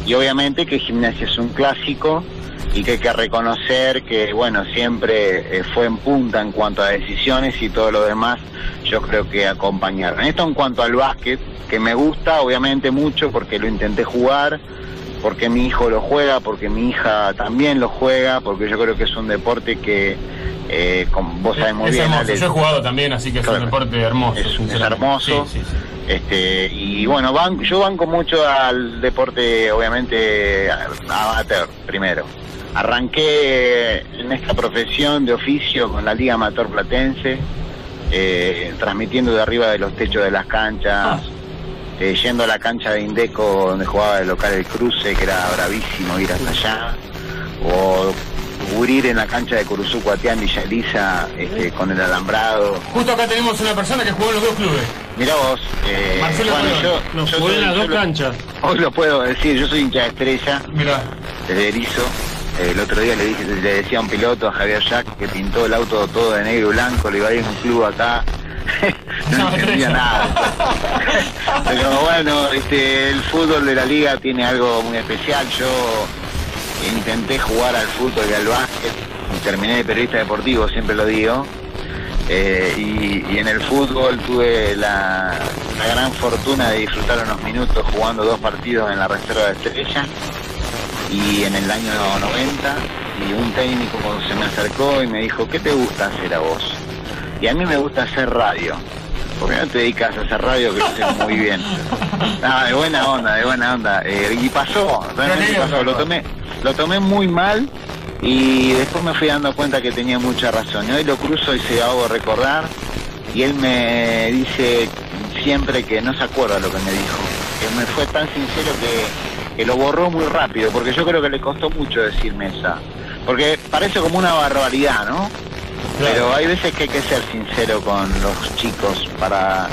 Y obviamente que Gimnasia es un clásico y que hay que reconocer que, bueno, siempre eh, fue en punta en cuanto a decisiones y todo lo demás, yo creo que acompañaron. Esto en cuanto al básquet, que me gusta obviamente mucho porque lo intenté jugar, porque mi hijo lo juega, porque mi hija también lo juega, porque yo creo que es un deporte que, eh, como vos sabés muy es bien, hermoso. Yo he jugado también, así que es un deporte hermoso. es, es hermoso. Sí, sí, sí. Este, y bueno, ban- yo banco mucho al deporte, obviamente, amateur, primero. Arranqué en esta profesión de oficio con la Liga Amateur Platense, eh, transmitiendo de arriba de los techos de las canchas, eh, yendo a la cancha de Indeco donde jugaba el local El Cruce, que era bravísimo ir hasta allá, o cubrir en la cancha de Curuzú Cuatián Villa Elisa este, con el alambrado. Justo acá tenemos una persona que jugó en los dos clubes. Mirá vos, eh, Marcelo bueno, yo, Nos yo jugó en las dos canchas. Hoy lo puedo decir, yo soy hincha de estrella. Mirá. Desde Erizo. El otro día le dije, le decía a un piloto, a Javier Jack, que pintó el auto todo de negro y blanco, le iba a ir a un club acá. no entendía nada. Pero bueno, este, el fútbol de la liga tiene algo muy especial. Yo intenté jugar al fútbol y al básquet. Terminé de periodista deportivo, siempre lo digo. Eh, y, y en el fútbol tuve la, la gran fortuna de disfrutar unos minutos jugando dos partidos en la reserva de Estrella y en el año 90 y un técnico se me acercó y me dijo, ¿qué te gusta hacer a vos? Y a mí me gusta hacer radio. ¿Por qué no te dedicas a hacer radio que lo haces muy bien? Ah, de buena onda, de buena onda. Eh, y pasó, realmente pasó. Lo tomé, lo tomé muy mal y después me fui dando cuenta que tenía mucha razón. Y hoy lo cruzo y se hago recordar y él me dice siempre que no se acuerda lo que me dijo. Que me fue tan sincero que, que lo borró muy rápido, porque yo creo que le costó mucho decirme esa. Porque parece como una barbaridad, ¿no? Pero hay veces que hay que ser sincero con los chicos para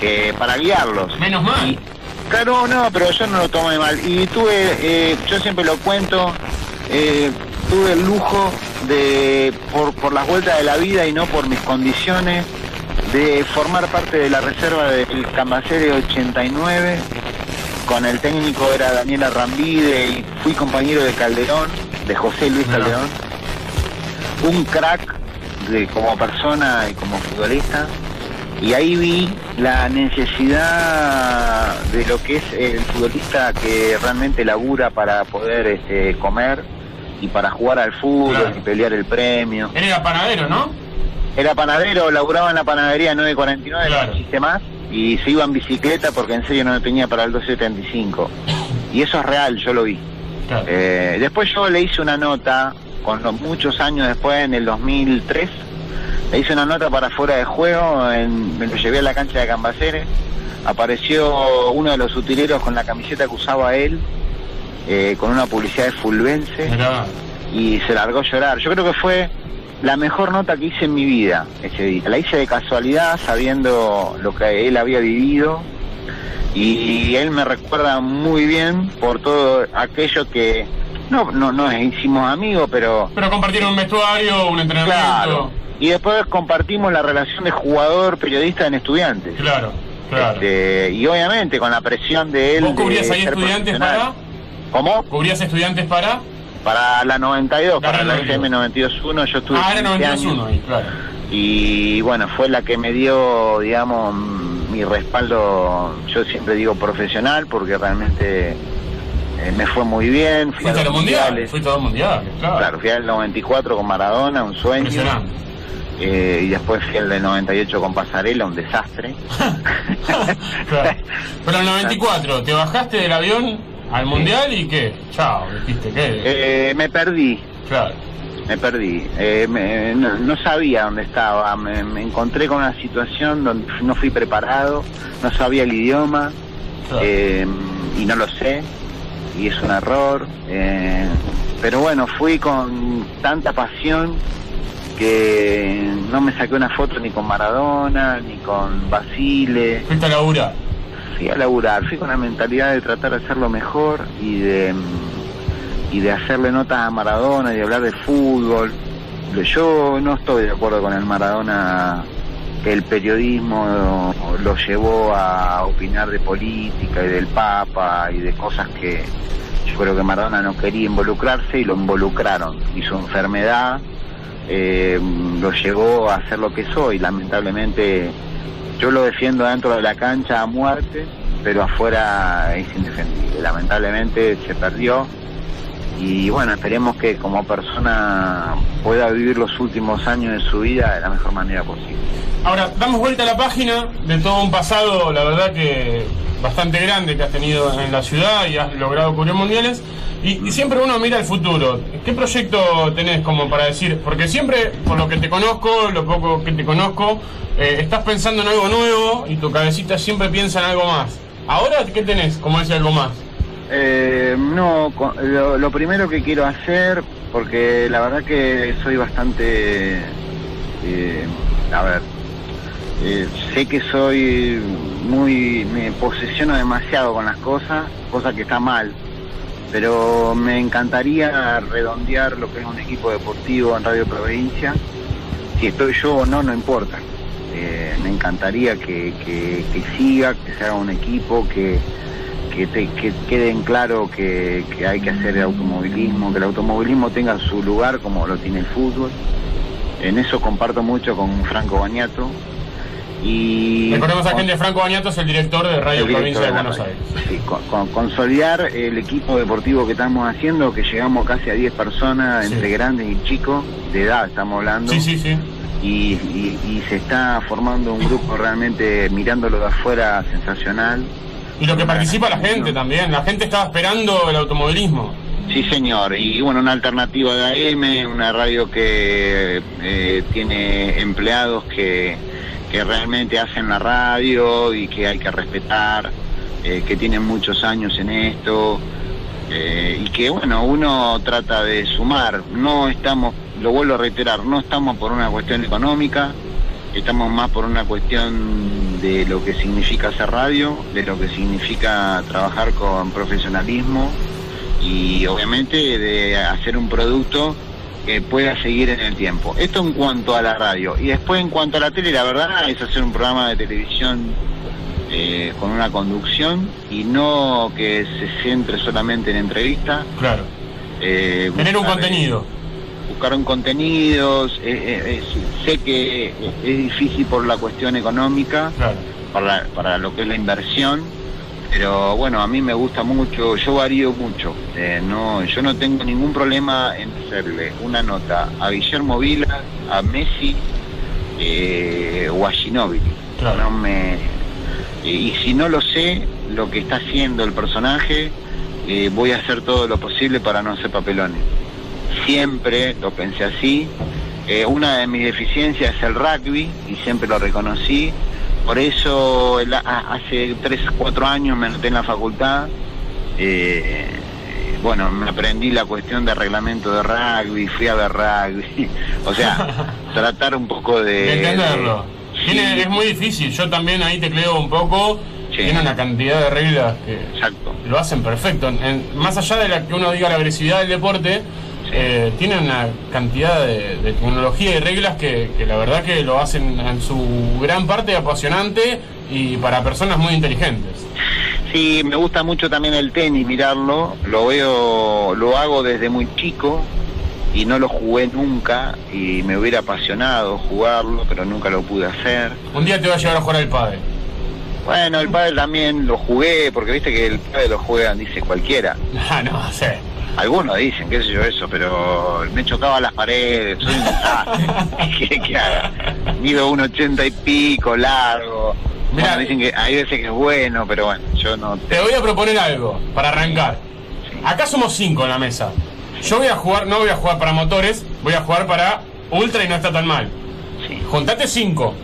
que para guiarlos. Menos mal. Y- claro, no, pero yo no lo tomé mal. Y tuve, eh, yo siempre lo cuento, eh, tuve el lujo de, por, por las vueltas de la vida y no por mis condiciones, de formar parte de la reserva del Cambacere 89. Con el técnico era Daniela Rambide y fui compañero de Calderón, de José Luis Calderón. Un crack de, como persona y como futbolista. Y ahí vi la necesidad de lo que es el futbolista que realmente labura para poder este, comer y para jugar al fútbol Claro. y pelear el premio. Él era panadero, ¿no? Era panadero, laburaba en la panadería 949, no existe más, y se iba en bicicleta porque en serio no tenía para el 275. Y eso es real, yo lo vi. Eh, después yo le hice una nota, con los- muchos años después, en el 2003, le hice una nota para fuera de juego, en- me lo llevé a la cancha de Cambaceres, apareció uno de los utileros con la camiseta que usaba él, eh, con una publicidad de Fulvense, y se largó a llorar. Yo creo que fue la mejor nota que hice en mi vida ese día. La hice de casualidad, sabiendo lo que él había vivido, y él me recuerda muy bien por todo aquello que no no no hicimos amigos pero Pero compartieron un vestuario, un entrenamiento. claro Y después compartimos la relación de jugador-periodista en estudiantes. Claro, claro. Este, y obviamente con la presión de él. ¿Vos cubrías de ahí estudiantes para? ¿Cómo? ¿Cubrías estudiantes para? Para la 92, Para para la la FM 92.1, yo estuve Ah, era 15 92-1 años. ahí, claro. Y bueno, fue la que me dio, digamos, mi respaldo, yo siempre digo profesional, porque realmente eh, me fue muy bien. Fui Fuiste a los mundiales, a los mundiales, claro. Claro, fui al 94 con Maradona, un sueño. Impresionante. Eh, y después fui al del 98 con Pasarela, un desastre. Claro. Pero en el 94, ¿te bajaste del avión al mundial y qué? Chao, dijiste, ¿qué? Eh, me perdí. Claro. Me perdí. Eh, me- no, no sabía dónde estaba. Me, me encontré con una situación donde no fui preparado, no sabía el idioma eh, y no lo sé. Y es un error. eh, pero bueno, fui con tanta pasión que no me saqué una foto ni con Maradona, ni con Basile. Fuiste a. Fui a laburar, fui con la mentalidad de tratar de hacerlo mejor y de, y de hacerle notas a Maradona y hablar de fútbol. Yo no estoy de acuerdo con el Maradona que el periodismo lo llevó a opinar de política y del Papa y de cosas que yo creo que Maradona no quería involucrarse y lo involucraron. Y su enfermedad eh, lo llevó a ser lo que soy. Lamentablemente yo lo defiendo dentro de la cancha a muerte, pero afuera es indefendible. Lamentablemente se perdió y bueno, esperemos que como persona pueda vivir los últimos años de su vida de la mejor manera posible. Ahora, damos vuelta a la página de todo un pasado, la verdad que bastante grande que has tenido en la ciudad y has logrado cubrir mundiales. Y, siempre uno mira el futuro. ¿Qué proyecto tenés como para decir? Porque siempre, por lo que te conozco, lo poco que te conozco, eh, estás pensando en algo nuevo y tu cabecita siempre piensa en algo más. Ahora, ¿qué tenés como ese algo más? Eh, no, lo, lo primero que quiero hacer, porque la verdad que soy bastante, eh, a ver, eh, sé que soy muy, me posesiono demasiado con las cosas, cosa que está mal, pero me encantaría redondear lo que es un equipo deportivo en Radio Provincia. Si estoy yo o no, no importa. Eh, me encantaría que, que- siga, que se haga un equipo, que, que, te- que quede en claro que, que hay que hacer automovilismo, que el automovilismo tenga su lugar como lo tiene el fútbol. En eso comparto mucho con Franco Bañato. Y Recordemos a gente, Franco Bañato es el director de Radio El Provincia de director de Buenos. Aires. Sí, con- con- consolidar el equipo deportivo que estamos haciendo, que llegamos casi a 10 personas, Sí. entre grandes y chicos, de edad estamos hablando. Sí, sí, sí. Y, y- y se está formando un grupo realmente mirándolo de afuera sensacional. Y lo que participa la gente también. La gente estaba esperando el automovilismo. Sí, señor. Y bueno, una alternativa de AM, una radio que eh, tiene empleados que, que realmente hacen la radio y que hay que respetar, eh, que tienen muchos años en esto. eh, y que bueno, uno trata de sumar. No estamos, lo vuelvo a reiterar, no estamos por una cuestión económica, estamos más por una cuestión de lo que significa hacer radio, de lo que significa trabajar con profesionalismo y obviamente de hacer un producto que pueda seguir en el tiempo. Esto en cuanto a la radio. Y después en cuanto a la tele, la verdad es hacer un programa de televisión eh, con una conducción y no que se centre solamente en entrevistas. Claro. Eh, Tener un contenido. eh, buscar un contenido. eh, eh, sé que es difícil por la cuestión económica, para, para lo que es la inversión, pero bueno, a mí me gusta mucho, yo varío mucho. eh, no, yo no tengo ningún problema en hacerle una nota a Guillermo Vila, a Messi eh, o a Ginóbili. No me, eh, y si no lo sé, lo que está haciendo el personaje, eh, voy a hacer todo lo posible para no hacer papelones. Siempre lo pensé así. Eh, una de mis deficiencias es el rugby y siempre lo reconocí. Por eso el- a- hace 3, 4 años me anoté en la facultad. Eh, bueno, me aprendí la cuestión de reglamento de rugby, fui a ver rugby. o sea, tratar un poco de... de entenderlo. de- Tiene- sí. es muy difícil, yo también ahí te creo un poco. Tiene una cantidad de reglas que lo hacen perfecto. En- más allá de la que uno diga la agresividad del deporte, eh, tienen una cantidad de, de tecnología y reglas que, que la verdad que lo hacen en su gran parte apasionante y para personas muy inteligentes. Sí, me gusta mucho también el tenis, mirarlo. Lo veo, lo hago desde muy chico y no lo jugué nunca y me hubiera apasionado jugarlo, pero nunca lo pude hacer. Un día te va a llevar a jugar al padre. Bueno, el padre también lo jugué, porque viste que el padre lo juegan, dice cualquiera. Ah, no, sé. Algunos dicen, qué sé yo, eso, pero me chocaba las paredes, soy un. ¿Qué, qué haga? Mido un ochenta y pico, largo. Bueno, dicen que hay veces que es bueno, pero bueno, yo no... Te voy a proponer algo para arrancar. Acá somos cinco en la mesa. Yo voy a jugar, no voy a jugar para motores, voy a jugar para ultra y no está tan mal. Juntate cinco.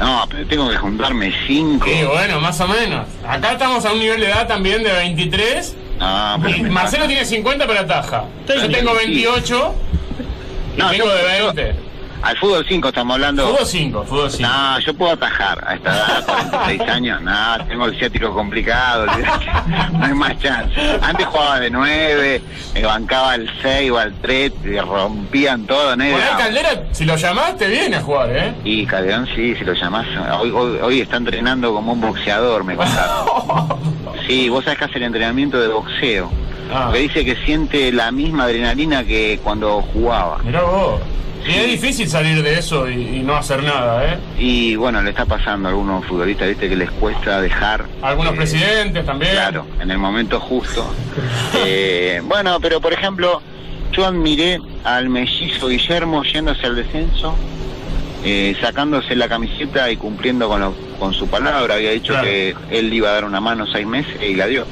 No, pero tengo que juntarme cinco. Sí, bueno, más o menos. Acá estamos a un nivel de edad también de 23. No, pero Marcelo tiene 50 pero ataja. Yo tengo 28 y No, tengo de 20. Al fútbol 5 estamos hablando. Fútbol 5, fútbol 5. No, yo puedo atajar a esta edad, 46 años. No, tengo el ciático complicado. No hay más chance. Antes jugaba de 9, me bancaba al 6 o al 3, y rompían todo. ¿no? Era- Caldera, si lo llamás, te viene a jugar, ¿eh? Y Calderón sí, si lo llamás. Hoy, hoy, hoy está entrenando como un boxeador, me contaron. Sí, vos sabés que hace el entrenamiento de boxeo. Ah. Porque dice que siente la misma adrenalina que cuando jugaba. Mirá vos. Y es difícil salir de eso y, y no hacer nada, ¿eh? Y bueno, le está pasando a algunos futbolistas, viste, que les cuesta dejar. Algunos eh, presidentes también. Claro, en el momento justo. Eh, bueno, pero por ejemplo, yo admiré al mellizo Guillermo yéndose al descenso, eh, sacándose la camiseta y cumpliendo con, lo- con su palabra. Había dicho Claro. que él iba a dar una mano seis meses y la dio.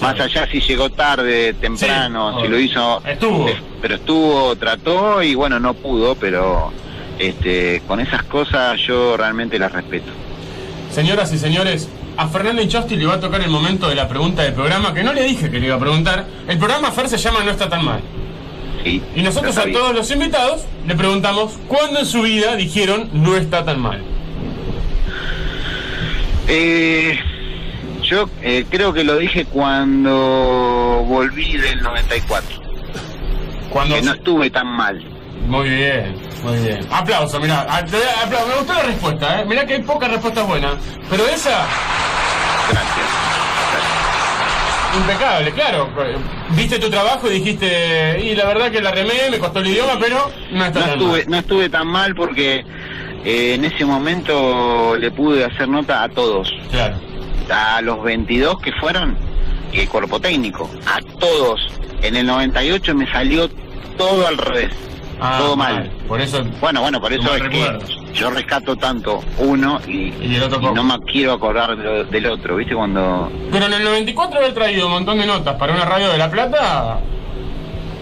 Más allá si llegó tarde, temprano, Sí, si lo hizo... Estuvo. eh, Pero estuvo, trató y bueno, no pudo, pero este, con esas cosas yo realmente las respeto. Señoras y señores, a Fernando Inchausti le va a tocar el momento de la pregunta del programa, que no le dije que le iba a preguntar. El programa Fer se llama No está tan mal. Sí. Y nosotros a todos los invitados le preguntamos cuándo en su vida dijeron no está tan mal. Eh, yo eh, creo que lo dije cuando volví del 94. Cuando Que no estuve tan mal. Muy bien, muy bien. Aplauso, mirá. a- te doy aplauso. Me gustó la respuesta, ¿eh? Mirá que hay pocas respuestas buenas. Pero esa, Gracias. impecable, claro. Viste tu trabajo y dijiste, y la verdad que la remé, me costó el idioma, pero no está No tan estuve, mal. no estuve tan mal porque eh, en ese momento le pude hacer nota a todos. Claro. A los 22 que fueron, el cuerpo técnico, a todos. En el 98 me salió todo al revés. Ah, todo mal. Por eso. Bueno, bueno, por eso es que yo rescato tanto uno y, Y el otro y no me quiero acordar de del otro, ¿viste? Cuando... Pero en el 94 haber traído un montón de notas para una radio de La Plata.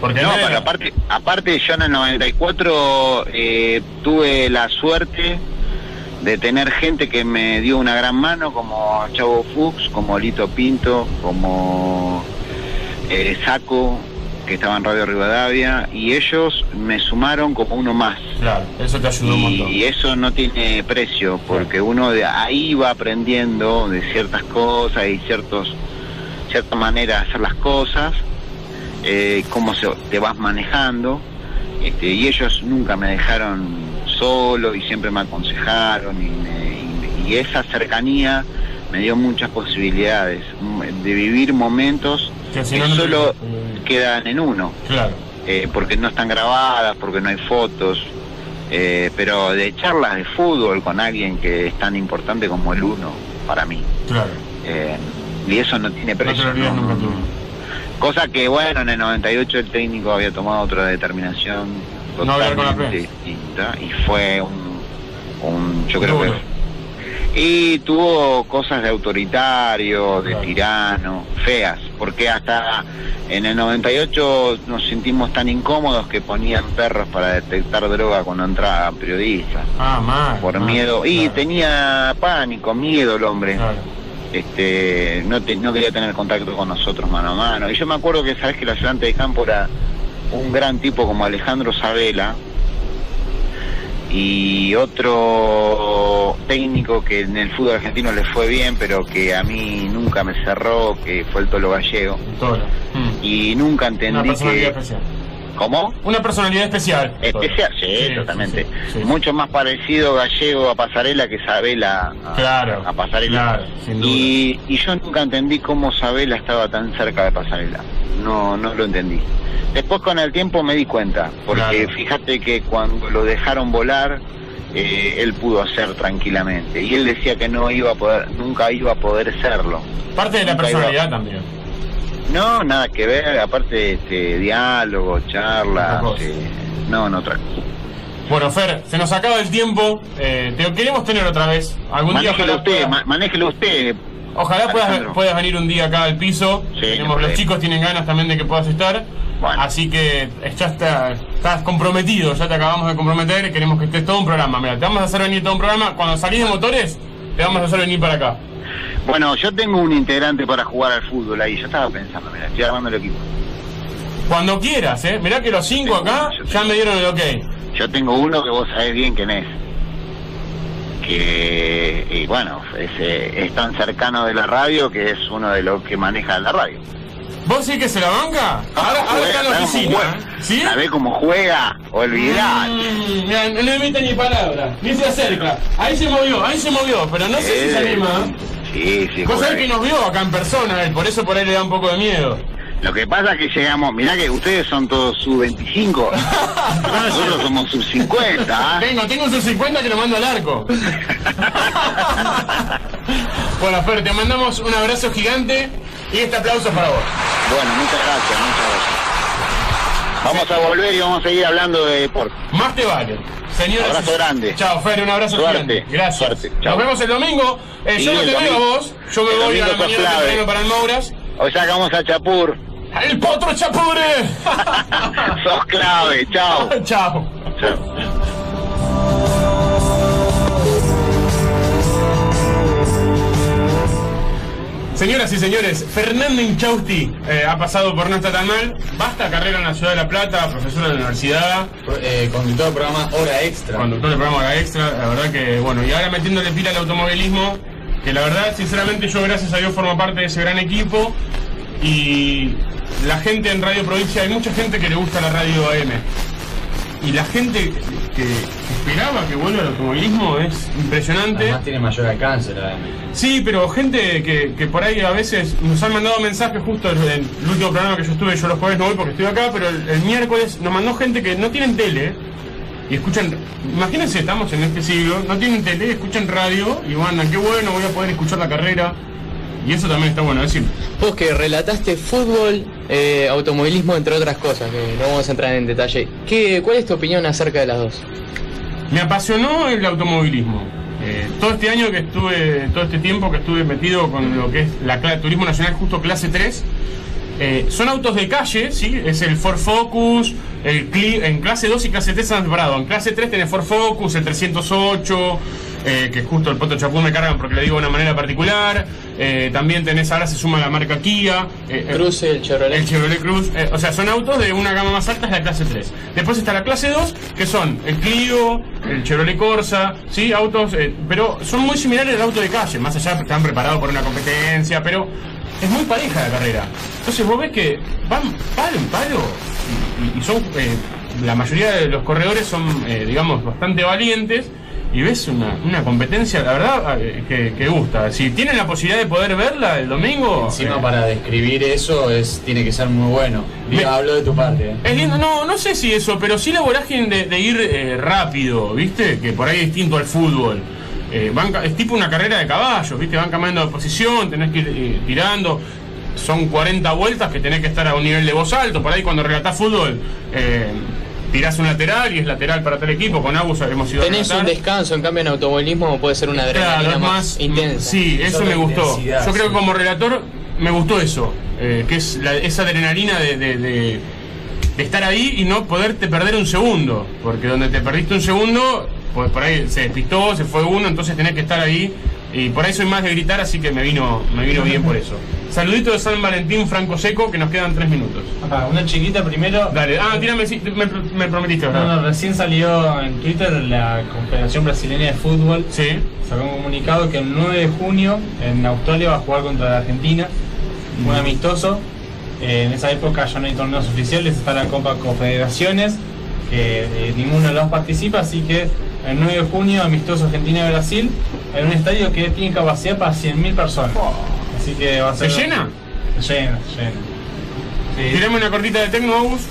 Porque No, pero aparte, aparte yo en el 94 eh, tuve la suerte de tener gente que me dio una gran mano, como Chavo Fuchs, como Lito Pinto, como eh, Saco, que estaba en Radio Rivadavia, y ellos me sumaron como uno más. Claro, eso te ayudó un montón. Y eso no tiene precio, porque uno de ahí va aprendiendo de ciertas cosas y ciertos cierta manera de hacer las cosas, eh, cómo se, te vas manejando, este, y ellos nunca me dejaron solo y siempre me aconsejaron y, me- y- y esa cercanía me dio muchas posibilidades de vivir momentos Que si no solo quedan en uno Claro. eh, porque no están grabadas, porque no hay fotos, eh, pero de charlas de fútbol con alguien que es tan importante como el uno para mí. Claro. Eh, y eso no tiene precio. ¿no? Cosa que, bueno, en el 98 el técnico había tomado otra determinación No hablar con la totalmente distinta y fue un, un yo creo Duro. que... Y tuvo cosas de autoritario, de tirano, feas, porque hasta en el 98 nos sentimos tan incómodos que ponían perros para detectar droga cuando entraban periodistas. Ah, mal. Por mal, miedo. Y claro. tenía pánico, miedo el hombre. Claro. Este, no, te- no quería tener contacto con nosotros mano a mano. Y yo me acuerdo que, sabes que el ayudante de campo era un gran tipo como Alejandro Sabela, Y otro técnico que en el fútbol argentino le fue bien, pero que a mí nunca me cerró, que fue el Tolo Gallego. Y nunca entendí que... especial. ¿Cómo? Una personalidad especial. Especial, sí, totalmente. Mucho más parecido gallego a Pasarela que Sabela a, Claro, a Pasarela. claro, sin duda. y, y yo nunca entendí cómo Sabela estaba tan cerca de Pasarela. No, no lo entendí. Después con el tiempo me di cuenta, porque Claro. fíjate que cuando lo dejaron volar, eh, él pudo hacer tranquilamente. Y él decía que no iba a poder, nunca iba a poder serlo. Parte de la iba- personalidad también. No, nada que ver, aparte este, diálogo, charlas, eh, no, no otra cosa. Bueno, Fer, se nos acaba el tiempo. Eh, te queremos tener otra vez. Algún día Manéjelo ojalá usted, puedas- ma- manéjelo usted. Ojalá puedas, puedas venir un día acá al piso. Tenemos, los chicos tienen ganas también de que puedas estar. Así que ya está, estás comprometido, ya te acabamos de comprometer. Queremos que estés todo un programa. Mira, te vamos a hacer venir todo un programa. Cuando salís de motores, te vamos a hacer venir para acá. Bueno, yo tengo un integrante para jugar al fútbol ahí. Yo estaba pensando, mira, estoy armando el equipo. Cuando quieras, ¿eh? Mirá que los cinco acá ya me dieron el ok. Yo tengo uno que vos sabés bien quién es. Que, y bueno, es, eh, es tan cercano de la radio que es uno de los que maneja la radio. ¿Vos sí que se la banca? Ahora, ahora está en la oficina. ¿Sí? ¿Sabés cómo juega? Olvidá. Mm, no le emite ni palabra, ni se acerca. Ahí se movió, ahí se movió, pero no sé si se Eh, anima. Sí, sí. Vos sabés que nos vio acá en persona, él, por eso por ahí le da un poco de miedo. Lo que pasa es que llegamos, mirá que ustedes son todos sub 25. Nosotros somos sub 50. ¿ah? Tengo, tengo un sub 50 que lo mando al arco. bueno, Fer, te mandamos un abrazo gigante y este aplauso para vos. Bueno, muchas gracias, muchas gracias. Vamos a volver y vamos a seguir hablando de deporte. Más te vale. Señores, Abrazo grande. Chao, Fer, un abrazo Suerte, gigante. Gracias. chao. Nos vemos el domingo. Eh, yo no te veo a domingo- vos. Yo me voy a la domingo mañana temprano para el Mauras. Hoy sacamos a Chapur. ¡El potro Chapure! Sos clave, chao. chao. Señoras y señores, Fernando Inchausti eh, ha pasado por No está tan mal. Basta carrera en la ciudad de La Plata, profesor de la universidad. Eh, conductor del programa Hora Extra. Conductor del programa Hora Extra, la verdad que, bueno, y ahora metiéndole pila al automovilismo, que la verdad, sinceramente, yo gracias a Dios formo parte de ese gran equipo. Y la gente en Radio Provincia, hay mucha gente que le gusta la radio AM. Y la gente que esperaba que vuelva al automovilismo es impresionante. Además tiene mayor alcance la. Sí, pero gente que, que por ahí a veces nos han mandado mensajes justo en el último programa que yo estuve, yo los jueves no voy porque estoy acá, pero el, el miércoles nos mandó gente que no tienen tele y escuchan, imagínense, estamos en este siglo, no tienen tele, escuchan radio y van, qué bueno, voy a poder escuchar la carrera. Y eso también está bueno decir. Vos que relataste fútbol, eh, automovilismo, entre otras cosas, que no vamos a entrar en detalle. ¿Qué, ¿Cuál es tu opinión acerca de las dos? Me apasionó el automovilismo. Eh, todo este año que estuve, todo este tiempo que estuve metido con lo que es la cla- Turismo Nacional justo clase 3, eh, son autos de calle, ¿sí? Es el Ford Focus, el Cli- en clase 2 y clase 3 están separados. En clase 3 tenés Ford Focus, el 308, eh, que justo el Poto Chapú me cargan porque le digo de una manera particular. Eh, también tenés, ahora se suma la marca Kia. eh, Cruze, el Chevrolet. el Chevrolet Cruz. o sea, son autos de una gama más alta, es la clase 3. Después está la clase 2, que son el Clio, el Chevrolet Corsa, ¿sí? Autos, pero son muy similares al auto de calle, más allá están preparados por una competencia, pero es muy pareja la carrera. Entonces vos ves que van palo en palo y, y son, eh, la mayoría de los corredores son, eh, digamos, bastante valientes. Y ves una, una competencia, la verdad, eh, que, que gusta. Si tienen la posibilidad de poder verla el domingo. Encima eh, para describir eso es tiene que ser muy bueno. Me- hablo de tu parte. ¿eh? Es lindo, no, no sé si eso, pero sí la vorágine de, de ir eh, rápido, ¿viste? Que por ahí es distinto al fútbol. Eh, van es tipo una carrera de caballos, ¿viste? Van cambiando de posición, tenés que ir eh, tirando. Son 40 vueltas que tenés que estar a un nivel de voz alto. Por ahí cuando relatás fútbol, eh, tirás un lateral y es lateral para tal equipo. Con Agus hemos ido a Tenés un descanso, en cambio en automovilismo puede ser una adrenalina Claro, es más, más intensa. Sí, eso me gustó. Yo creo que como relator me gustó eso, eh, que es la- esa adrenalina de, de- de- de estar ahí y no poderte perder un segundo, porque donde te perdiste un segundo, pues por ahí se despistó, se fue uno, entonces tenés que estar ahí y por ahí soy más de gritar, así que me vino, me vino bien por eso. Saludito de San Valentín Franco Seco, que nos quedan tres minutos. Una chiquita primero. Dale, ah, tírame, sí, me, me prometiste, No, ¿verdad? no, recién salió en Twitter la Confederación Brasileña de Fútbol. Sí. Sacó un comunicado que el 9 de junio en Australia va a jugar contra la Argentina. Un amistoso. Eh, en esa época ya no hay torneos oficiales, está la Copa Confederaciones, que eh, ninguno de los participa, así que el 9 de junio, amistoso Argentina-Brasil, en un estadio que tiene capacidad para 100.000 personas. Así que va a ¿Se ser. llena? Se llena, se llena. Sí. Tirame una cortita de Tecno, Agus,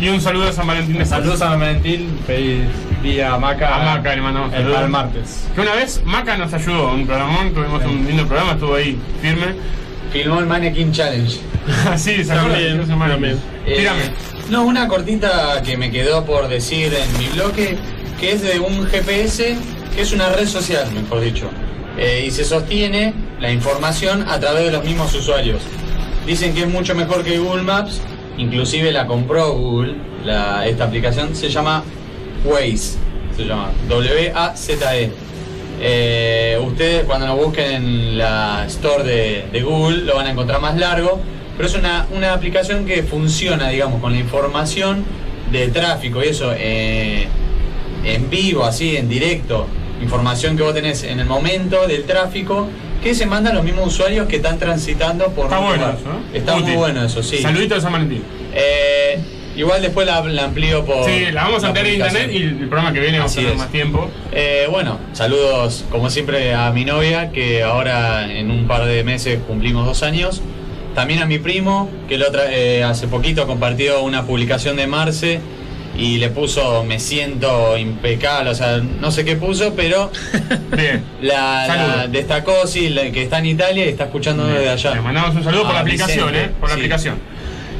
y un saludo a San Valentín de Saludos a San Valentín, pedí día a Maca, A Maca le mandamos el, martes. Que una vez Maca nos ayudó en un programón, tuvimos un lindo programa, estuvo ahí firme. Filmó el Mannequin Challenge. sí, ¿se acuerdan? También, Mannequin. también. Eh, Tírame. No, una cortita que me quedó por decir en mi bloque, que es de un GPS, que es una red social, mejor dicho. Eh, y se sostiene la información a través de los mismos usuarios. Dicen que es mucho mejor que Google Maps, inclusive la compró Google, esta aplicación, se llama Waze, se llama W-A-Z-E. Eh, ustedes cuando lo busquen en la store de, de Google lo van a encontrar más largo, pero es una, una aplicación que funciona, digamos, con la información de tráfico y eso eh, en vivo, así, en directo, información que vos tenés en el momento del tráfico, que se mandan los mismos usuarios que están transitando por Está bueno eso, ¿eh? Está Útil. muy bueno eso, sí. Saludito de San Valentín. Eh, igual después la, la amplío por. Sí, la vamos a tener en internet y el programa que viene vamos a tener es. más tiempo. Eh, bueno, saludos como siempre a mi novia, que ahora en un par de meses cumplimos dos años. También a mi primo, que eh, hace poquito compartió una publicación de Marce y le puso me siento impecable, o sea, no sé qué puso, pero Bien. la, la destacó, sí, la- que está en Italia y está escuchando desde allá. Le mandamos un saludo por la aplicación, Vicente, ¿eh? Por la sí. aplicación.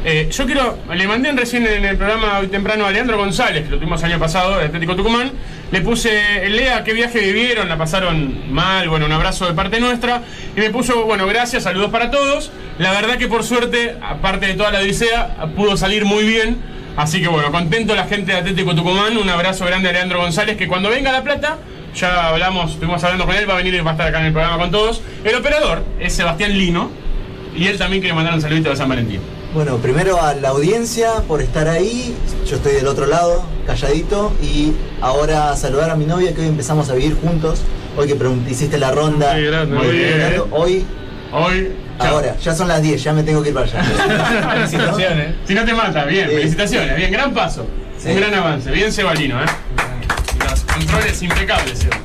Eh, yo quiero, le mandé recién en el programa hoy temprano a Leandro González, que lo tuvimos el año pasado, de Atlético Tucumán. Le puse, Lea, qué viaje vivieron, la pasaron mal, bueno, un abrazo de parte nuestra. Y me puso, bueno, gracias, saludos para todos. La verdad que por suerte, aparte de toda la odisea, pudo salir muy bien. Así que bueno, contento la gente de Atlético Tucumán. Un abrazo grande a Leandro González, que cuando venga a La Plata, ya hablamos, estuvimos hablando con él, va a venir y va a estar acá en el programa con todos. El operador es Sebastián Lino. Y él también quiere mandar un saludito de San Valentín. Bueno, primero a la audiencia por estar ahí. Yo estoy del otro lado, calladito. Y ahora saludar a mi novia que hoy empezamos a vivir juntos. Hoy que hiciste la ronda. Qué grande. Muy bien. Hoy, Hoy, chao. ahora, ya son las 10, ya me tengo que ir para allá. Felicitaciones. Si no te mata, bien, Sí. felicitaciones, bien, gran paso. Sí. Un gran avance, bien Cebalino, ¿eh? Los controles impecables, Seba.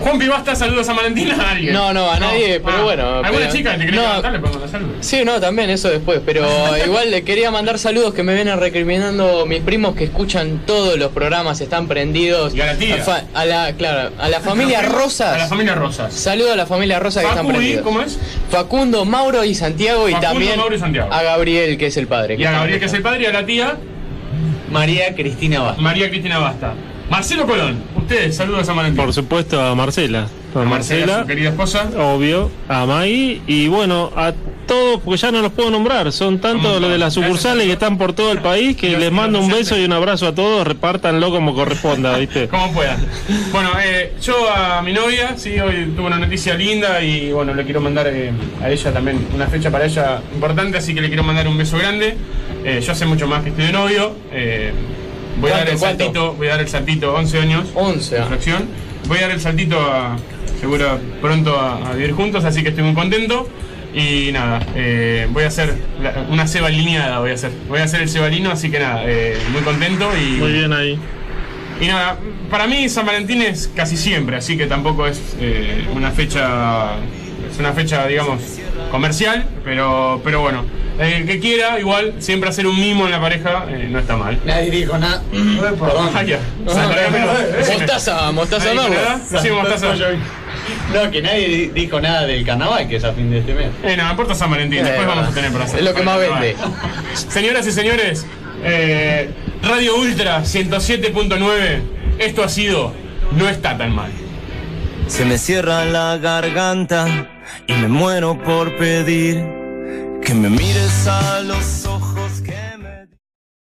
Juanpi, basta, saludos a Valentina a alguien. No, no, a nadie, pero Ah, bueno, ¿Alguna pero- chica que te no. levantar? Le podemos dar saludos. Sí, no, también eso después, pero igual le quería mandar saludos que me vienen recriminando mis primos que escuchan todos los programas, están prendidos. Y a la tía. a la, claro, a la familia Rosas. A la familia Rosas. Saludo a la familia Rosas que están y, prendidos. ¿cómo es? Facundo, Mauro y Santiago y Facundo, también Mauro y Santiago. a Gabriel que es el padre. Y a Gabriel, que es el padre, y a la tía María Cristina Vázquez. María Cristina Basta. Marcelo Colón, ustedes, saludos a Valentín. Por supuesto a Marcela. A A Marcela, Marcela, su querida esposa. obvio, a Mai y bueno, a todos, porque ya no los puedo nombrar, son tantos los de las sucursales que están por todo el país que les mando un beso y un abrazo a todos, repártanlo como corresponda, ¿viste? Como puedan. Bueno, eh, yo a mi novia, sí, hoy tuve una noticia linda y bueno, le quiero mandar eh, a ella también una fecha para ella importante, así que le quiero mandar un beso grande. Eh, yo hace mucho más que estoy de novio. Voy a dar el saltito, voy a dar el saltito, 11 años. 11, de ah. fracción. Voy a dar el saltito a, seguro pronto a, a vivir juntos, así que estoy muy contento. Y nada, eh, voy a hacer la- una ceba alineada, voy a hacer. Voy a hacer el cebalino, así que nada, eh, muy contento y. Muy bien ahí. Y nada, para mí San Valentín es casi siempre, así que tampoco es eh, una fecha, es una fecha, digamos, comercial, pero, pero bueno, el que quiera, igual, siempre hacer un mimo en la pareja eh, no está mal. Nadie dijo nada. Perdón. Ah, ya. No, Mostaza, mostaza ¿Nadie dijo Merlo. nada? Sí, mostaza. No, que nadie di- dijo nada del carnaval que es a fin de este mes. Eh, no, me importa San Valentín, después Eh, vamos a tener para hacer. es lo que más vende. Señoras y señores, eh, Radio Ultra 107.9, esto ha sido No está tan mal. Se me cierra la garganta y me muero por pedir que me mires a los ojos.